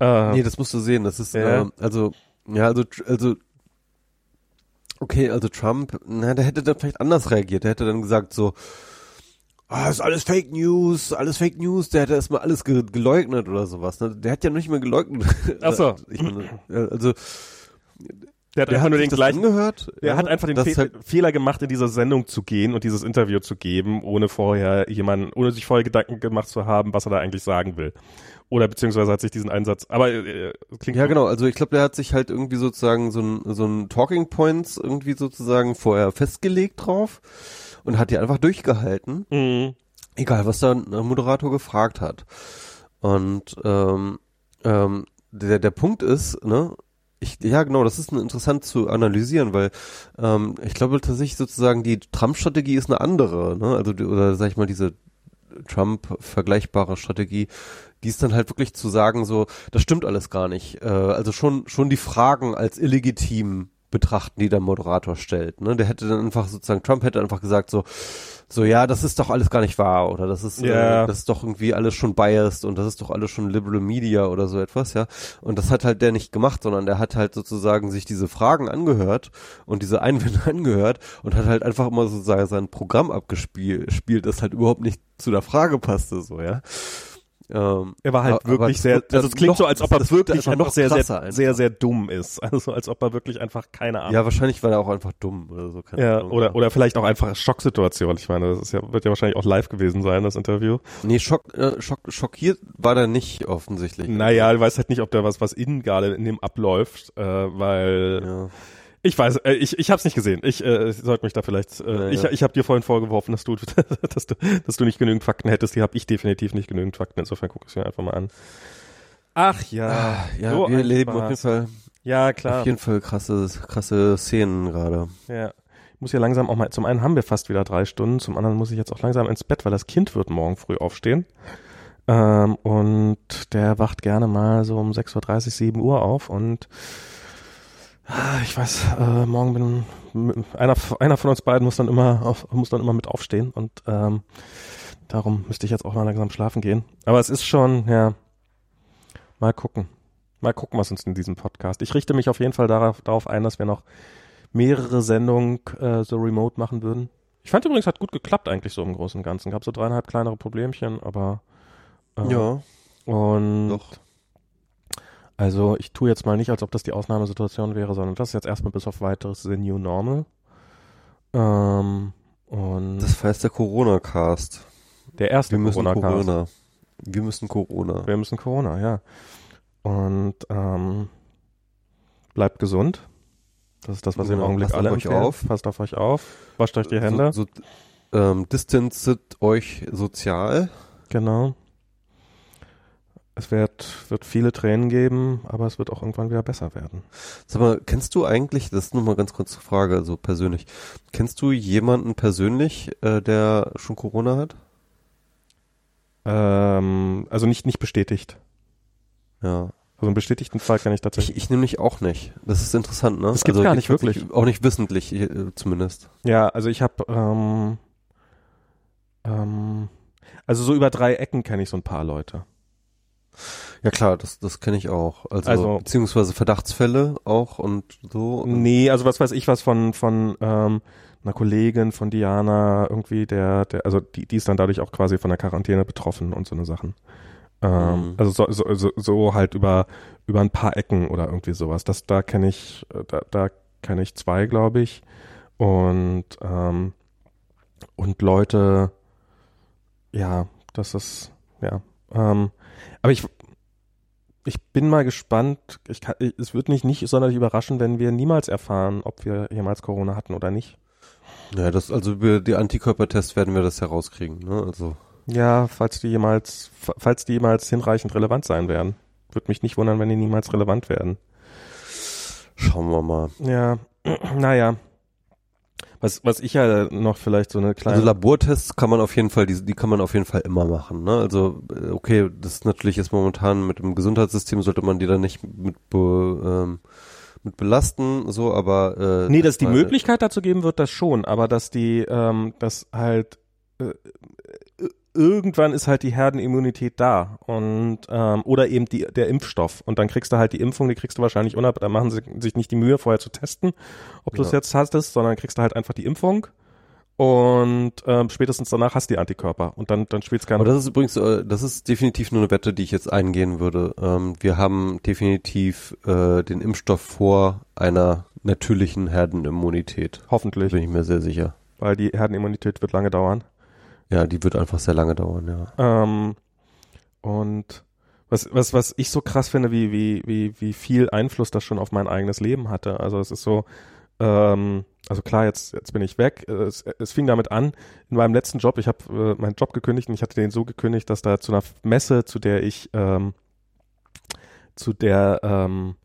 Äh, Nee, das musst du sehen. Das ist, Ja. ähm, also, ja, also, also, okay, also Trump, na, der hätte dann vielleicht anders reagiert. Der hätte dann gesagt so, ah, ist alles Fake News, alles Fake News. Der hätte erstmal alles ge geleugnet oder sowas. Ne? Der hat ja nicht mehr geleugnet. Ach so. Ich meine, ja, also, der hat der einfach hat nur den gleichen, angehört. der ja, hat einfach den Fe halt, Fehler gemacht, in diese Sendung zu gehen und dieses Interview zu geben, ohne vorher jemanden, ohne sich vorher Gedanken gemacht zu haben, was er da eigentlich sagen will. Oder beziehungsweise hat sich diesen Einsatz, aber äh, klingt Ja, genau. Also ich glaube, der hat sich halt irgendwie sozusagen so ein, so ein Talking Points irgendwie sozusagen vorher festgelegt drauf und hat die einfach durchgehalten. Mhm. Egal, was da ein Moderator gefragt hat. Und ähm, ähm, der, der Punkt ist, ne, ich, ja genau, das ist interessant zu analysieren, weil ähm, ich glaube tatsächlich sozusagen die Trump-Strategie ist eine andere, ne? Also die, oder sag ich mal, diese Trump vergleichbare Strategie, die ist dann halt wirklich zu sagen, so, das stimmt alles gar nicht. Äh, also schon, schon die Fragen als illegitim betrachten, die der Moderator stellt. Ne? Der hätte dann einfach sozusagen, Trump hätte einfach gesagt, so, so ja, das ist doch alles gar nicht wahr oder das ist, Ja. äh, das ist doch irgendwie alles schon biased und das ist doch alles schon liberal media oder so etwas, ja. Und das hat halt der nicht gemacht, sondern der hat halt sozusagen sich diese Fragen angehört und diese Einwände <laughs> angehört und hat halt einfach immer sozusagen sein Programm abgespielt, spielt, das halt überhaupt nicht zu der Frage passte, so, ja. Ähm, Er war halt wirklich sehr, also es klingt noch- so, als ob er das wirklich einfach noch sehr, sehr, einfach. sehr, sehr dumm ist. <laughs> Also als ob er wirklich einfach keine Ahnung ja, wahrscheinlich war er auch einfach dumm oder so. keine Ja, Ahnung. oder, oder vielleicht auch einfach Schocksituation. Ich meine, das ist ja, wird ja wahrscheinlich auch live gewesen sein, das Interview. Nee, Schock, äh, Schock, schockiert war der nicht offensichtlich. Naja, ich weiß halt nicht, ob da was, was innen gerade in dem abläuft, äh, weil Ja. Ich weiß, äh, ich, ich habe es nicht gesehen. Ich äh, sollte mich da vielleicht, äh, Ja, ich, ja. ich habe dir vorhin vorgeworfen, dass du, <laughs> dass du, dass du nicht genügend Fakten hättest. Die habe ich definitiv nicht genügend Fakten. Insofern guck es mir einfach mal an. Ach ja, Ja, so wir leben Spaß. auf jeden Fall, Ja, klar. auf jeden Fall krasse, krasse Szenen gerade. Ja. Ich muss ja langsam auch mal, zum einen haben wir fast wieder drei Stunden, zum anderen muss ich jetzt auch langsam ins Bett, weil das Kind wird morgen früh aufstehen. Ähm, und der wacht gerne mal so um 6.30 Uhr, 7 Uhr auf und ich weiß, äh, morgen bin einer, einer von uns beiden muss dann immer auf, muss dann immer mit aufstehen und ähm, darum müsste ich jetzt auch mal langsam schlafen gehen. Aber es ist schon, ja, mal gucken. Mal gucken, was uns in diesem Podcast. Ich richte mich auf jeden Fall darauf, darauf ein, dass wir noch mehrere Sendungen äh, so remote machen würden. Ich fand übrigens, hat gut geklappt eigentlich so im Großen und Ganzen. Gab so dreieinhalb kleinere Problemchen, aber äh, Ja, und doch. Also ich tue jetzt mal nicht, als ob das die Ausnahmesituation wäre, sondern das ist jetzt erstmal bis auf weiteres the new normal. Ähm, und Das heißt der Corona-Cast. der erste Wir müssen Corona-Cast. Corona. Wir müssen Corona. Wir müssen Corona, ja. Und ähm, bleibt gesund. Das ist das, was wir im Genau, Augenblick passt auf alle euch auf. Passt auf euch auf. Wascht euch die Hände. So, so, ähm, distanzet euch sozial. Genau. Es wird, wird viele Tränen geben, aber es wird auch irgendwann wieder besser werden. Sag mal, kennst du eigentlich, das ist nur mal ganz kurz eine Frage, so persönlich, kennst du jemanden persönlich, äh, der schon Corona hat? Ähm, also nicht, nicht bestätigt. Ja. Also einen bestätigten Fall kann ich Ich, tatsächlich. ich nämlich auch nicht. Das ist interessant, ne? Das gibt's gar nicht wirklich. Auch nicht wissentlich, äh, zumindest. Ja, also ich habe ähm, ähm, also so über drei Ecken kenne ich so ein paar Leute. Ja klar, das, das kenne ich auch. Also, Also- beziehungsweise Verdachtsfälle auch und so. Nee, also was weiß ich was von von ähm, einer Kollegin von Diana irgendwie der der also die die ist dann dadurch auch quasi von der Quarantäne betroffen und so eine Sachen. Ähm, Mhm. Also so, so, so, so halt über über ein paar Ecken oder irgendwie sowas. Das da kenne ich äh, da da kenne ich zwei, glaube ich. Und ähm, und Leute ja, das ist ja ähm, aber ich ich bin mal gespannt. Ich kann, es wird mich nicht sonderlich überraschen, wenn wir niemals erfahren, ob wir jemals Corona hatten oder nicht. Ja, das, also über die Antikörpertests werden wir das herauskriegen, ne? Also, Ja, falls die jemals, fa- falls die jemals hinreichend relevant sein werden. Würde mich nicht wundern, wenn die niemals relevant werden. schauen wir mal. Ja, <clears throat> naja. Was, was ich ja noch vielleicht so eine kleine. Also Labortests kann man auf jeden Fall, die, die kann man auf jeden Fall immer machen. Ne? Also äh, okay, das ist natürlich ist momentan mit dem Gesundheitssystem sollte man die dann nicht mit, ähm, mit belasten, so, aber äh, nee, dass die Möglichkeit dazu geben wird, das schon, aber dass die, ähm, dass halt äh, irgendwann ist halt die Herdenimmunität da und ähm, oder eben die, der Impfstoff und dann kriegst du halt die Impfung, die kriegst du wahrscheinlich unab, da machen sie sich nicht die Mühe vorher zu testen, ob du es Ja. jetzt hattest, sondern kriegst du halt einfach die Impfung und ähm, spätestens danach hast du die Antikörper und dann dann spielt es keine Aber das ist übrigens, äh, das ist definitiv nur eine Wette, die ich jetzt eingehen würde. Ähm, wir haben definitiv äh, den Impfstoff vor einer natürlichen Herdenimmunität. hoffentlich, Bin ich mir sehr sicher. weil die Herdenimmunität wird lange dauern. Ja, die wird einfach sehr lange dauern, ja. Ähm, und was, was, was ich so krass finde, wie, wie, wie, wie viel Einfluss das schon auf mein eigenes Leben hatte. Also es ist so, ähm, also klar, jetzt, jetzt bin ich weg. Es, es fing damit an, in meinem letzten Job, ich habe äh, meinen Job gekündigt und ich hatte den so gekündigt, dass da zu einer Messe, zu der ich, ähm, zu der ähm,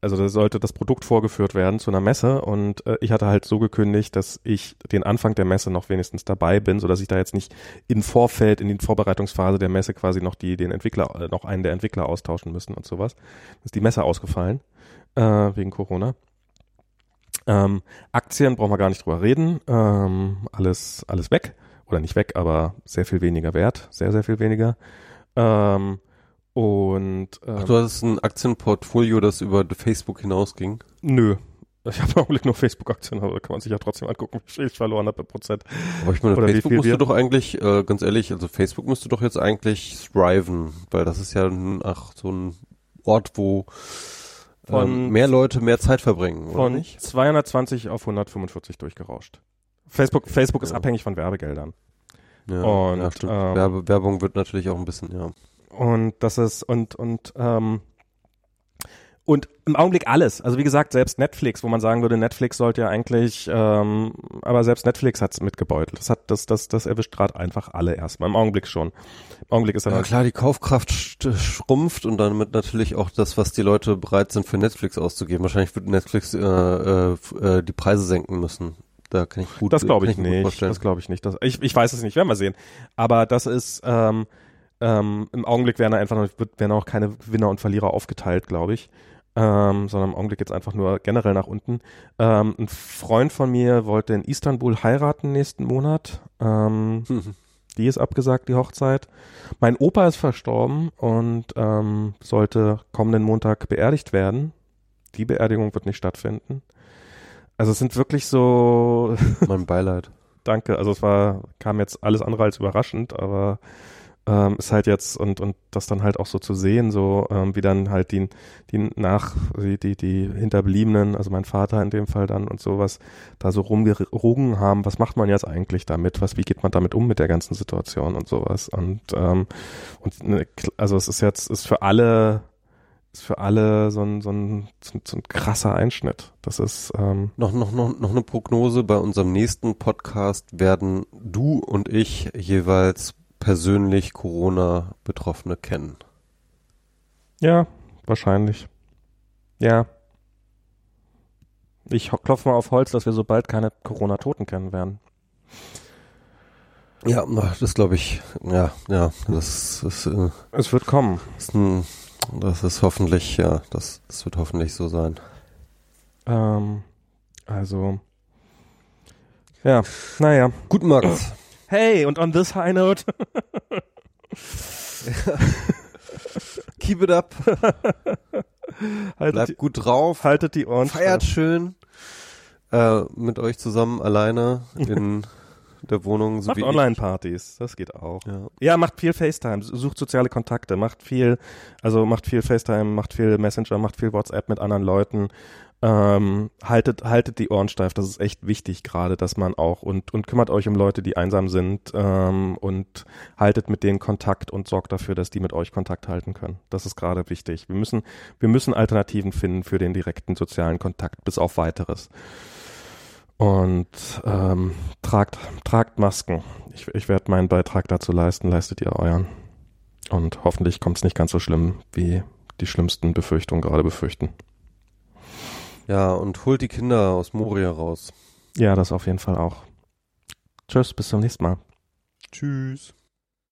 also da sollte das Produkt vorgeführt werden zu einer Messe und äh, ich hatte halt so gekündigt, dass ich den Anfang der Messe noch wenigstens dabei bin, so dass ich da jetzt nicht im Vorfeld, in die Vorbereitungsphase der Messe quasi noch die, den Entwickler, äh, noch einen der Entwickler austauschen müssen und sowas. Ist die Messe ausgefallen, äh, wegen Corona. Ähm, Aktien brauchen wir gar nicht drüber reden, ähm, alles, alles weg. Oder nicht weg, aber sehr viel weniger wert, sehr, sehr viel weniger. Ähm, und ähm, Ach, du hast ein Aktienportfolio, das über Facebook hinausging? Nö. Ich habe im Augenblick nur Facebook-Aktien, aber da kann man sich ja trotzdem angucken, wie viel ich verloren habe Prozent. Aber ich meine, Oder Facebook musste wir- doch eigentlich, äh, ganz ehrlich, also Facebook müsste doch jetzt eigentlich thriven, weil das ist ja ein, ach, so ein Ort, wo ähm, mehr Leute mehr Zeit verbringen, oder Von nicht? 220 auf 145 durchgerauscht. Facebook, Facebook ist Ja. abhängig von Werbegeldern. Ja, und, ja stimmt. ähm, Werbe, Werbung wird natürlich auch ein bisschen, ja. Und das ist, und, und, ähm, und im Augenblick alles. Also wie gesagt, selbst Netflix, wo man sagen würde, Netflix sollte ja eigentlich, ähm, aber selbst Netflix hat's mitgebeutelt. Das hat, das, das, das erwischt gerade einfach alle erstmal. Im Augenblick schon. Im Augenblick ist dann Ja halt, klar, die Kaufkraft sch- schrumpft und damit natürlich auch das, was die Leute bereit sind für Netflix auszugeben. Wahrscheinlich wird Netflix äh, äh, äh, die Preise senken müssen. Da kann ich gut das glaube ich gut nicht. Das glaube ich nicht. Das, ich, ich weiß es nicht, werden wir sehen. Aber das ist, ähm, ähm, im Augenblick werden einfach wird, werden auch keine Gewinner und Verlierer aufgeteilt, glaube ich. Ähm, sondern im Augenblick jetzt einfach nur generell nach unten. Ähm, ein Freund von mir wollte in Istanbul heiraten nächsten Monat. Ähm, Mhm. <laughs> die ist abgesagt, die Hochzeit. Mein Opa ist verstorben und ähm, sollte kommenden Montag beerdigt werden. Die Beerdigung wird nicht stattfinden. Also es sind wirklich so, mein Beileid. <laughs> danke, also es war, kam jetzt alles andere als überraschend, aber ähm, ist halt jetzt und und das dann halt auch so zu sehen, so ähm, wie dann halt die die nach die die die Hinterbliebenen, also mein Vater in dem Fall dann und sowas, da so rumgerungen haben, was macht man jetzt eigentlich damit, was wie geht man damit um mit der ganzen Situation und sowas und ähm, und ne, also es ist jetzt ist für alle ist für alle so ein so ein so ein, so ein krasser Einschnitt. Das ist ähm, Noch, noch, noch, noch eine Prognose. Bei unserem nächsten Podcast werden du und ich jeweils persönlich Corona-Betroffene kennen. Ja, wahrscheinlich. Ja. Ich klopfe mal auf Holz, dass wir so bald keine Corona-Toten kennen werden. Ja, das glaube ich, ja, ja, das ist, äh, Es wird kommen. ist ein, das ist hoffentlich, ja, das, das wird hoffentlich so sein. Ähm, also. Ja, naja. Gut, Max. Hey, und on this high note. <laughs> Keep it up. haltet, Bleibt die, gut drauf. haltet die Ohren Feiert steif. schön. Äh, mit euch zusammen alleine in <laughs> der Wohnung. So Macht. Online-Partys, das geht auch. Ja. Ja, macht viel FaceTime, sucht soziale Kontakte, macht viel, also macht viel FaceTime, macht viel Messenger, macht viel WhatsApp mit anderen Leuten. Ähm, haltet, haltet die Ohren steif, das ist echt wichtig gerade, dass man auch und, und kümmert euch um Leute, die einsam sind ähm, und haltet mit denen Kontakt und sorgt dafür, dass die mit euch Kontakt halten können. Das ist gerade wichtig. Wir müssen, wir müssen Alternativen finden für den direkten sozialen Kontakt, bis auf weiteres. Und ähm, tragt, tragt Masken. Ich, ich werde meinen Beitrag dazu leisten, leistet ihr euren. Und hoffentlich kommt es nicht ganz so schlimm, wie die schlimmsten Befürchtungen gerade befürchten. Ja, und holt die Kinder aus Moria raus. Ja, das auf jeden Fall auch. Tschüss, bis zum nächsten Mal. Tschüss.